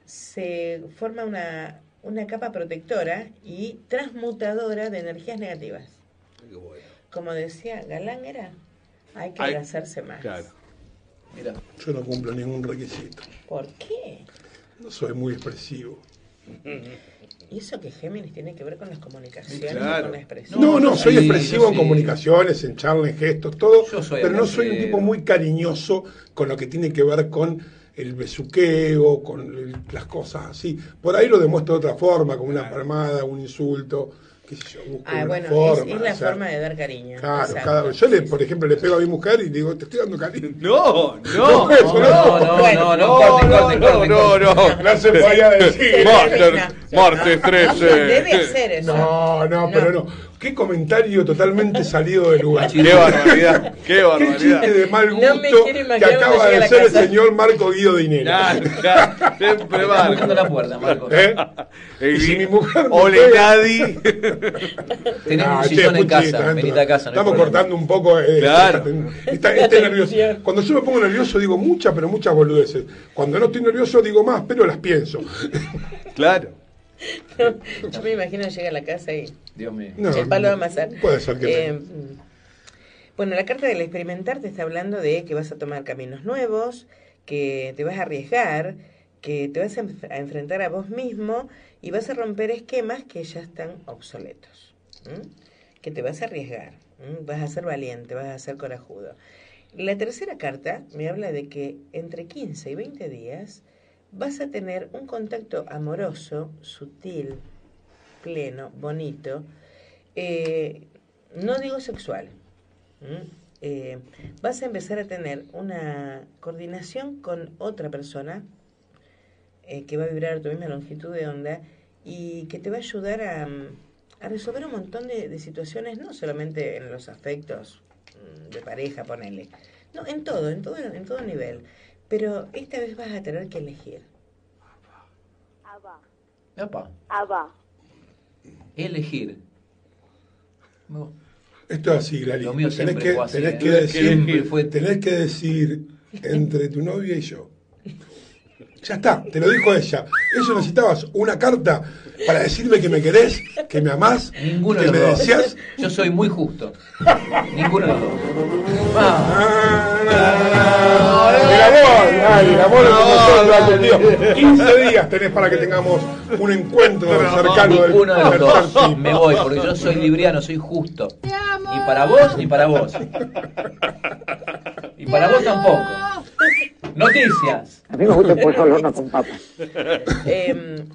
se forma una, una capa protectora y transmutadora de energías negativas. Como decía Galán, era, hay que abrazarse más. Claro. Mira, Yo no cumplo ningún requisito. ¿Por qué? No soy muy expresivo. Y eso que Géminis tiene que ver con las comunicaciones, Claro. con la expresión. No, no, soy sí, expresivo en comunicaciones, en charlas, en gestos, todo, pero no soy un tipo muy cariñoso con lo que tiene que ver con el besuqueo, con el- las cosas así. Por ahí lo demuestro de otra forma, como una palmada, un insulto, qué sé yo, busco Ah, una bueno, forma. es, es la o sea, forma de dar cariño. Claro, Exacto. cada, yo le, por ejemplo, le pego a mi mujer y digo, te estoy dando cariño. No, no, No, eso No, no, no, no, no, no, no, no. No se podía decir. Martes, No. martes No, 13. debe hacer eso. No, no, pero no. Qué comentario totalmente salido de lugar. Qué barbaridad, qué Qué barbaridad. chiste de mal No me gusto quiero que acaba a de ser el señor Marco Guido Dinero. Claro, claro, siempre Marco. la puerta, Marcos. ¿Eh? Y Y si mi mujer me Ole pega- Nadie. Tenés Ah, un che, sillón en casa, está- venite a casa. no hay Estamos cortando un poco. eh, Claro. Está, este nervioso. Cuando yo me pongo nervioso digo muchas, pero muchas boludeces. Cuando no estoy nervioso digo más, pero las pienso. Claro. Yo me imagino llegar a la casa y Dios mío. No, el palo de amasar. Puede ser que Eh, no. Bueno, la carta del experimentar te está hablando de que vas a tomar caminos nuevos, que te vas a arriesgar, que te vas a, enf- a enfrentar a vos mismo y vas a romper esquemas que ya están obsoletos. Que te vas a arriesgar, vas a ser valiente, vas a ser corajudo. La tercera carta me habla de que entre 15 y 20 días vas a tener un contacto amoroso, sutil, pleno, bonito, eh, no digo sexual. Eh, vas a empezar a tener una coordinación con otra persona eh, que va a vibrar a tu misma longitud de onda y que te va a ayudar a, mm, a resolver un montón de, de situaciones, no solamente en los afectos mm, de pareja, ponele, no, en todo, en todo, en todo nivel. Pero esta vez vas a tener que elegir. Epa, Abba. elegir. No. Esto es así, Lali. Lo mío tenés siempre que, fue así, tenés ¿eh? que decir, Siempre fue- tenés que decir entre tu novia y yo. Ya está, te lo dijo ella. Eso necesitabas una carta para decirme que me querés, que me amás, Ninguno que de me dos. deseas. Yo soy muy justo. Ninguno de los dos. El amor, el amor es como nosotros, tío. 15 días tenés para que tengamos un encuentro cercano del Ninguno de los dos. tipo. Me voy, porque yo soy libriano, soy justo. Ni para vos, ni para vos. Y para vos tampoco. Noticias. A mí me gusta el pollo al horno con papas. Em,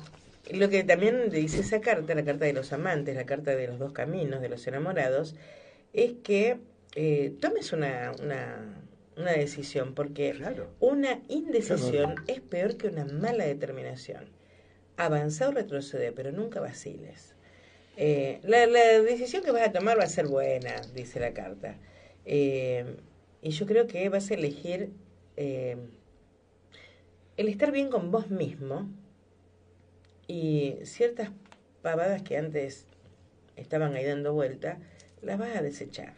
lo que también dice esa carta, la carta de los amantes, la carta de los dos caminos, de los enamorados, es que eh, tomes una, una, una decisión, porque una indecisión es peor que una mala determinación. Avanza o retrocede, pero nunca vaciles. Eh, la, la decisión que vas a tomar va a ser buena, dice la carta. Eh, y yo creo que vas a elegir eh, el estar bien con vos mismo y ciertas pavadas que antes estaban ahí dando vuelta, las vas a desechar.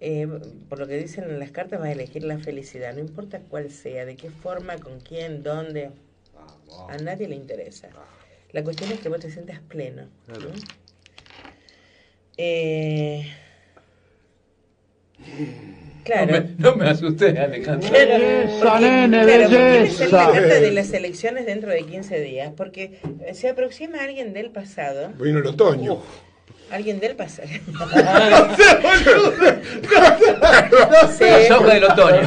Eh, por lo que dicen en las cartas, vas a elegir la felicidad, no importa cuál sea, de qué forma, con quién, dónde, a nadie le interesa. La cuestión es que vos te sientas pleno. Eh, claro. No me, no me asusté, Alejandro. Claro, Belleza, porque- nene, claro, belleza. de las elecciones dentro de 15 días, porque eh, se aproxima alguien del pasado, Vino el otoño. alguien del pasado. La soja del otoño.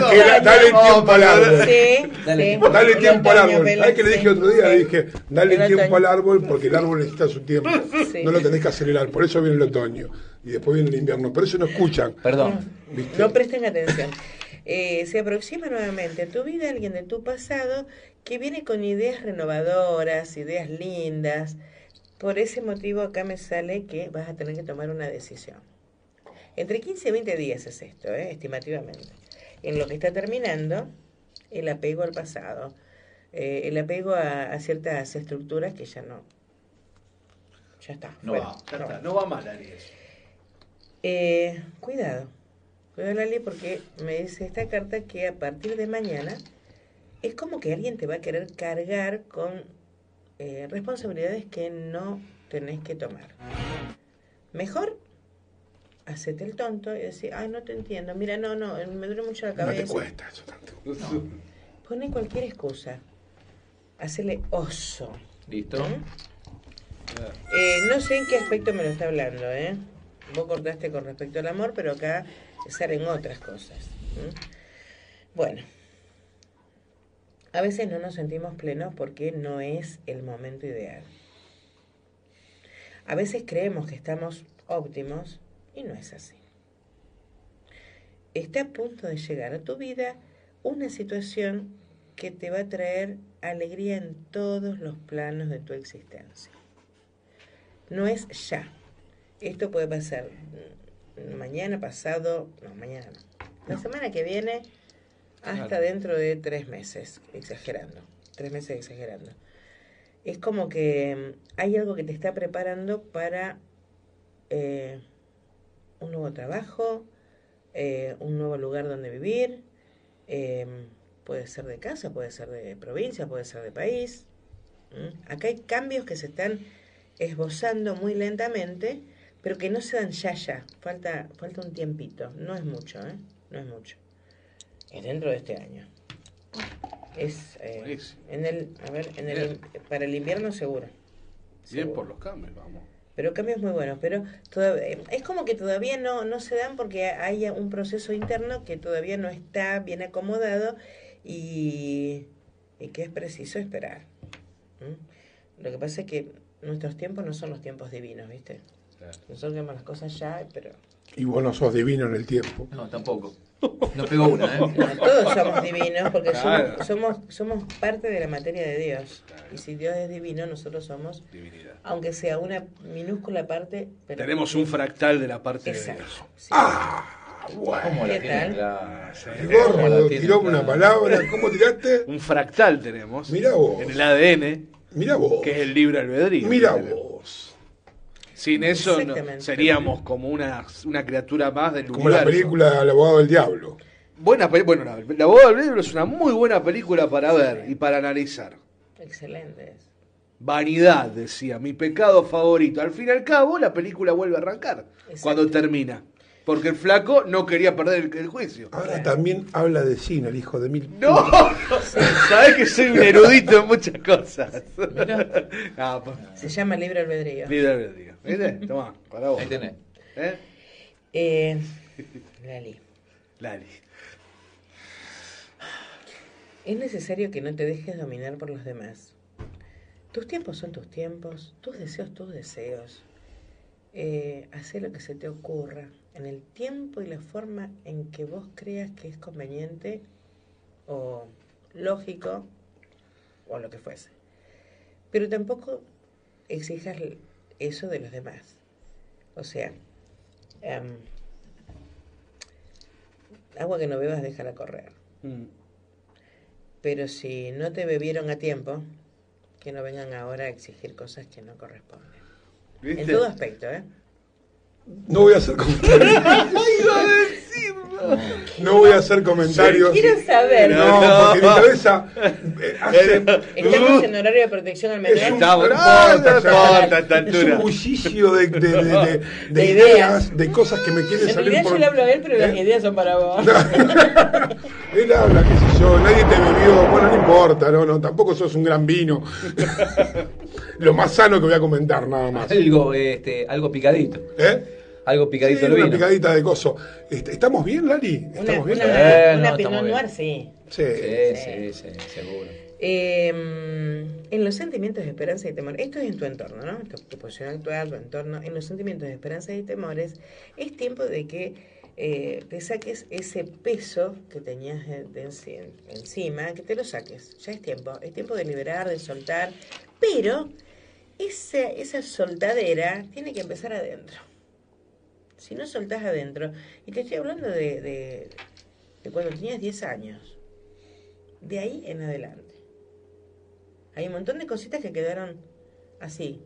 Porque da- dale tiempo al árbol. Sí, Dale sí. Dale El tiempo al árbol. ¿Sabes qué le dije otro día? sí. Le dije, dale El tiempo otoño. al árbol porque el árbol necesita su tiempo. Sí. No lo tenés que acelerar. Por eso viene el otoño. Y después viene el invierno. Por eso no escuchan. Perdón. ¿viste? No presten atención. Eh, se aproxima nuevamente a tu vida alguien de tu pasado que viene con ideas renovadoras, ideas lindas. Por ese motivo acá me sale que vas a tener que tomar una decisión. Entre 15 y 20 días es esto, ¿eh? estimativamente. En lo que está terminando, el apego al pasado, eh, el apego a, a ciertas estructuras que ya no. Ya está. No fuera. va, ya está, no va mal, Ari, eso. Eh, cuidado, cuidado Lali, porque me dice esta carta que a partir de mañana es como que alguien te va a querer cargar con eh, responsabilidades que no tenés que tomar. Mejor hacete el tonto y decir, ay, no te entiendo, mira, no, no, me duele mucho la No te cabeza. cuesta eso tanto. Pone cualquier excusa. Hacele oso. Listo. ¿Mm? Eh, no sé en qué aspecto me lo está hablando, ¿eh? Vos cortaste con respecto al amor, pero acá salen otras cosas. Bueno, a veces no nos sentimos plenos porque no es el momento ideal. A veces creemos que estamos óptimos y no es así. Está a punto de llegar a tu vida una situación que te va a traer alegría en todos los planos de tu existencia. No es ya. Esto puede pasar mm, mañana, pasado, no, mañana no. La semana que viene hasta Claro. dentro de tres meses, exagerando. Tres meses exagerando. Es como que mm, hay algo que te está preparando para eh, un nuevo trabajo, eh, un nuevo lugar donde vivir. eh, puede ser de casa, puede ser de provincia, puede ser de país. ¿m? Acá hay cambios que se están esbozando muy lentamente, pero que no se dan ya ya. Falta, falta un tiempito. No es mucho, ¿eh? No es mucho. Es dentro de este año. Es eh, en el, a ver, en el, para el invierno seguro. Bien por los cambios, vamos. Pero cambios muy buenos. Pero todavía, es como que todavía no, no se dan porque hay un proceso interno que todavía no está bien acomodado y, y que es preciso esperar. ¿Mm? Lo que pasa es que nuestros tiempos no son los tiempos divinos, ¿viste? Nosotros vemos las cosas ya, pero Y vos no sos divino en el tiempo. No, tampoco. No pegó una, ¿eh? no, todos somos divinos porque Claro. somos, somos, somos parte de la materia de Dios. Y si Dios es divino, nosotros somos, aunque sea una minúscula parte, pero Tenemos un fractal de la parte Exacto. de Dios. ¿Cómo la ¿Qué tienen tal? clara? El ¿Cómo la gordo tiró una palabra. ¿Cómo tiraste? Un fractal tenemos. Mirá vos. En el ADN, Mirá vos. que es el libre albedrío. Mirá vos. Sin eso no- seríamos como una, una criatura más del Como la universo. película El abogado del diablo. Buena bueno, la, la boda del libro es una muy buena película para ver y para analizar. excelentes. Vanidad, decía, mi pecado favorito. Al fin y al cabo, la película vuelve a arrancar cuando termina. Porque el flaco no quería perder el, el juicio. Ahora también habla de cine, el hijo de mil. ¡No! Sabes que soy un erudito en muchas cosas. Pues, Se llama libre albedrío. libre albedrío. ¿Viste? Tomá, para vos. Ahí tenés. ¿Eh? Eh, Lali, Lali. es necesario que no te dejes dominar por los demás. Tus tiempos son tus tiempos, tus deseos tus deseos. Eh, hacé lo que se te ocurra, en el tiempo y la forma en que vos creas que es conveniente o lógico o lo que fuese. Pero tampoco exijas eso de los demás. O sea, em, agua que no bebas, déjala correr. Mm. Pero si no te bebieron a tiempo, que no vengan ahora a exigir cosas que no corresponden. ¿Viste? En todo aspecto, ¿eh? No voy a hacer comentarios. No voy a hacer comentarios. Quiero saber. No, porque mi cabeza eh, hace. Estamos en horario de protección al menor. Es un, Estamos- no no, no Es un bullicio de, de, de- de- de De ideas, ideas. de cosas que me quieren En salir realidad por... yo le hablo a él, pero las ¿Eh? ideas son para vos. Él habla, qué sé yo, nadie te bebió, bueno, no importa, no, no, tampoco sos un gran vino. Lo más sano que voy a comentar, nada más. Algo, este, algo picadito. ¿Eh? Algo picadito Sí, el una vino. picadita de coso. Este, ¿Estamos bien, Lali? Una, ¿Estamos bien? una, Eh, una no, Pinot. Noir, sí. Sí. Sí, sí, sí, seguro. Eh, en los sentimientos de esperanza y temor, esto es en tu entorno, ¿no? Tu, tu posición actual, tu entorno. En los sentimientos de esperanza y temores, es tiempo de que eh, te saques ese peso que tenías de- de enci- encima, que te lo saques. Ya es tiempo. Es tiempo de liberar, de soltar. Pero esa, esa soltadera tiene que empezar adentro. Si no soltás adentro, y te estoy hablando de, de, de cuando tenías 10 años, de ahí en adelante. Hay un montón de cositas que quedaron así.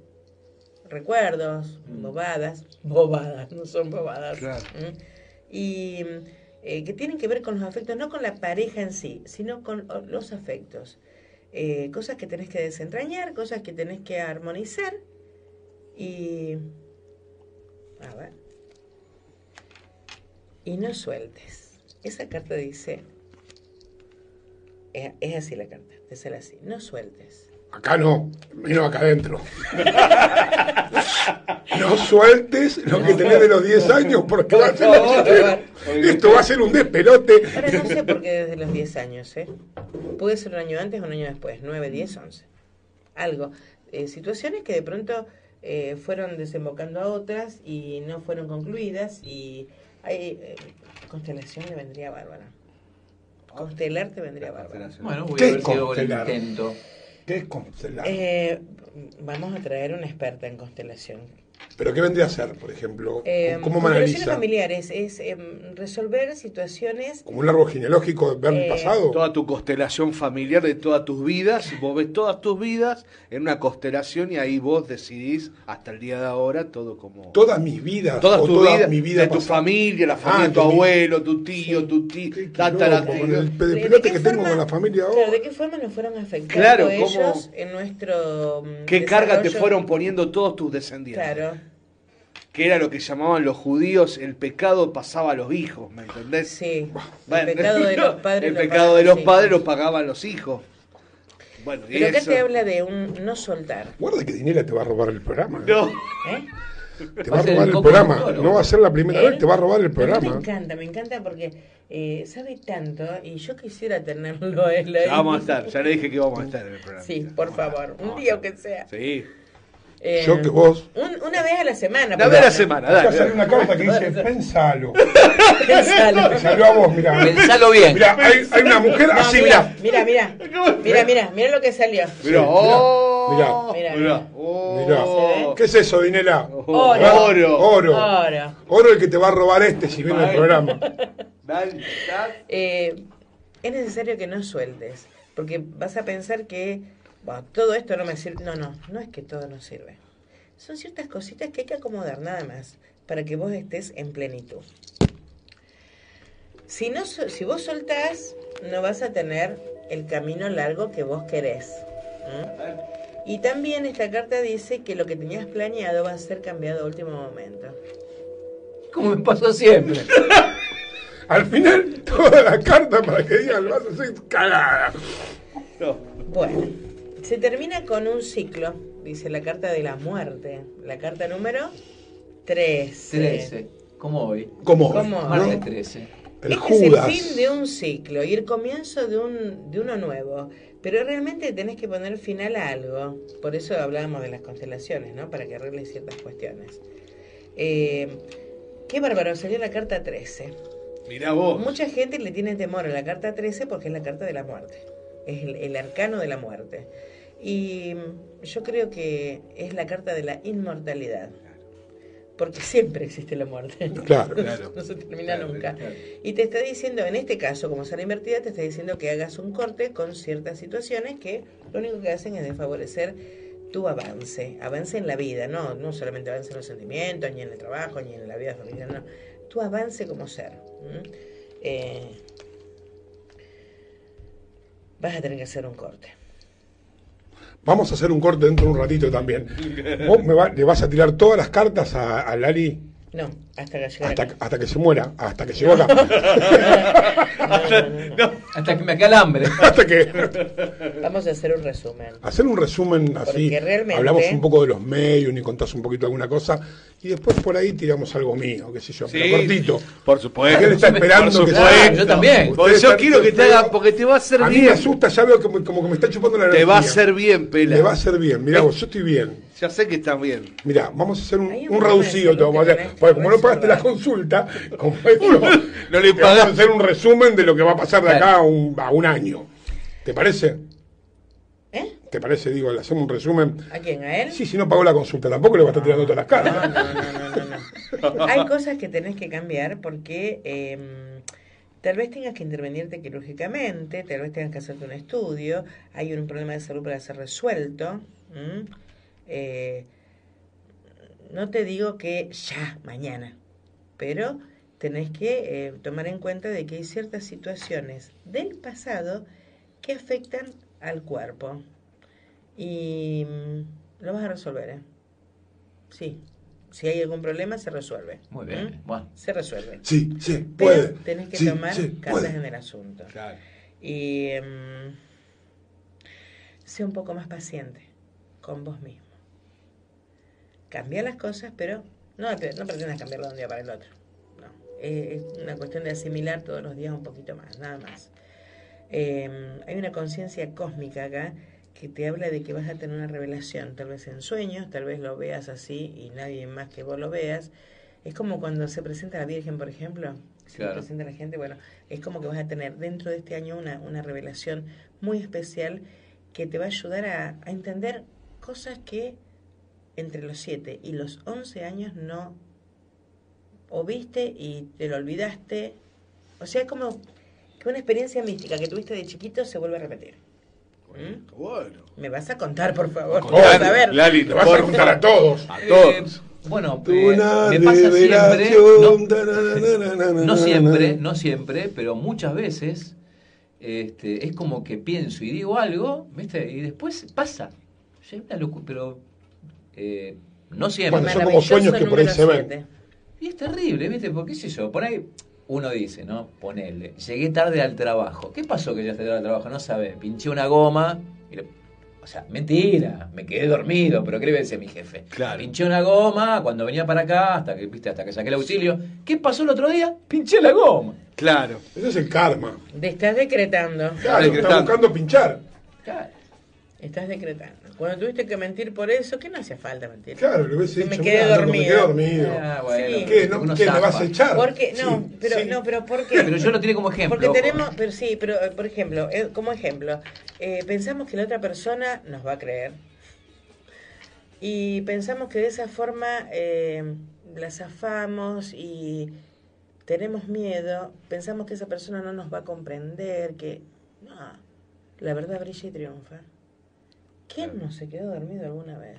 Recuerdos, bobadas. Bobadas, no son bobadas. Claro. ¿Mm? Y eh, que tienen que ver con los afectos, no con la pareja en sí, sino con los afectos. Eh, cosas que tenés que desentrañar, cosas que tenés que armonizar. Y. A ver. Y no sueltes. Esa carta dice. Es, es así la carta, sale así. No sueltes. Acá no, vino acá adentro. No sueltes lo que tenés de los 10 años porque va a ser esto va a ser un despelote. Ahora no sé por qué desde los 10 años, ¿eh? Puede ser un año antes o un año después, 9, 10, 11. Algo. Eh, situaciones que de pronto eh, fueron desembocando a otras y no fueron concluidas y hay eh, constelación le vendría bárbara. Constelar te vendría bárbara. Bueno, voy ¿Qué a es ver si hago el constelar? intento. ¿Qué es constelar? Eh, vamos a traer una experta en constelación. ¿Pero qué vendría a ser, por ejemplo? Eh, ¿Cómo analiza? familiares es em, resolver situaciones ¿Como un árbol genealógico ver el Eh, pasado? Toda tu constelación familiar de todas tus vidas, vos ves todas tus vidas en una constelación y ahí vos decidís hasta el día de ahora todo como... Todas mis vidas. Toda o tu toda vida, mi vida de tu familia, la familia Ah, de tu abuelo, tu tío, tu tío, tatara, con tío. el pe- de ¿De pelote qué que tengo forma? con la familia Claro, ahora. ¿de qué forma nos fueron afectando Claro, ¿cómo- ellos en nuestro mm, ¿Qué carga te fueron poniendo todos tus descendientes? Claro, Que era lo que llamaban los judíos, el pecado pasaba a los hijos, ¿me entendés? sí. Bueno, el pecado de los padres. el lo pecado de los hijos. padres lo pagaban los hijos. Bueno, y Pero acá eso- te habla de un no soltar. Guarda que Dinela te va a robar el programa. No. ¿eh? Te Va va a robar el el programa. No va a ser la primera Él- vez, te va a robar el Pero me programa. encanta, me encanta porque eh, sabe tanto y yo quisiera tenerlo él ahí. Ya vamos a estar, ya le dije que vamos a estar en el programa. Sí, por favor, un día aunque sea. Sí. Eh, Yo que vos. un- una vez a la semana. Una vez a la semana, dale. sale una dale. carta que dice, pensalo. Pensalo. Te salió a vos, mirá. Pensalo bien. Mirá, hay, hay una mujer No, así, mira, mirá. mira, mira, mira, mira, mira lo que salió. Mirá, oh, mirá, mirá. mirá, oh. Mirá. ¿Qué es eso, Dinela? Oro. Oro. Oro. Ahora, Oro el que te va a robar este si viene el programa. Dale, dale. eh, es necesario que no sueltes, porque vas a pensar que bueno, todo esto no me sirve. No, no, no es que todo no sirve. Son ciertas cositas que hay que acomodar nada más para que vos estés en plenitud. Si, no, so- si vos soltás, no vas a tener el camino largo que vos querés. Y también esta carta dice que lo que tenías planeado va a ser cambiado a último momento. Como me pasó siempre. Al final, toda la carta para que digan vas a ser cagada. No. Bueno, se termina con un ciclo, dice la carta de la muerte, la carta número 13. 13. ¿Cómo hoy? ¿Cómo? ¿Cómo? Martes ¿No? 13. El este es el fin de un ciclo y el comienzo de, un, de uno nuevo. Pero realmente tenés que poner final a algo. Por eso hablábamos de las constelaciones, ¿no? Para que arregles ciertas cuestiones. Eh, qué bárbaro, salió la carta 13. Mirá vos. Mucha gente le tiene temor a la carta 13 porque es la carta de la muerte. Es el, el arcano de la muerte. Y yo creo que es la carta de la inmortalidad. Porque siempre existe la muerte. Claro. Claro. No se termina Claro, nunca. claro. Y te está diciendo, en este caso, como sale invertida, te está diciendo que hagas un corte con ciertas situaciones que lo único que hacen es desfavorecer tu avance, avance en la vida, no, no solamente avance en los sentimientos, ni en el trabajo, ni en la vida familiar, no, tu avance como ser. Eh, vas a tener que hacer un corte. Vamos a hacer un corte dentro de un ratito también. Vos me va- le vas a tirar todas las cartas a, a Lali No, hasta que llegue hasta, acá. hasta que se muera, hasta que llegó acá. Hasta que me acalambre. hasta que. Vamos a hacer un resumen. Hacer un resumen así. Porque realmente- Hablamos un poco de los medios, ni contás un poquito alguna cosa. Y después por ahí tiramos algo mío, qué sé yo, pero Sí, cortito. Por supuesto. Él está esperando Por que supuesto. sea- Yo también. Porque yo quiero que te haga, porque te va a hacer A mí bien. me asusta, ya veo que me- como que me está chupando la Te energía. va a hacer bien, pela. Le va a hacer bien. Mirá vos, yo estoy bien. Ya sé que está bien. Mirá, vamos a hacer un, reducido, te vamos a hacer. Porque como no pagaste la consulta, como esto, No le te vamos a hacer un resumen de lo que va a pasar de acá a un, a un año. ¿Te parece? ¿Eh? ¿Te parece? Digo, le hacemos un resumen. ¿A quién? ¿A él? Sí, si no pagó la consulta, tampoco le va a estar tirando todas las No, cartas. no, no, no, no, no. Hay cosas que tenés que cambiar porque eh, tal vez tengas que intervenirte quirúrgicamente, tal vez tengas que hacerte un estudio, hay un problema de salud para ser resuelto. ¿m? Eh, no te digo que ya, mañana, pero tenés que eh, tomar en cuenta de que hay ciertas situaciones del pasado que afectan al cuerpo. Y mm, lo vas a resolver, ¿eh? Sí. Si hay algún problema, se resuelve. Muy bien. ¿Mm? Bueno. Se resuelve. Sí, sí, Pero puede. tenés que Sí, tomar sí, cartas puede. en el asunto. Claro. Y em, sé un poco más paciente con vos mismo. Cambia las cosas, pero no, no pretendas cambiarlo de un día para el otro. No. Eh, es una cuestión de asimilar todos los días un poquito más, nada más. Eh, hay una conciencia cósmica acá que te habla de que vas a tener una revelación, tal vez en sueños, tal vez lo veas así y nadie más que vos lo veas. Es como cuando se presenta la Virgen, por ejemplo, se Claro. presenta la gente, bueno, es como que vas a tener dentro de este año una, una revelación muy especial que te va a ayudar a, a entender cosas que entre los 7 y los 11 años no o viste y te lo olvidaste. O sea, es como que una experiencia mística que tuviste de chiquito se vuelve a repetir. ¿Mm? Bueno. Me vas a contar, por favor. Vas a ver. Lali, te vas a contar a todos. A Eh, todos. bueno, eh, me pasa siempre, no, siempre, no siempre, pero muchas veces este, es como que pienso y digo algo, ¿viste? Y después pasa. Pero eh, no siempre. Bueno, son como sueños que por ahí se ven. Y es terrible, ¿viste? Porque, qué sé yo, por ahí uno dice, ¿no? Ponele, llegué tarde al trabajo. ¿Qué pasó que llegaste tarde al trabajo? No sabes, pinché una goma. y le- o sea, mentira, me quedé dormido, pero ¿qué le decía mi jefe? Claro. Pinché una goma cuando venía para acá, hasta que, ¿viste? hasta que saqué el auxilio. ¿Qué pasó el otro día? Pinché la goma. Claro. Ese es el karma. Te estás decretando. Claro, está Decretando. buscando pinchar. Claro. Estás decretando. Cuando tuviste que mentir por eso, ¿qué no hacía falta mentir? Claro, le hubiese Que me dicho, quedé "Mirá, loco, me quedé dormido". dormido. Ah, bueno, Sí. ¿Qué? ¿No, ¿qué, ¿Me zafa. vas a echar? Porque, no, Sí, pero, sí. no, pero ¿por qué? Pero yo lo tiré como ejemplo. Porque tenemos, pero sí, pero eh, por ejemplo, eh, como ejemplo, eh, pensamos que la otra persona nos va a creer y pensamos que de esa forma eh, la zafamos y tenemos miedo, pensamos que esa persona no nos va a comprender, que no, la verdad brilla y triunfa. ¿Quién no se quedó dormido alguna vez?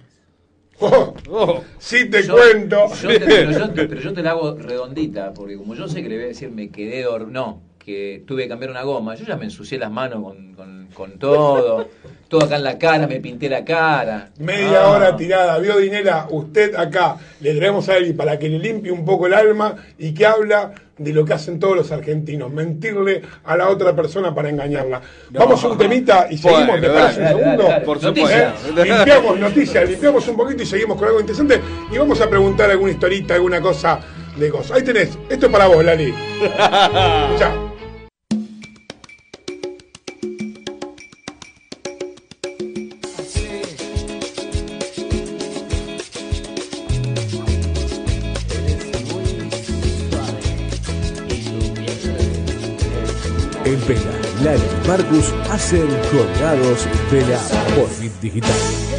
Oh, Oh, sí te Yo- cuento. yo te- pero, yo, pero yo te la hago redondita, porque como yo sé que le voy a decir me quedé dormido, no, que tuve que cambiar una goma, yo ya me ensucié las manos con, con, con todo, todo acá en la cara, me pinté la cara. Media Ah. hora tirada. Vio, Dinela, usted acá le traemos a él para que le limpie un poco el alma y que habla de lo que hacen todos los argentinos, mentirle a la otra persona para engañarla. Vamos a un temita y seguimos, Bueno, ¿te parece dale, un segundo? dale. Por Noticias. supuesto. ¿Eh? Limpiamos noticias, limpiamos un poquito y seguimos con algo interesante y vamos a preguntar alguna historita, alguna cosa de cosas. Ahí tenés, esto es para vos, Lali. Chao. Marcus hacen colgados de la por Bit Digital.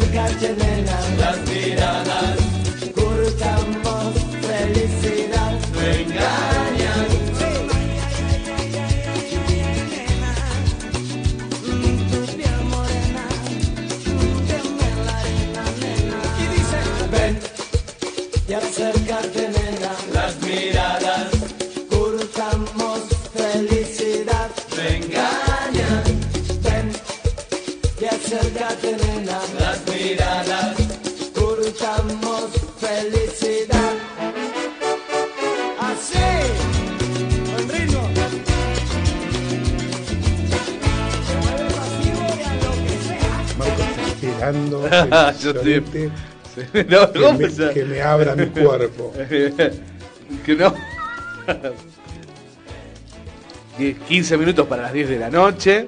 Ven, y acércate nena, las miradas hurtamos Yo estoy- solamente No, que, ¿cómo me, se- que me abra mi cuerpo. que no. 10, 15 minutos para las 10 de la noche.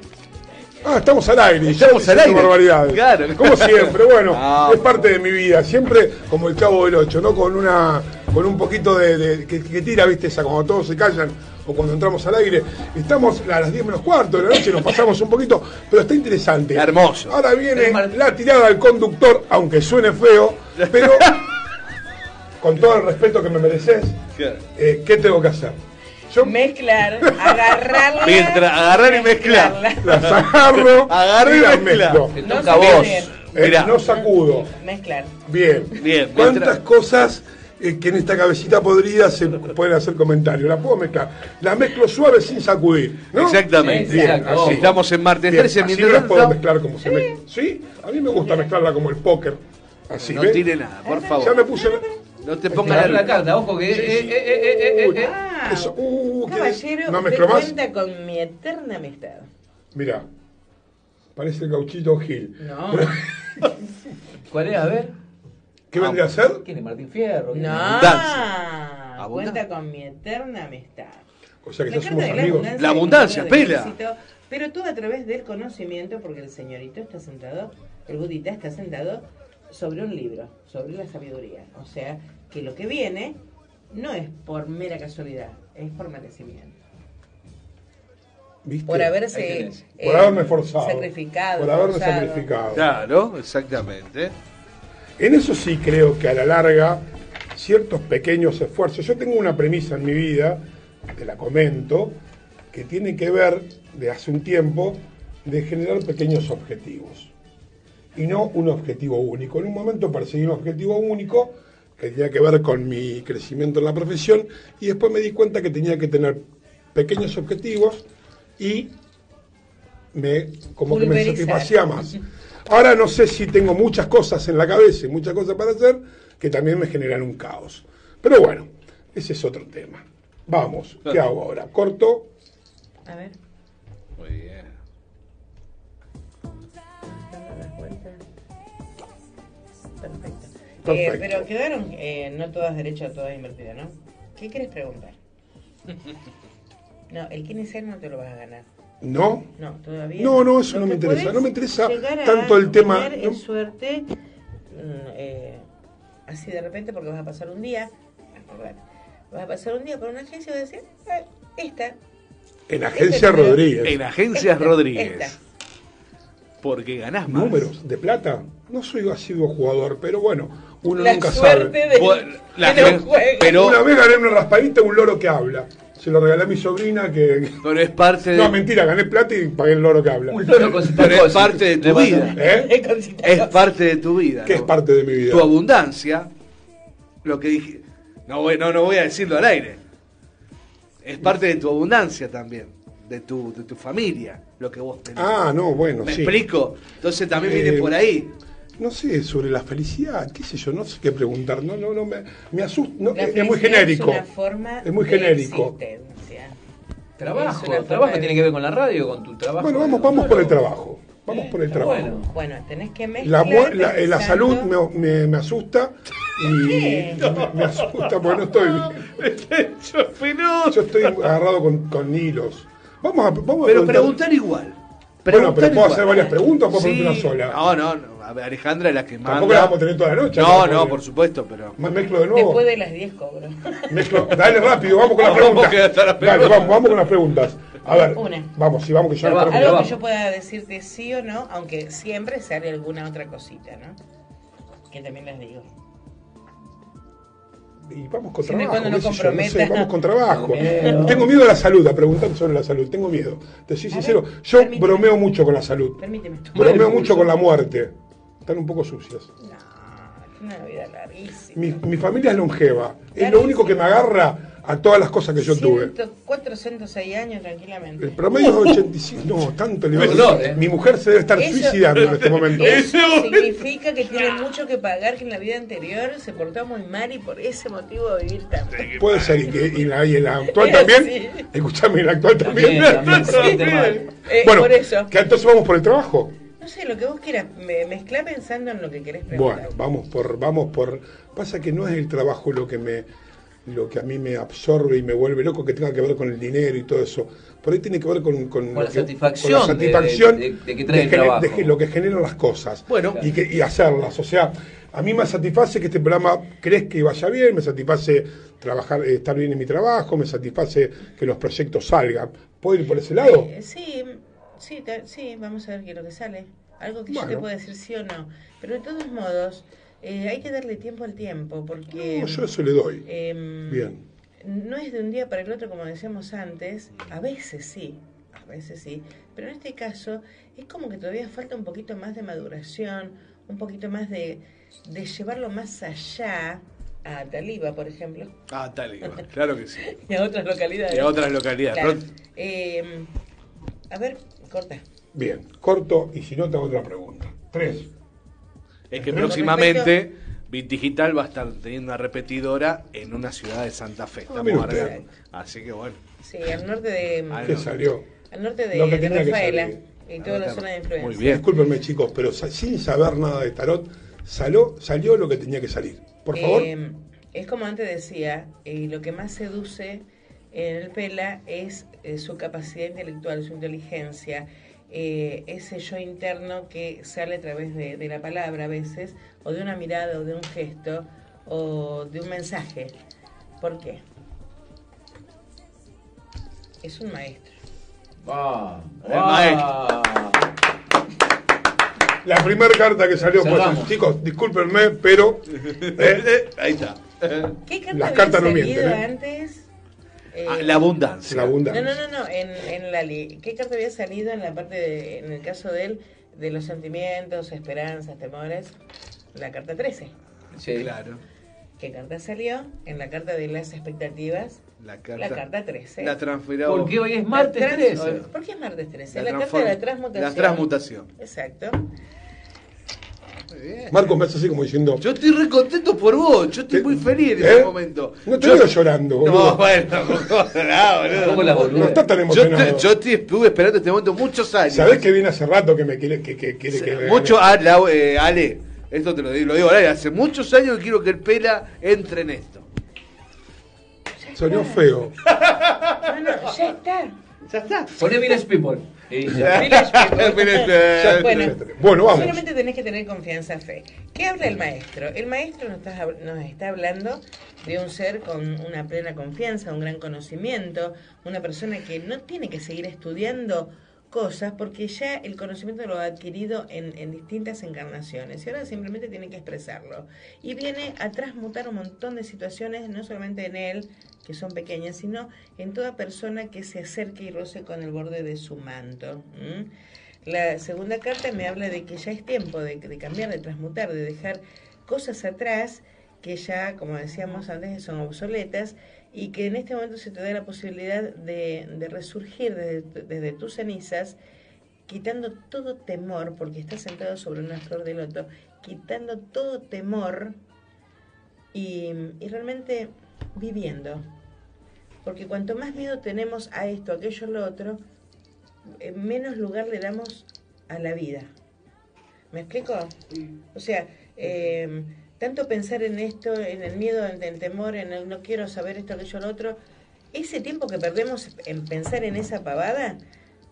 Ah, estamos al aire. Estamos ya al aire. barbaridades. Claro. Como siempre, bueno, es parte de mi vida. Siempre como el cabo del 8, ¿no? Con una con un poquito de, de- que, que tira, ¿viste? Esa cuando todos se callan o cuando entramos al aire. Estamos a las 10 menos cuarto de la noche, nos pasamos un poquito, pero está interesante. Hermoso. Ahora viene la tirada del conductor, aunque suene feo, pero con todo el respeto que me mereces, eh, ¿qué tengo que hacer? Yo Mezclar, agarrarla. Mientras agarrar y mezclar. mezclarla. las agarro Agarro y las mezclo. Te No toca a vos. Eh, Mirá. no sacudo. Mezclar. Bien. Bien, ¿Cuántas mientras- cosas eh, que en esta cabecita podrida se pueden hacer comentarios? La puedo mezclar. La mezclo suave sin sacudir. ¿no? Exactamente. Bien, Exacto. así. Estamos en martes Bien, 13 así mientras puedo mezclar como se mezcla. ¿Sí? A mí me gusta mezclarla como el póker. Así, No ¿ves? tire nada, por Ya favor. me puse... No te pongas la la carta, ojo que. Sí, eh, sí. eh, eh, eh, eh, eh. Ah, Eso, uh, ¿qué- caballero, ¿No usted mezclo más? cuenta con mi eterna amistad. Mira, parece el gauchito Gil. No. ¿Cuál es? A ver. ¿Qué vendría a ser? ¿Quién es Martín Fierro? No. Abundancia. Cuenta con mi eterna amistad. O sea que La ya somos la amigos. abundancia, La abundancia, pela. éxito, Pero todo a través del conocimiento, porque el señorito está sentado, el budita está sentado sobre un libro, sobre la sabiduría. O sea, que lo que viene no es por mera casualidad, es por merecimiento. ¿Viste? Por haberse tenés. Por eh, haberme forzado. sacrificado. Por haberme forzado. sacrificado. Claro, exactamente. En eso sí creo que a la larga ciertos pequeños esfuerzos. Yo tengo una premisa en mi vida, te la comento, que tiene que ver de hace un tiempo de generar pequeños objetivos y no un objetivo único. En un momento perseguí un objetivo único que tenía que ver con mi crecimiento en la profesión y después me di cuenta que tenía que tener pequeños objetivos y me como que me satisfacía más. Ahora no sé si tengo muchas cosas en la cabeza y muchas cosas para hacer que también me generan un caos. Pero bueno, ese es otro tema. Vamos, ¿qué hago ahora? Corto. A ver, Muy bien. Perfecto. Perfecto. Eh, pero quedaron eh, no todas derechas, todas invertidas, ¿no? ¿Qué quieres preguntar? No, el Kineser no te lo vas a ganar. ¿No? No, todavía. No, no, eso no me interesa. No me interesa tanto el tema- no- En suerte, mm, eh, así de repente, porque vas a pasar un día, vas a pasar un día por una agencia y vas a decir, "Ah, esta. En Agencia Este Rodríguez. En Agencias esta, Rodríguez. esta". Porque ganás más. Números de plata. No soy asiduo jugador, pero bueno, uno La nunca suerte sabe. de Bueno, la que no pero, Una vez gané una raspadita un loro que habla. Se lo regalé a mi sobrina que. pero es parte de, No, mentira, gané plata y pagué el loro que habla. Un loro con pero es cosas. parte de tu vida. ¿Eh? Es parte de tu vida. ¿Qué ¿no? es parte de mi vida? Tu abundancia, lo que dije, no voy, no, no voy a decirlo al aire. Es parte de tu abundancia también, de tu, de tu familia, lo que vos tenés. Ah, no, bueno, ¿Me sí. explico? Entonces también Eh, viene por ahí. No sé, sobre la felicidad, qué sé yo, no sé qué preguntar. No, no, no, me, me asusta. no, es, muy genérico. Es una forma Es muy de genérico. existencia. Trabajo, trabajo de- tiene que ver con la radio, con tu trabajo. Bueno, vamos, vamos por el trabajo. Vamos por el trabajo. bueno. Bueno, tenés que La, mezclar. la, eh, la salud me, me, me asusta y me, me asusta porque no estoy Yo estoy agarrado con, con hilos. Vamos a, vamos a Pero preguntar- preguntar igual. Bueno, pero puedo igual. hacer varias preguntas o puedo Sí. ponerte una sola. No, no, no. A ver, Alejandra es la que manda. Tampoco la vamos a tener toda la noche. No, ¿no? no, por supuesto, pero. Me- Mezclo de nuevo. Después de las 10 cobro. Mezclo. Dale rápido, vamos con las preguntas. Dale, vamos, vamos con las preguntas. A ver, Una. vamos, sí, vamos que ya va, Algo vamos. que yo pueda decirte sí o no, aunque siempre sale alguna otra cosita, ¿no? Que también les digo. Y vamos con Siempre trabajo, cuando no yo, no sé, vamos con trabajo. Tengo miedo. Tengo miedo a la salud, a preguntar sobre la salud, tengo miedo. Te soy sincero, ver, yo permíteme. bromeo mucho con la salud. Permíteme. Bromeo mucho con la muerte. Están un poco sucias. No, es una vida larguísima. Mi, mi familia es longeva. Es lo único que me agarra a todas las cosas que yo tuve. 406 años tranquilamente. El promedio es 85. No, tanto nivel. dolor, ¿eh? Mi mujer se debe estar Eso- suicidando en este momento. Eso significa que tiene mucho que pagar, que en la vida anterior se portó muy mal y por ese motivo va a vivir tan Puede ser, y, que, y, la, y en la actual también. Escuchame, en la actual también. También, también, mal. Eh, bueno, por eso. que entonces vamos por el trabajo. No sé, lo que vos quieras, me, mezclá pensando en lo que querés preguntar. Bueno, vamos por, vamos por. Pasa que no es el trabajo lo que me, lo que a mí me absorbe y me vuelve loco, que tenga que ver con el dinero y todo eso. Por ahí tiene que ver con, con, la que- satisfacción con la de- satisfacción de- de que trae el trabajo. de que- lo que generan las cosas. Bueno. y, que, y hacerlas. O sea, a mí me satisface que este programa crezca y vaya bien, me satisface trabajar, eh, estar bien en mi trabajo, me satisface que los proyectos salgan. ¿Puedo ir por ese lado? Eh, sí, sí, ta- sí, vamos a ver qué es lo que sale. Algo que yo Bueno. te pueda decir sí o no. Pero de todos modos, eh, hay que darle tiempo al tiempo, porque... No, yo eso le doy. em, Bien. No es de un día para el otro, como decíamos antes. A veces sí, a veces sí. Pero en este caso es como que todavía falta un poquito más de maduración, un poquito más de, de llevarlo más allá a Taliba, por ejemplo, Ah, tal y cual, claro que sí. y a otras localidades. Y a otras localidades. Claro. Eh, a ver, corta. Bien, corto y si no te hago otra pregunta. Tres. Es que próximamente Bit Digital va a estar teniendo una repetidora en una ciudad de Santa Fe. Estamos usted. arreglando. Así que bueno. Sí, al norte de, Ah, ¿Qué no. salió? al norte de, Lo que de tenía que Rafaela y toda la zona de influencia. Muy bien. Discúlpenme chicos, pero sa- sin saber nada de tarot, salió, salió lo que tenía que salir. Por favor. Eh, es como antes decía, eh, lo que más seduce en el Pela es eh, su capacidad intelectual, su inteligencia, eh, ese yo interno que sale a través de, de la palabra a veces, o de una mirada, o de un gesto, o de un mensaje. ¿Por qué? Es un maestro. Va, El va. maestro. La primera carta que salió fue, chicos, discúlpenme, pero eh, Ahí está. ¿Qué carta Las cartas no mienten, ¿eh? antes? Eh, Ah, la abundancia. la No, abundancia. no, no, no, en, en la ¿Qué carta había salido en la parte, de, en el caso de él, de los sentimientos, esperanzas, temores? La carta 13. Sí. Claro. ¿Qué carta salió? En la carta de las expectativas, La carta. la carta 13. La transferió. Porque hoy es martes trans- 13. ¿Por qué es martes 13? La La, carta de la transmutación. la transmutación. Exacto. Marcos me hace así como diciendo, Yo estoy re contento por vos. Yo estoy muy feliz en ¿Eh? este momento. no te Yo- veo llorando, boludo. No, bueno, no, boludo. ¿Cómo la no boluda? estás tan Yo, emocionado. te- yo te- estuve esperando este momento muchos años. ¿Sabés que viene hace rato que me quiere que, que, quiere que Mucho, ah, la- eh, Ale, esto te lo digo, lo digo al aire, hace muchos años que quiero que el Pela entre en esto. Sonó feo. No, no, ya está. Ya está. Poné Village People. Y. Village People. Bueno, Bueno, vamos. Solamente tenés que tener confianza, fe. ¿Qué habla el maestro? El maestro nos está, nos está hablando de un ser con una plena confianza, un gran conocimiento, una persona que no tiene que seguir estudiando cosas porque ya el conocimiento lo ha adquirido en, en distintas encarnaciones y ahora simplemente tiene que expresarlo. Y viene a transmutar un montón de situaciones, no solamente en él, que son pequeñas, sino en toda persona que se acerque y roce con el borde de su manto. La segunda carta me habla de que ya es tiempo de, de cambiar, de transmutar, de dejar cosas atrás que ya, como decíamos antes, son obsoletas y que en este momento se te da la posibilidad de, de resurgir desde, desde tus cenizas, quitando todo temor, porque estás sentado sobre una flor de loto, quitando todo temor y, y realmente viviendo. Porque cuanto más miedo tenemos a esto, aquello, lo otro, eh, menos lugar le damos a la vida. ¿Me explico? O sea, eh, tanto pensar en esto, en el miedo, en el temor, en el no quiero saber esto, aquello, lo otro, ese tiempo que perdemos en pensar en esa pavada,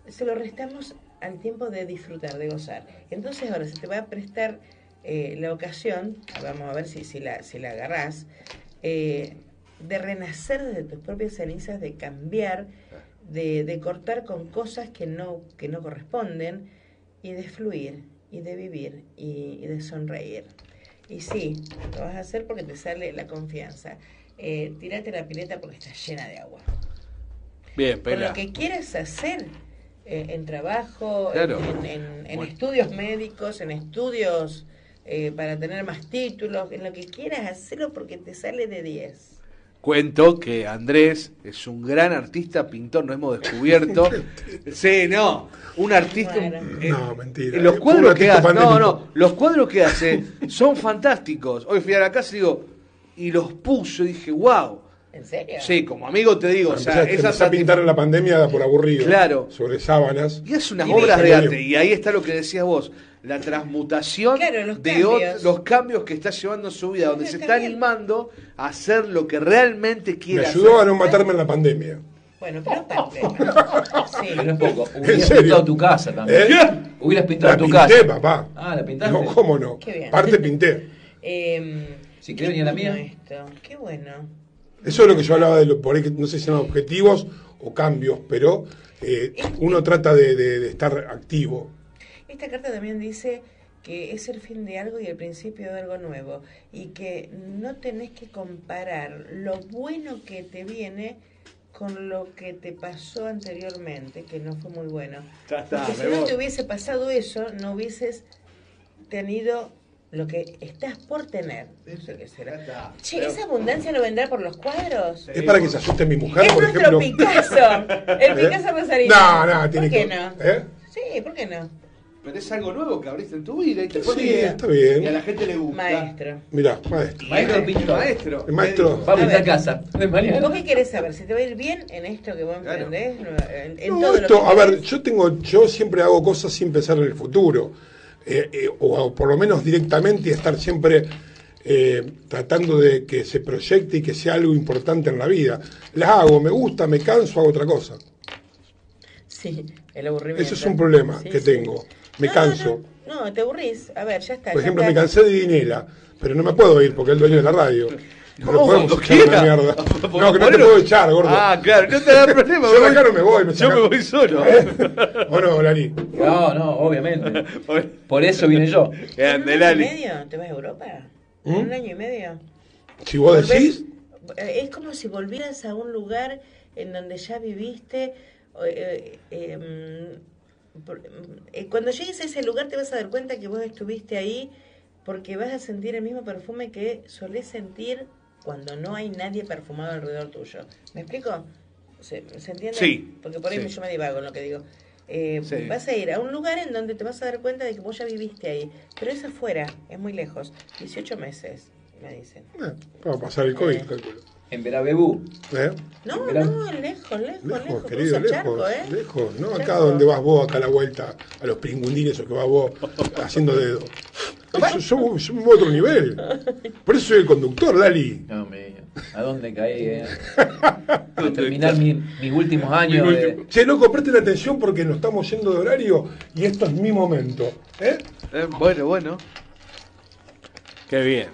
se lo restamos al tiempo de disfrutar, de gozar. Entonces ahora se te va a prestar eh, la ocasión, vamos a ver si, si, la, si la agarrás, eh, de renacer desde tus propias cenizas, de cambiar, de, de cortar con cosas que no, que no corresponden y de fluir y de vivir y, y de sonreír. Y sí, lo vas a hacer porque te sale la confianza. Eh, tírate la pileta porque está llena de agua. Bien, pela. lo que quieras hacer eh, en trabajo, Claro. en, en- en Bueno. estudios médicos, en estudios eh, para tener más títulos, en lo que quieras, hacerlo porque te sale de 10. Cuento que Andrés es un gran artista, pintor, no hemos descubierto. sí, no, un artista. Bueno. eh, No, mentira. eh, los Eh, cuadros que hace, no, pandémico. no, los cuadros que hace son fantásticos. Hoy fui a la casa y digo, y los puso y dije, wow. ¿En serio? Sí, como amigo te digo, o sea, a pintar en la pandemia por aburrido. Claro. Sobre sábanas. Y es unas Y obras de arte. Y ahí está lo que decías vos. La transmutación Claro, los de cambios. los cambios que está llevando en su vida, donde se está animando a hacer lo que realmente Me quiere ayudó a hacer. no matarme en la pandemia. Bueno, pero aparte. Sí. Pero es poco. ¿En Hubieras pintado tu casa también. ¿Eh? Hubieras pintado La tu pinté, casa. papá. Ah, la pintaste. No, ¿cómo no? Qué bien. Parte pinté. Eh, Si querés venir a la mía. Esto. Qué bueno. Eso es lo que yo hablaba de lo, por ahí, que no sé si son objetivos o cambios, pero eh, uno trata de, de- de estar activo. Esta carta también dice que es el fin de algo y el principio de algo nuevo y que no tenés que comparar lo bueno que te viene con lo que te pasó anteriormente, que no fue muy bueno. Ya está, Porque si no voy. te hubiese pasado eso, no hubieses tenido lo que estás por tener. No sé qué será. Está. Che, Pero- ¿esa abundancia no vendrá por los cuadros? Es para que se asuste mi mujer, es por nuestro ejemplo. Picasso, el ¿Eh? Picasso Rosarino. No, no, tiene ¿Por qué que. no? ¿Eh? Sí, ¿por qué no? Pero es algo nuevo que abriste en tu vida y te fue Sí, bien. está bien. Y a la gente le gusta. Maestro. Mirá, maestro. Maestro pintor. Maestro. El maestro. Vamos a A casa. ¿Vos qué querés saber? ¿Si te va a ir bien en esto que vos Claro. emprendés? En, en No, todo esto, lo que a ver, yo tengo, yo siempre hago cosas sin pensar en el futuro, eh, eh, o, o por lo menos directamente estar siempre eh, tratando de que se proyecte y que sea algo importante en la vida. Las hago, me gusta, me canso, hago otra cosa. Sí, el aburrimiento. Eso es un problema Sí, que sí. tengo. Me No, canso. No, no, te aburrís. A ver, ya está. Por ya ejemplo, me cansé de Dinela, pero no me puedo ir porque es el dueño de la radio. No, lo No, podemos echar mierda. No, que no te puedo echar, gordo. Ah, claro, no te da problema. Yo acá voy- no me voy. Me Yo me voy solo. ¿Eh? ¿O no, Lali? No, no, obviamente. Por eso vine yo. ¿En un año y medio te vas a Europa? ¿Mm? ¿En un año y medio? Si vos decís, eh, Es como si volvieras a un lugar en donde ya viviste. eh, eh, eh, cuando llegues a ese lugar te vas a dar cuenta que vos estuviste ahí porque vas a sentir el mismo perfume que solés sentir cuando no hay nadie perfumado alrededor tuyo. ¿Me explico? ¿Se, se entiende? Sí, Porque por ahí sí. yo me divago en lo que digo. Eh, Sí. Vas a ir a un lugar en donde te vas a dar cuenta de que vos ya viviste ahí, pero es afuera, es muy lejos. 18 meses, me dicen. eh, va a pasar el COVID, Eh. calculo. En Verabebú. ¿Eh? No, no, lejos, lejos, lejos. Lejos, querido, lejos, charco, ¿eh? lejos, no acá donde vas vos, acá a la vuelta, a los pringundines o que vas vos haciendo dedo. Voy a otro nivel. Por eso soy el conductor, Lali. No, me, ¿A dónde caí? Eh? A terminar mi- mis últimos años. de- Che, loco, presten atención porque nos estamos yendo de horario y esto es mi momento. ¿eh? Eh, bueno, bueno. Qué bien.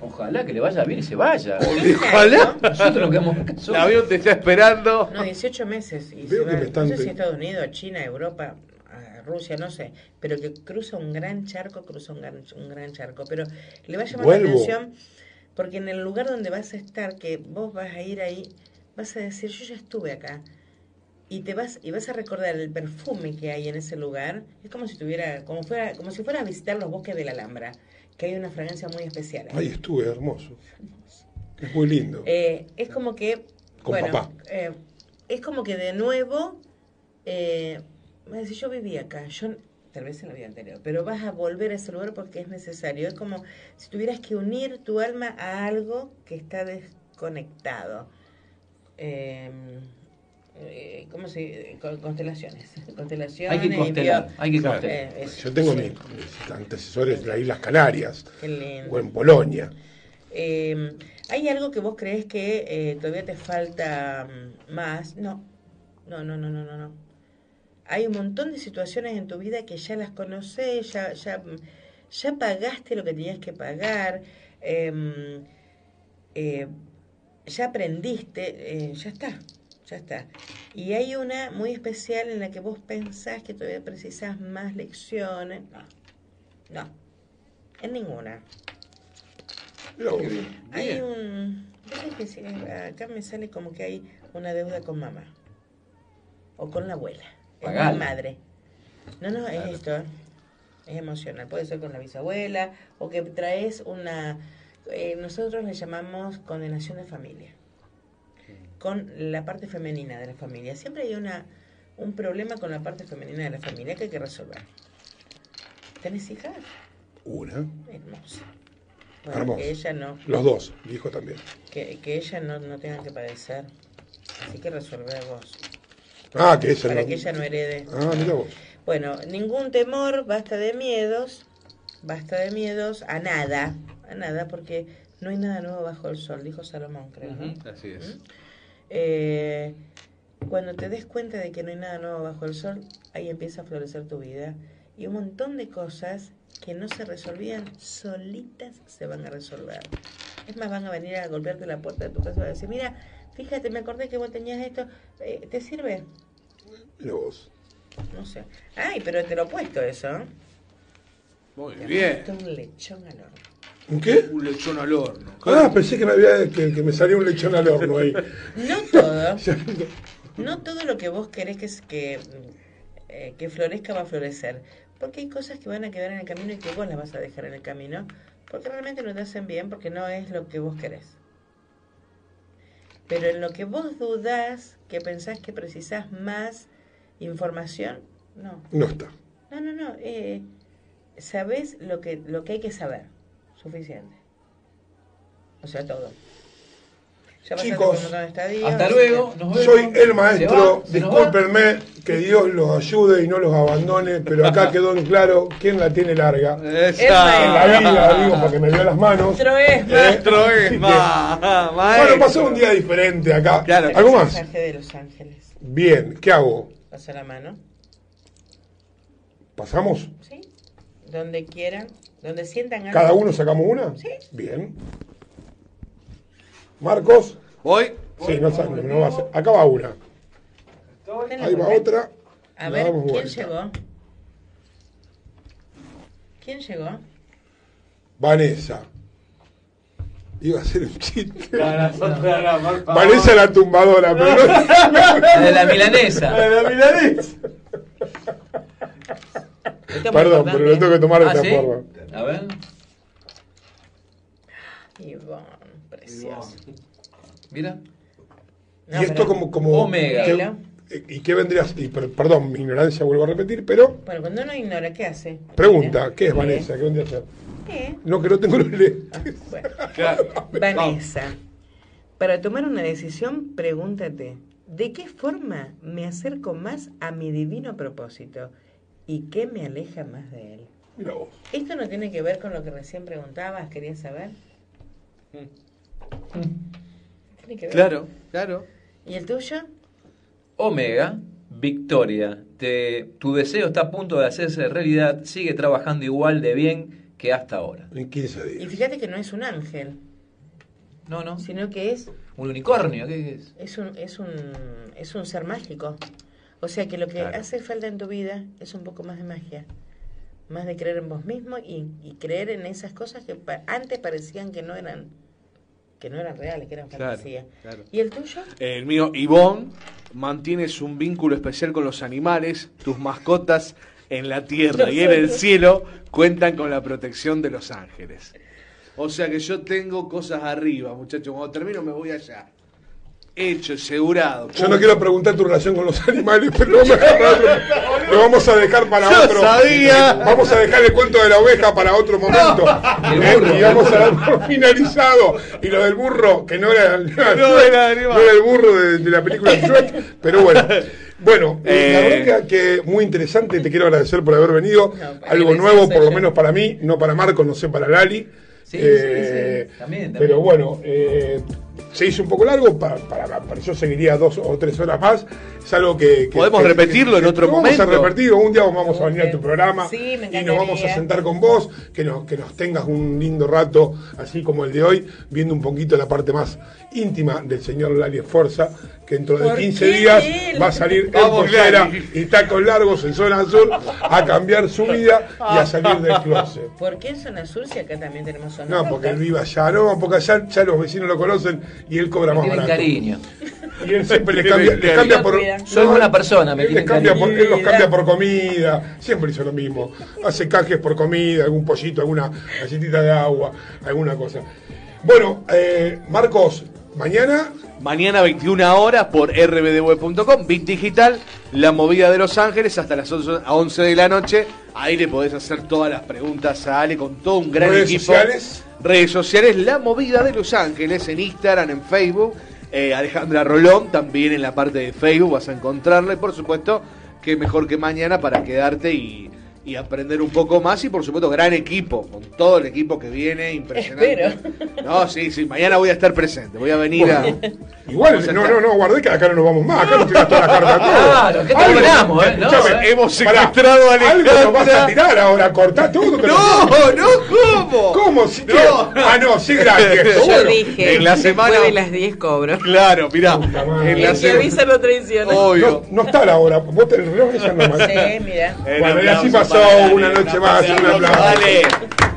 Ojalá que le vaya bien y se vaya. Ojalá. Nosotros nos quedamos El avión te está esperando. No, 18 meses. Y Veo se que va, me están no sé si Estados Unidos, a China, a Europa, a Rusia, no sé. Pero que cruza un gran charco, cruza un gran, un gran charco. Pero le va a llamar Vuelvo. la atención porque en el lugar donde vas a estar, que vos vas a ir ahí, vas a decir, yo ya estuve acá. Y te vas y vas a recordar el perfume que hay en ese lugar. Es como si tuviera, como fuera, como si fueras a visitar los bosques de la Alhambra, que hay una fragancia muy especial. ahí. Ahí estuve, hermoso. Es muy lindo. Eh, es como que, Con bueno, papá. eh, es como que de nuevo, eh, yo viví acá, yo tal vez en la vida anterior, pero vas a volver a ese lugar porque es necesario. Es como si tuvieras que unir tu alma a algo que está desconectado. Eh, eh, ¿Cómo se con- Constelaciones. Constelaciones. Hay que constelar, envío- hay que Claro. constelar. Eh, Yo tengo sí. mis, mis antecesores en las Islas Canarias Qué lindo. o en Polonia. Eh, ¿Hay algo que vos crees que eh, todavía te falta mm, más? No, no, no, no, no, no. no. hay un montón de situaciones en tu vida que ya las conoces, ya, ya, ya pagaste lo que tenías que pagar, em, eh, ya aprendiste, eh, ya está, ya está. Y hay una muy especial en la que vos pensás que todavía precisás más lecciones. No, no, en ninguna. Hay un... ¿viste que si- acá me sale como que hay una deuda con mamá. O con la abuela. Mi madre. No, no, es esto. Es emocional. Puede ser con la bisabuela o que traes una... eh, nosotros le llamamos condenación de familia. Con la parte femenina de la familia. Siempre hay una un problema con la parte femenina de la familia que hay que resolver. ¿Tenés hijas? Una. Hermosa. Bueno, Hermoso. que ella no. Los dos, dijo también. Que, que ella no, no tenga que padecer. Así que resolver vos. Ah, que ella Para no. que ella no herede. Ah, mira vos. Bueno, ningún temor, basta de miedos. Basta de miedos a nada. A nada, porque no hay nada nuevo bajo el sol, dijo Salomón, creo. Así es. Eh, cuando te des cuenta de que no hay nada nuevo bajo el sol, ahí empieza a florecer tu vida. Y un montón de cosas que no se resolvían solitas se van a resolver. Es más, van a venir a golpearte la puerta de tu casa y van a decir, mira, fíjate, me acordé que vos tenías esto, eh, ¿te sirve? Mira vos. No sé. Ay, pero te lo he puesto eso. ¿eh? Muy bien. un lechón al horno. ¿Un qué? Un lechón al horno. Ah, pensé que me, había, que, que me salía un lechón al horno ahí. No todo. no todo lo que vos querés que, eh, que florezca va a florecer. Porque hay cosas que van a quedar en el camino y que vos las vas a dejar en el camino. Porque realmente no te hacen bien, porque no es lo que vos querés. Pero en lo que vos dudás, que pensás que precisás más información, no. No está. No, no, no. Eh, sabés lo que, lo que hay que saber. Suficiente. O sea, todo. Ya Chicos, por un montón de estadios, Hasta luego, que- nos vemos. Soy el maestro, discúlpenme, que Dios los ayude y no los abandone, pero acá quedó en claro quién la tiene larga. Esa. En la vida, digo, para que me vea las manos. Ma- Bueno, pasó un día diferente acá. Claro. ¿Algo más? Mensaje de Los Ángeles. Bien, ¿qué hago? Pasa la mano. ¿Pasamos? ¿Sí? Donde quieran. Donde sientan algo. ¿Cada uno sacamos una? Sí. Bien. Marcos. ¿Voy? Sí, no, sa- no va a ser. Acá va una. Ahí va otra. A ver, ¿quién vuelta. llegó? ¿Quién llegó? Vanessa. Iba a ser un chiste. Vanessa la tumbadora, pero no. La de la milanesa. La de la milanesa. Esto es muy Perdón, pero lo tengo que tomar de Ah, esta ¿sí? forma. A ver. Ivonne, precioso. Mira. No, y esto como, como Omega. ¿qué- ¿Y qué vendría? Y, perdón, mi ignorancia vuelvo a repetir, pero Bueno, cuando uno ignora, ¿qué hace? pregunta, ¿qué es. Vanessa? ¿Qué vendría a ser? ¿Eh? No, que no tengo los lentes. Bueno. Claro. Vanessa, para tomar una decisión, pregúntate, ¿de qué forma me acerco más a mi divino propósito y qué me aleja más de él? Mira vos. ¿Esto no tiene que ver con lo que recién preguntabas, querías saber? ¿Tiene que ver? Claro, claro. ¿Y el tuyo? Omega, Victoria, te- tu deseo está a punto de hacerse realidad, sigue trabajando igual de bien que hasta ahora. En 15 Y fíjate que no es un ángel, No, no, sino que es, un unicornio, ¿qué es? es, un, es, un, es un ser mágico. O sea que lo que Claro. hace falta en tu vida es un poco más de magia. Más de creer en vos mismo y, y creer en esas cosas que pa- antes parecían que no eran que no eran reales, que eran Claro, fantasía. claro. ¿Y el tuyo? El mío, Ivonne, mantienes un vínculo especial con los animales, tus mascotas en la tierra y en el cielo cuentan con la protección de los ángeles. O sea que yo tengo cosas arriba, muchachos. Cuando termino me voy allá. Hecho, asegurado. Yo no quiero preguntar tu relación con los animales, pero lo vamos a dejar para otro- lo vamos a dejar para Yo otro. sabía. Vamos a dejar el cuento de la oveja para otro momento. El Eh, burro. y vamos a dar por finalizado. Y lo del burro, que no era, no era, No era no era el burro de, de la película Shrek, pero bueno. Bueno, eh, la Eh. verdad que, que muy interesante, te quiero agradecer por haber venido. No, Algo nuevo, por lo menos para mí, no para Marco, no sé para Lali. Sí, Eh, sí, sí. También, también. Pero bueno, eh, se hizo un poco largo, para, para, para- yo seguiría dos o tres horas más. Es algo que. que- Podemos que- repetirlo en que- otro Vamos momento. a repetir, un día vamos a venir a tu programa Sí, me y nos vamos a sentar con vos, que nos, que nos tengas un lindo rato, así como el de hoy, viendo un poquito la parte más íntima del señor Lali Esforza, que dentro de ¿Por 15 qué días él? va a salir en Vamos, pollera y tacos largos en zona azul a cambiar su vida y a salir del closet. ¿Por qué en zona sur si acá también tenemos zona No, porque él vive allá, no, porque allá ya los vecinos lo conocen y él cobra más barato. cariño. Y él siempre les Tienen cambia, por. Soy buena persona, me Él, les cambia por, él los cambia por comida, siempre hizo lo mismo. Hace canjes por comida, algún pollito, alguna galletita de agua, alguna cosa. Bueno, eh, Marcos, mañana Mañana 21 horas por rbdweb.com, Bit Digital, la movida de Los Ángeles hasta las 11 a 11 de la noche. Ahí le podés hacer todas las preguntas a Ale con todo un gran Redes equipo. sociales. Redes sociales, la movida de Los Ángeles en Instagram, en Facebook. Eh, Alejandra Rolón también en la parte de Facebook vas a encontrarla. Y por supuesto, que mejor que mañana para quedarte y, y aprender un poco más. Y por supuesto, gran equipo, con todo el equipo que viene, impresionante. Espero. No, sí, sí, mañana voy a estar presente. Voy a venir a. Igual, a no, no, no, guardé que acá no nos vamos más, acá nos tiras toda la carta. Claro, ¿qué Algo- terminamos, eh? No, eh. Hemos secuestrado a Algo nos vas a tirar ahora, cortá todo. lo- No, no, ¿cómo? ¿Cómo? Si No. qué? Ah, no, sí, gracias. Yo Bueno, dije, en la semana- de las 10 cobro. Claro, mirá. Puta madre. En Y la el que avisa no traiciona. Obvio. No, no está la hora, vos te, el reloj ya no más. Sí, mira. Eh, Bueno, y así aplauso pasó una noche más, un aplauso. Dale.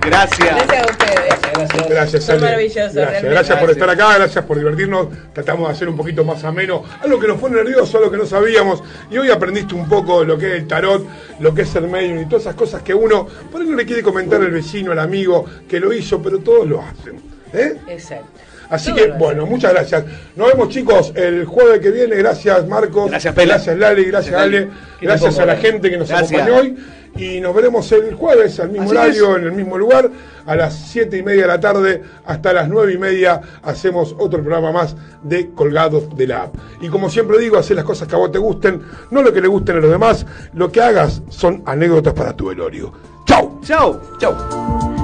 Gracias. Gracias a ustedes. Gracias, Ale. Gracias, gracias por estar acá, gracias por divertirnos. Tratamos de hacer un poquito más ameno. Algo que nos fue nervioso, algo que no sabíamos. Y hoy aprendiste un poco lo que es el tarot, lo que es el medium y todas esas cosas que uno por ahí no le quiere comentar al vecino, al amigo que lo hizo, pero todos lo hacen. ¿eh? Exacto. Así Todo que, bueno, muchas gracias. Nos vemos, chicos, el jueves que viene. Gracias, Marcos. Gracias, Pela. Gracias, Lali. Gracias, Ale. Gracias a la gente que nos Gracias. acompañó hoy. Y nos veremos el jueves al mismo Así horario, en el mismo lugar, a las siete y media de la tarde hasta las nueve y media hacemos otro programa más de Colgados de la App. Y como siempre digo, hacer las cosas que a vos te gusten, no lo que le gusten a los demás. Lo que hagas son anécdotas para tu velorio. ¡Chao! Chau. Chau.